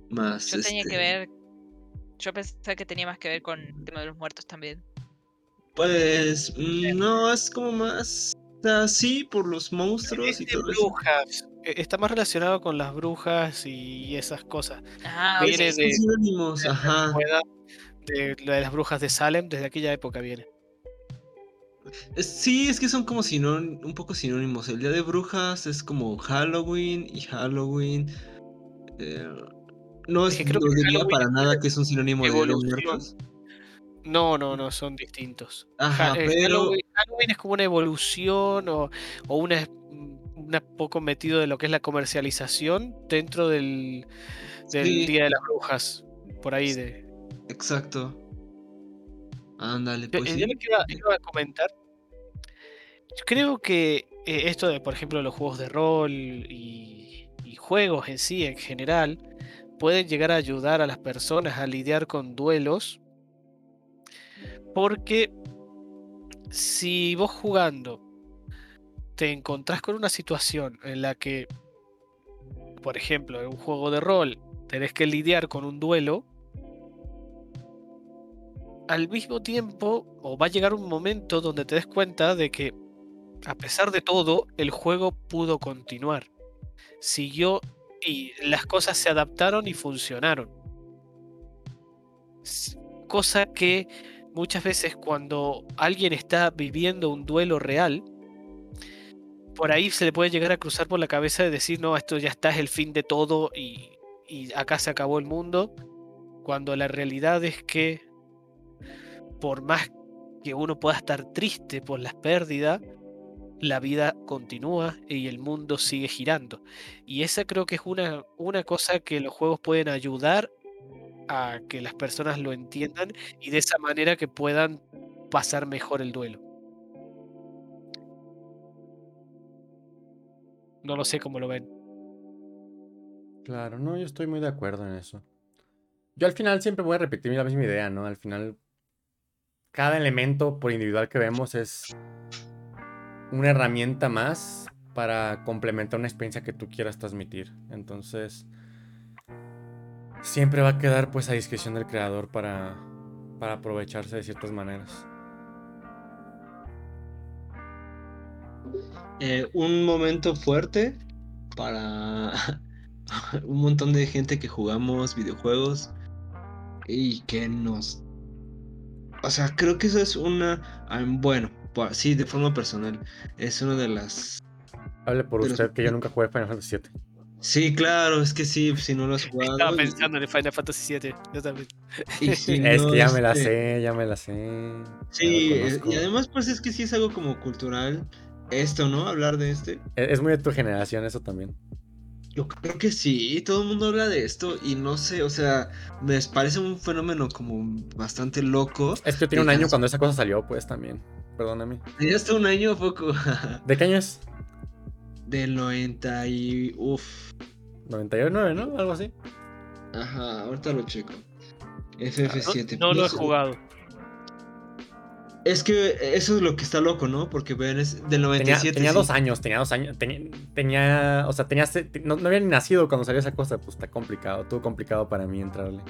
Más. Yo tenía que este ver. Yo pensaba que tenía más que ver con el tema de los muertos también. Pues mm, no, es como más así por los monstruos y todo brujas. E, está más relacionado con las brujas y esas cosas. Ah, viene de, sinónimos, ajá. De, de, las brujas de Salem, desde aquella época viene. Sí, es que son como sinón, un poco sinónimos. El día de brujas es como Halloween y Halloween. Eh, no es, que creo diría para nada que es un sinónimo de los muertos. No, no, no, son distintos. Ajá, eh, pero... Halloween, es como una evolución o, o una, poco metido de lo que es la comercialización dentro del, Día de las Brujas. Por ahí de. Exacto. Ándale, pues. Yo, iba, a comentar. Yo creo que eh, esto de, por ejemplo, los juegos de rol y, y juegos en sí, en general, pueden llegar a ayudar a las personas a lidiar con duelos porque si vos jugando te encontrás con una situación en la que, por ejemplo, en un juego de rol tenés que lidiar con un duelo, al mismo tiempo, o va a llegar un momento donde te des cuenta de que, a pesar de todo, el juego pudo continuar. Siguió y las cosas se adaptaron y funcionaron. Cosa que muchas veces cuando alguien está viviendo un duelo real, por ahí se le puede llegar a cruzar por la cabeza de decir, no, esto ya está, es el fin de todo y, acá se acabó el mundo, cuando la realidad es que por más que uno pueda estar triste por las pérdidas, la vida continúa y el mundo sigue girando. Y esa creo que es una, una cosa que los juegos pueden ayudar a que las personas lo entiendan y de esa manera que puedan pasar mejor el duelo. No lo sé cómo lo ven. Claro, no, yo estoy muy de acuerdo en eso. Yo al final siempre voy a repetir la misma idea, ¿no? Al final, cada elemento por individual que vemos es una herramienta más para complementar una experiencia que tú quieras transmitir. Entonces, siempre va a quedar pues a discreción del creador para, para aprovecharse de ciertas maneras. Eh, un momento fuerte para un montón de gente que jugamos videojuegos y que nos... O sea, creo que eso es una... ah, Bueno, sí, de forma personal. Es una de las... Hable por usted que yo nunca jugué Final Fantasy VII. Sí, claro, es que sí, si no lo has jugado... Estaba pensando en el Final Fantasy VII. Yo también. y si Es no, que ya me la este, sé, ya me la sé. Sí, y además pues es que sí es algo como cultural esto, ¿no? Hablar de este. Es, es muy de tu generación eso también. Yo creo que sí, todo el mundo habla de esto y no sé, o sea, me parece un fenómeno como bastante loco. Es que yo tenía un año cuando esa cosa salió, pues también. Perdóname. Ya hasta un año poco. ¿De qué año es? Del 90 y... Uf. 99, ¿no? Algo así. Ajá, ahorita lo checo. FF7. No, no lo he jugado. Es que eso es lo que está loco, ¿no? Porque ven, es del Tenía, 97. tenía sí. dos años, tenía dos años. Tenía, tenía o sea, tenía, no, no había ni nacido cuando salió esa cosa. Pues está complicado, estuvo complicado para mí entrarle.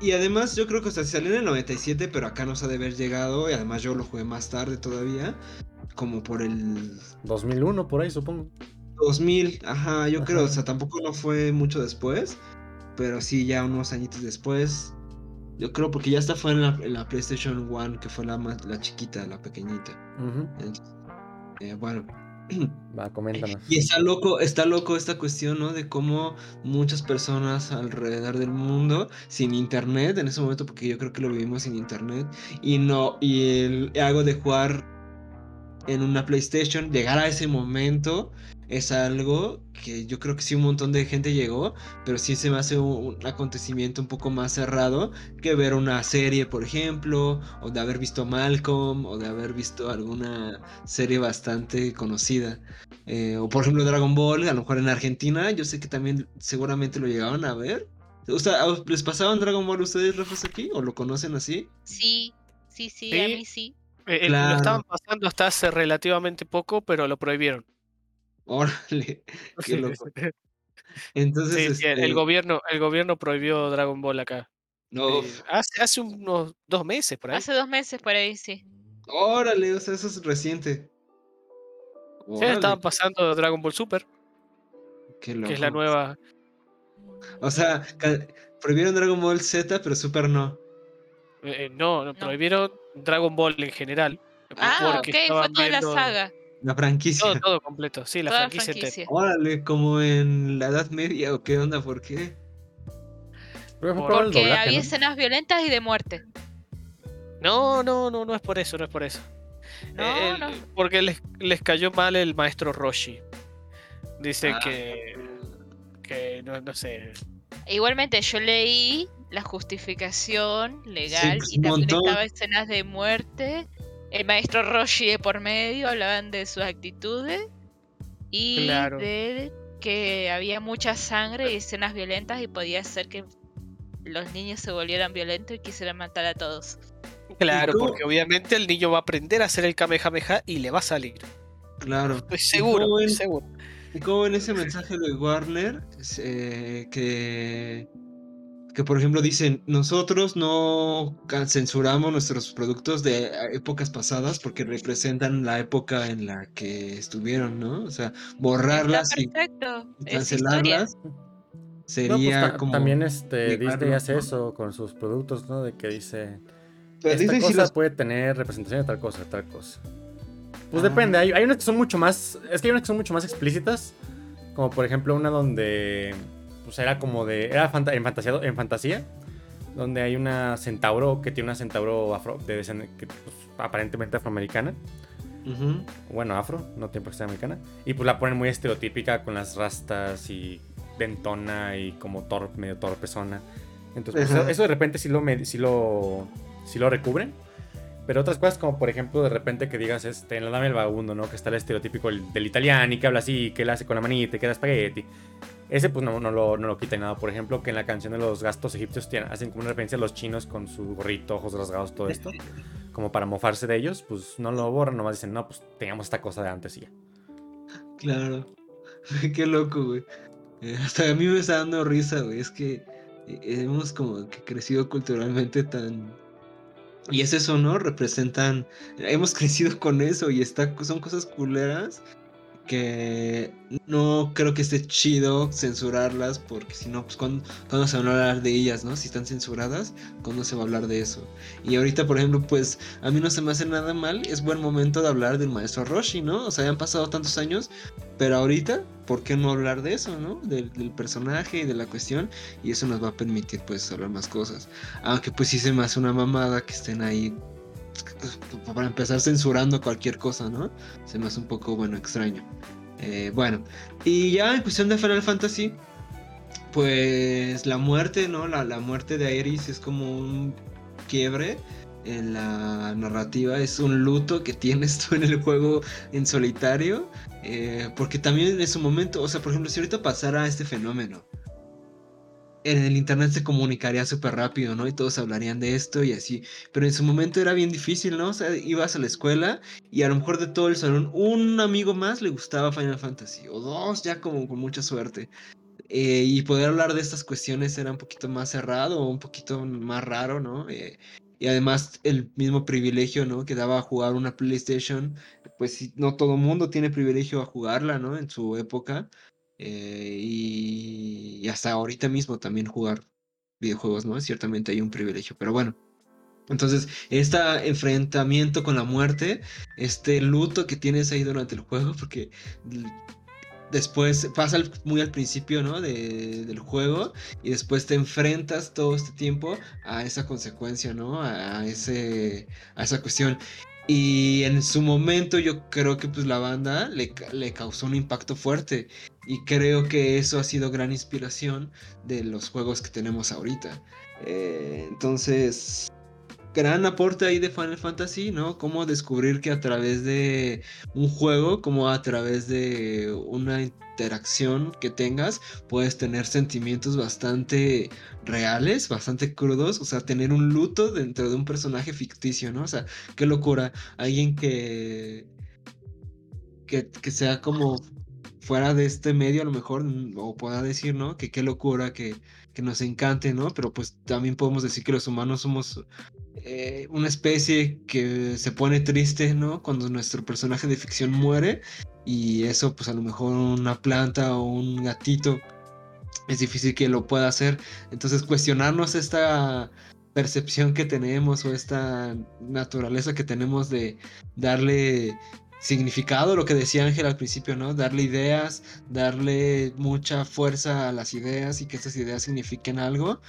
Y además yo creo que o sea, salió en el 97, pero acá nos ha de haber llegado. Y además yo lo jugué más tarde todavía. Como por el 2001, por ahí, supongo. 2000, ajá, yo creo, o sea, tampoco no fue mucho después, pero sí ya unos añitos después. Yo creo porque ya hasta fue en la, en la PlayStation 1, que fue la más, la chiquita, la pequeñita. Entonces, eh, bueno. Va, coméntanos. Y está loco, está loco esta cuestión, ¿no? De cómo muchas personas alrededor del mundo, sin internet, en ese momento, porque yo creo que lo vivimos sin internet, y no, y el hago de jugar en una PlayStation, llegar a ese momento es algo que yo creo que sí un montón de gente llegó, pero sí se me hace un, un acontecimiento un poco más cerrado que ver una serie, por ejemplo, o de haber visto Malcolm, o de haber visto alguna serie bastante conocida. Eh, o por ejemplo Dragon Ball, a lo mejor en Argentina, yo sé que también seguramente lo llegaban a ver. O sea, ¿a- ¿les pasaban Dragon Ball ustedes, Rafas, aquí? ¿O lo conocen así? Sí, sí, sí, Sí. a mí sí. Eh, eh, Claro. Lo estaban pasando hasta hace relativamente poco, pero lo prohibieron. Órale, qué loco. Entonces, Sí, sí, el, el este, gobierno, el gobierno prohibió Dragon Ball acá. no, Eh, hace, hace unos dos meses por ahí. Hace dos meses por ahí, sí. órale, o sea, eso es reciente. Sí, estaban pasando Dragon Ball Super, qué que es la loco. nueva. O sea, prohibieron Dragon Ball Z, pero Super no. eh, eh, no, no, No. prohibieron Dragon Ball en general. Ah, porque ok, fue toda la viendo- saga. La franquicia. Todo, todo completo, sí, la toda franquicia franquicia. Órale, como en la Edad Media o qué onda, ¿por qué? Por- Porque doblaje, había ¿no? escenas violentas y de muerte. No, no, no, no es por eso, no es por eso. No, Eh, no. Porque les, les cayó mal el maestro Roshi. Dice Ah. que, que no, no sé. Igualmente yo leí la justificación legal pues, y también montón. estaba escenas de muerte. El maestro Roshi de por medio hablaban de sus actitudes y Claro. de que había mucha sangre y escenas violentas y podía ser que los niños se volvieran violentos y quisieran matar a todos. Claro, cómo- porque obviamente el niño va a aprender a hacer el Kamehameha y le va a salir. Claro. Estoy seguro, cómo estoy ven? seguro. Y como en ese mensaje de Warner, eh, que, que por ejemplo dicen, nosotros no censuramos nuestros productos de eh, épocas pasadas porque representan la época en la que estuvieron, ¿no? O sea, borrarlas y cancelarlas No, pues, sería ta- como... También este, Disney hace ¿no? eso con sus productos, ¿no? De que dice, Pero esta Disney cosa los- puede tener representación de tal cosa, de tal cosa. Pues Ah. depende, hay, hay unas que son mucho más, es que hay unas que son mucho más explícitas, como por ejemplo una donde, pues era como de, era fanta- en, fantasía, en fantasía, donde hay una centauro que tiene una centauro afro, de que, pues, aparentemente afroamericana, bueno, afro, no tiene por qué ser americana, y pues la ponen muy estereotípica con las rastas y dentona y como torpe, medio torpezona. Entonces, pues, eso, eso de repente sí lo, sí lo, sí lo recubren. Pero otras cosas como por ejemplo de repente que digas este, en la dama del vagabundo, ¿no? Que está el estereotípico del, italiano y que habla así, que él hace con la manita y que da espagueti. Ese pues no, no, lo, no lo quita nada. Por ejemplo, que en la canción de los gastos egipcios hacen como una referencia a los chinos con su gorrito, ojos rasgados, todo esto. Como para mofarse de ellos, pues no lo borran, nomás dicen, no, pues tengamos esta cosa de antes y ya. Claro. Qué loco, güey. Eh, hasta a mí me está dando risa, güey. Es que eh, hemos como que crecido culturalmente tan... Y es eso, ¿no? Representan... Hemos crecido con eso y está... son cosas culeras que no creo que esté chido censurarlas porque si no, pues ¿cuándo, se van a hablar de ellas, no? Si están censuradas, ¿cuándo se va a hablar de eso? Y ahorita, por ejemplo, pues a mí no se me hace nada mal, es buen momento de hablar del maestro Roshi, ¿no? O sea, han pasado tantos años, pero ahorita, ¿por qué no hablar de eso, no? Del, del personaje y de la cuestión, y eso nos va a permitir, pues, hablar más cosas. Aunque pues sí se me hace una mamada que estén ahí para empezar censurando cualquier cosa, ¿no? Se me hace un poco, bueno, extraño. Eh, bueno, y ya en cuestión de Final Fantasy, pues la muerte, ¿no? La, la muerte de Aeris es como un quiebre en la narrativa, es un luto que tienes tú en el juego en solitario, eh, porque también en su momento, o sea, por ejemplo, si ahorita pasara este fenómeno, en el internet se comunicaría súper rápido, ¿no? Y todos hablarían de esto y así. Pero en su momento era bien difícil, ¿no? O sea, ibas a la escuela y a lo mejor de todo el salón un amigo más le gustaba Final Fantasy. O dos, ya como con mucha suerte. Eh, y poder hablar de estas cuestiones era un poquito más cerrado un poquito más raro, ¿no? Eh, y además el mismo privilegio, ¿no? Que daba a jugar una PlayStation, pues no todo mundo tiene privilegio a jugarla, ¿no? En su época. Eh, y, hasta ahorita mismo también jugar videojuegos, ¿no? Ciertamente hay un privilegio, pero bueno. Entonces, este enfrentamiento con la muerte, este luto que tienes ahí durante el juego, porque después pasa muy al principio, ¿no? del juego y después te enfrentas todo este tiempo a esa consecuencia, ¿no? A, ese, a esa cuestión. Y en su momento yo creo que pues la banda le, le, causó un impacto fuerte. Y creo que eso ha sido gran inspiración de los juegos que tenemos ahorita. Eh, entonces, gran aporte ahí de Final Fantasy, ¿no? Cómo descubrir que a través de un juego, como a través de una interacción que tengas, puedes tener sentimientos bastante reales, bastante crudos, o sea, tener un luto dentro de un personaje ficticio, ¿no? O sea, qué locura, alguien que que, que sea como fuera de este medio a lo mejor, o pueda decir, ¿no? Que qué locura, que, que nos encante, ¿no? Pero pues también podemos decir que los humanos somos eh, una especie que se pone triste, ¿no? Cuando nuestro personaje de ficción muere y eso pues a lo mejor una planta o un gatito es difícil que lo pueda hacer. Entonces cuestionarnos esta percepción que tenemos o esta naturaleza que tenemos de darle significado, lo que decía Ángel al principio, ¿no? Darle ideas, darle mucha fuerza a las ideas y que esas ideas signifiquen algo.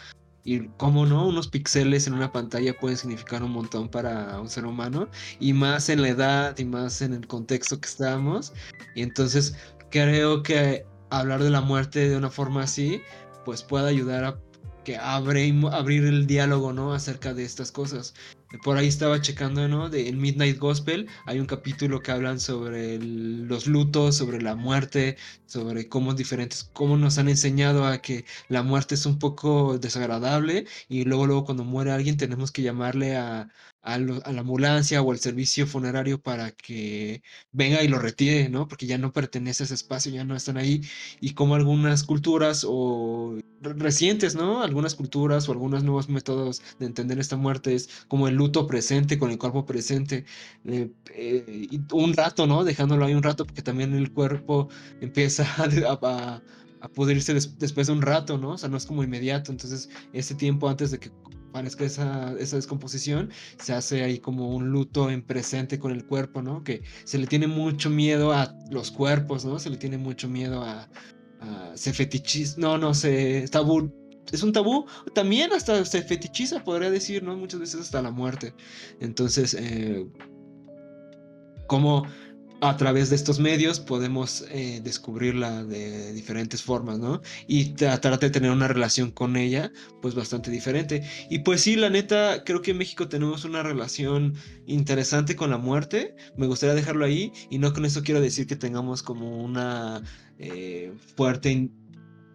Y cómo no, unos píxeles en una pantalla pueden significar un montón para un ser humano. Y más en la edad y más en el contexto que estamos. Y entonces creo que hablar de la muerte de una forma así, pues puede ayudar a que abre, abrir el diálogo, ¿no? Acerca de estas cosas. Por ahí estaba checando, ¿no? De en Midnight Gospel hay un capítulo que hablan sobre los lutos, sobre la muerte, sobre cómo diferentes, cómo nos han enseñado a que la muerte es un poco desagradable y luego, luego cuando muere alguien tenemos que llamarle a, a, la ambulancia o al servicio funerario para que venga y lo retire, ¿no? Porque ya no pertenece a ese espacio, ya no están ahí. Y como algunas culturas o recientes, ¿no? Algunas culturas o algunos nuevos métodos de entender esta muerte es como el luto presente, con el cuerpo presente, eh, eh, un rato, ¿no? Dejándolo ahí un rato porque también el cuerpo empieza a, a pudrirse después de un rato, ¿no? O sea, no es como inmediato. Entonces, ese tiempo antes de que parezca esa, esa descomposición, se hace ahí como un luto en presente con el cuerpo, ¿no? Que se le tiene mucho miedo a los cuerpos, ¿no? Se le tiene mucho miedo a, se fetichiza, no, no, se tabú, es un tabú, también hasta se fetichiza, podría decir, ¿no? Muchas veces hasta la muerte. Entonces, eh, como a través de estos medios podemos eh, descubrirla de diferentes formas, ¿no? Y tratar de tener una relación con ella, pues bastante diferente. Y pues sí, la neta, creo que en México tenemos una relación interesante con la muerte. Me gustaría dejarlo ahí. Y no con eso quiero decir que tengamos como una eh, fuerte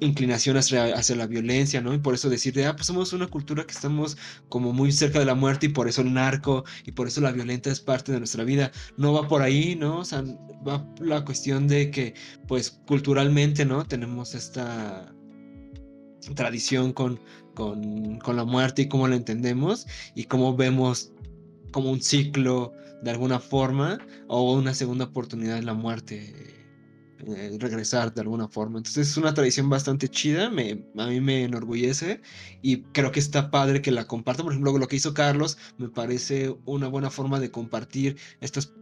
inclinación hacia, hacia, la violencia, ¿no? Y por eso decir, de, ah, pues somos una cultura que estamos como muy cerca de la muerte y por eso el narco y por eso la violencia es parte de nuestra vida. No va por ahí, ¿no? O sea, va la cuestión de que, pues, culturalmente, ¿no? Tenemos esta tradición con, con, con la muerte y cómo la entendemos y cómo vemos como un ciclo de alguna forma o una segunda oportunidad en la muerte regresar de alguna forma. Entonces es una tradición bastante chida, me, a mí me enorgullece y creo que está padre que la comparta. Por ejemplo, lo que hizo Carlos me parece una buena forma de compartir estos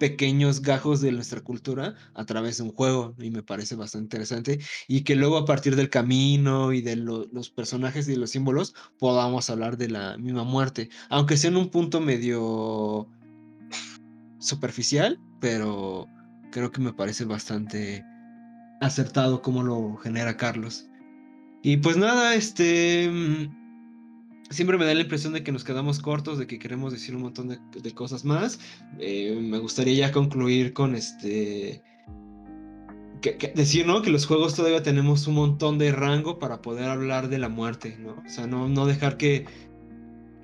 pequeños gajos de nuestra cultura a través de un juego y me parece bastante interesante y que luego a partir del camino y de los personajes y de los símbolos podamos hablar de la misma muerte, aunque sea en un punto medio superficial, pero creo que me parece bastante acertado como lo genera Carlos. Y pues nada, este... Mm, siempre me da la impresión de que nos quedamos cortos, de que queremos decir un montón de, cosas más. Eh, me gustaría ya concluir con este... Que, decir, ¿no? Que los juegos todavía tenemos un montón de rango para poder hablar de la muerte, ¿no? O sea, no, no dejar que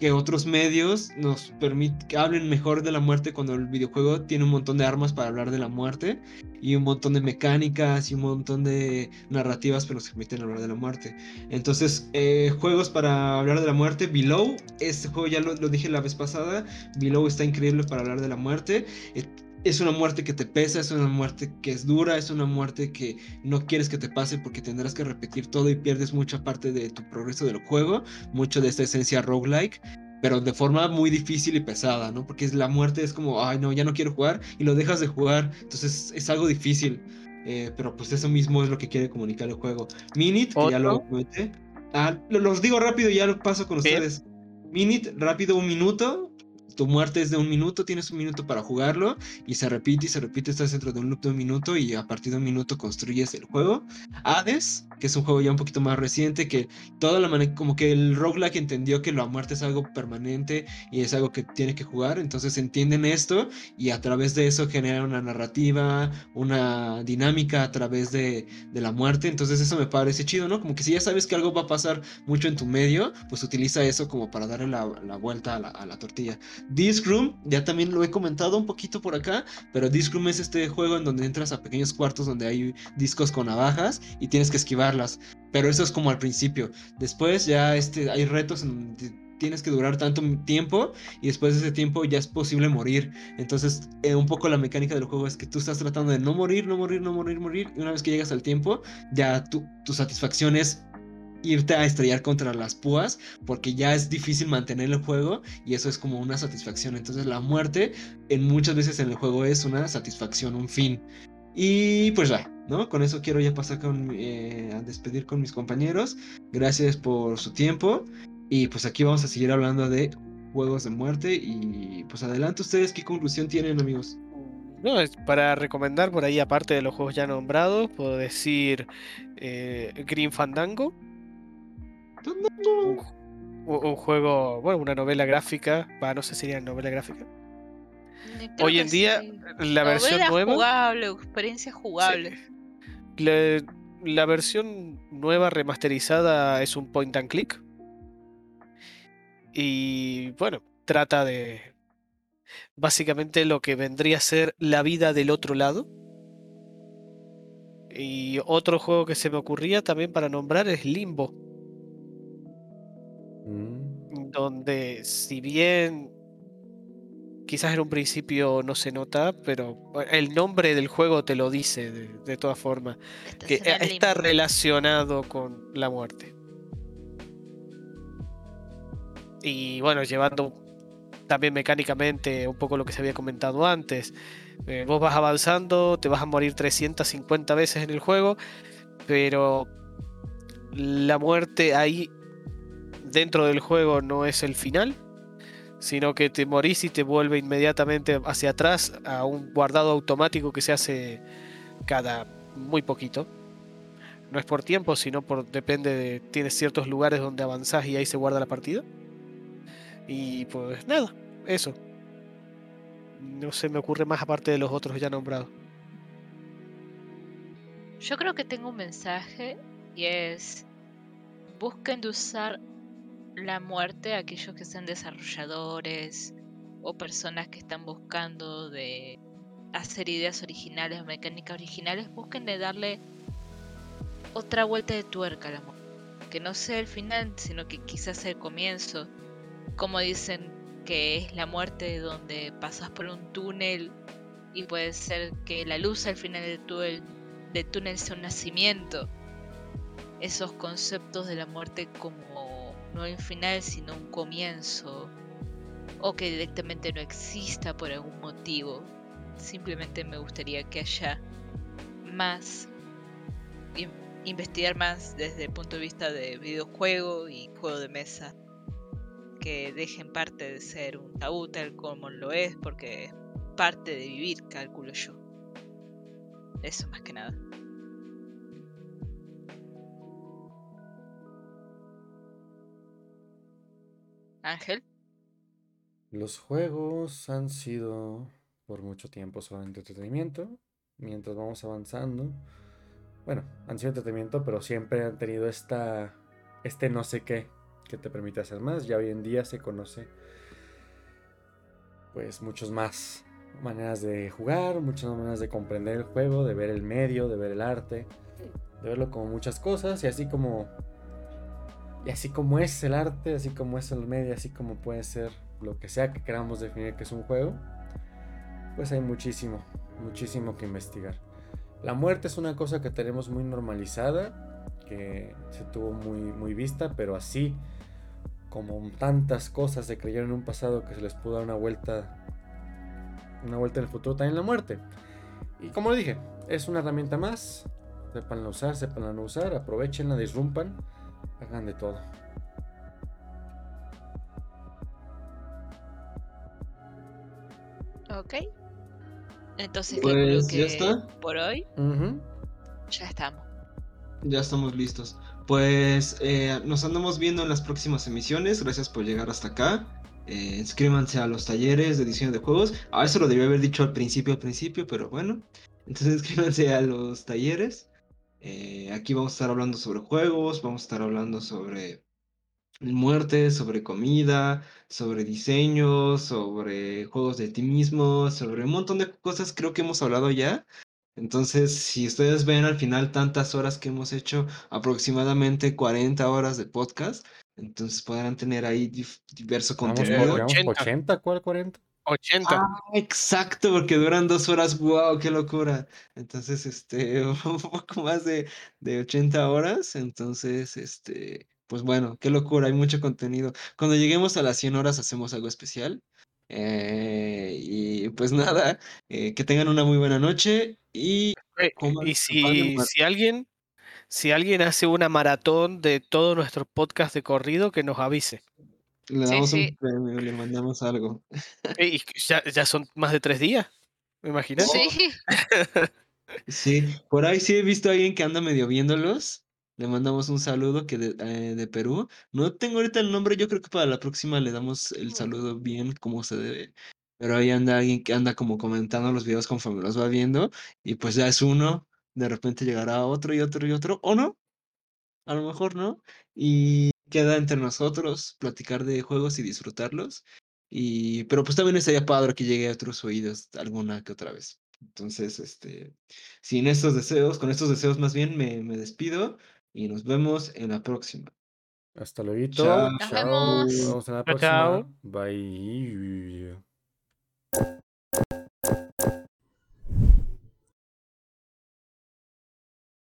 que otros medios nos permiten que hablen mejor de la muerte cuando el videojuego tiene un montón de armas para hablar de la muerte y un montón de mecánicas y un montón de narrativas que nos permiten hablar de la muerte. Entonces, eh, juegos para hablar de la muerte, Below, este juego ya lo, dije la vez pasada, Below está increíble para hablar de la muerte. Eh, es una muerte que te pesa, es una muerte que es dura, es una muerte que no quieres que te pase porque tendrás que repetir todo y pierdes mucha parte de tu progreso del juego, mucho de esta esencia roguelike, pero de forma muy difícil y pesada, ¿no? Porque la muerte es como, ay no, ya no quiero jugar y lo dejas de jugar, entonces es algo difícil, eh, pero pues eso mismo es lo que quiere comunicar el juego. Minute, que ya lo comenté. Ah, los digo rápido y ya lo paso con ustedes. Minute, rápido, un minuto tu muerte es de un minuto, tienes un minuto para jugarlo y se repite y se repite, estás dentro de un loop de un minuto y a partir de un minuto construyes el juego. Hades, que es un juego ya un poquito más reciente, que toda la manera, como que el roguelike entendió que la muerte es algo permanente y es algo que tiene que jugar, entonces entienden esto y a través de eso generan una narrativa, una dinámica a través de, de la muerte, entonces eso me parece chido, ¿no? Como que si ya sabes que algo va a pasar mucho en tu medio, pues utiliza eso como para darle la, la vuelta a la, a la tortilla. Disc Room, ya también lo he comentado un poquito por acá, pero Disc Room es este juego en donde entras a pequeños cuartos donde hay discos con navajas y tienes que Pero eso es como al principio. Después ya este, hay retos tienes que durar tanto tiempo y después de ese tiempo ya es posible morir. Entonces, eh, un poco la mecánica del juego es que tú estás tratando de no morir, no morir, no morir, morir. Y una vez que llegas al tiempo, ya tu, tu satisfacción es irte a estrellar contra las púas porque ya es difícil mantener el juego y eso es como una satisfacción. Entonces la muerte en muchas veces en el juego es una satisfacción, un fin. Y pues ya, ¿no? Con eso quiero ya pasar con, eh, a despedir con mis compañeros. Gracias por su tiempo y pues aquí vamos a seguir hablando de juegos de muerte y pues adelante ustedes, ¿qué conclusión tienen amigos? No, es para recomendar por ahí, aparte de los juegos ya nombrados, puedo decir eh, Green Fandango, un, juego, bueno, una novela gráfica, va, no sé si sería novela gráfica. Hoy en día, la versión nueva. jugable, experiencia jugable. La, la, versión nueva remasterizada es un point and click. Y bueno, trata de básicamente lo que vendría a ser la vida del otro lado. Y otro juego que se me ocurría también para nombrar es Limbo Mm. donde si bien quizás en un principio no se nota, pero el nombre del juego te lo dice de, todas formas, que está relacionado con la muerte. Y bueno, llevando también mecánicamente un poco lo que se había comentado antes, eh, vos vas avanzando, te vas a morir 350 veces en el juego, pero la muerte ahí dentro del juego no es el final, sino que te morís y te vuelve inmediatamente hacia atrás a un guardado automático que se hace cada muy poquito. No es por tiempo, sino por depende de tienes ciertos lugares donde avanzás y ahí se guarda la partida. Y pues nada, eso. No se me ocurre más aparte de los otros ya nombrados. Yo creo que tengo un mensaje Y es, busquen de usar la muerte a aquellos que sean desarrolladores o personas que están buscando de hacer ideas originales o mecánicas originales, busquen de darle otra vuelta de tuerca a la muerte. Que no sea el final, sino que quizás sea el comienzo. Como dicen que es la muerte donde pasas por un túnel y puede ser que la luz al final del túnel, del túnel sea un nacimiento. Esos conceptos de la muerte como no el final, sino un comienzo. O que directamente no exista por algún motivo. Simplemente me gustaría que haya más investigar más desde el punto de vista de videojuego y juego de mesa. Que dejen parte de ser un tabú tal como lo es, porque es parte de vivir, calculo yo. Eso más que nada. Ángel. Los juegos han sido por mucho tiempo solamente entretenimiento. Mientras vamos avanzando, bueno, han sido entretenimiento, pero siempre han tenido esta, este no sé qué que te permite hacer más. Ya hoy en día se conoce pues muchos más maneras de jugar, muchas maneras de comprender el juego, de ver el medio, de ver el arte, de verlo como muchas cosas y así como y así como es el arte, así como es el medio, así como puede ser lo que sea que queramos definir que es un juego, pues hay muchísimo, muchísimo que investigar. La muerte es una cosa que tenemos muy normalizada, que se tuvo muy, muy vista, pero así como tantas cosas se creyeron en un pasado que se les pudo dar una vuelta, una vuelta en el futuro, también la muerte. Y como dije, es una herramienta más, sepanla usar, sepanla no usar, aprovechenla, disrumpan, hagan de todo. Ok. Entonces Pues, calculo ¿ya que está? por hoy ya estamos. Ya estamos listos. Pues eh, nos andamos viendo en las próximas emisiones. Gracias por llegar hasta acá. Eh, inscríbanse a los talleres de diseño de juegos. Ah, eso lo debí haber dicho al principio, al principio, pero bueno. Entonces inscríbanse a los talleres. Eh, aquí vamos a estar hablando sobre juegos, vamos a estar hablando sobre muerte, sobre comida, sobre diseño, sobre juegos de ti mismo, sobre un montón de cosas creo que hemos hablado ya. Entonces, si ustedes ven al final tantas horas que hemos hecho, aproximadamente 40 horas de podcast, entonces podrán tener ahí dif- diverso contenido. por, vamos por 80. 80, ¿cuál 40? 80. Ah, exacto, porque duran dos horas, wow, qué locura. Entonces, este, un poco más de, de 80 horas, entonces, este, pues bueno, qué locura, hay mucho contenido. Cuando lleguemos a las 100 horas hacemos algo especial. Eh, y pues nada, eh, que tengan una muy buena noche y y si, si alguien si alguien hace una maratón de todo nuestro podcast de corrido, que nos avise. Le damos sí. un premio, le mandamos algo. Y ya, ya son más de tres días, ¿me imaginas? Sí. Sí, por ahí sí he visto a alguien que anda medio viéndolos. Le mandamos un saludo que de, eh, de Perú. No tengo ahorita el nombre, yo creo que para la próxima le damos el saludo bien como se debe. Pero ahí anda alguien que anda como comentando los videos conforme los va viendo. Y pues ya es uno. De repente llegará otro y otro y otro. ¿O no? A lo mejor no. Y queda entre nosotros platicar de juegos y disfrutarlos. Y, pero pues también estaría padre que llegue a otros oídos alguna que otra vez. Entonces, este, sin estos deseos, con estos deseos más bien me, me despido y nos vemos en la próxima. Hasta luego. Chao. Nos Chao. vemos. Nos vemos en la Chao, chao. próxima. Bye.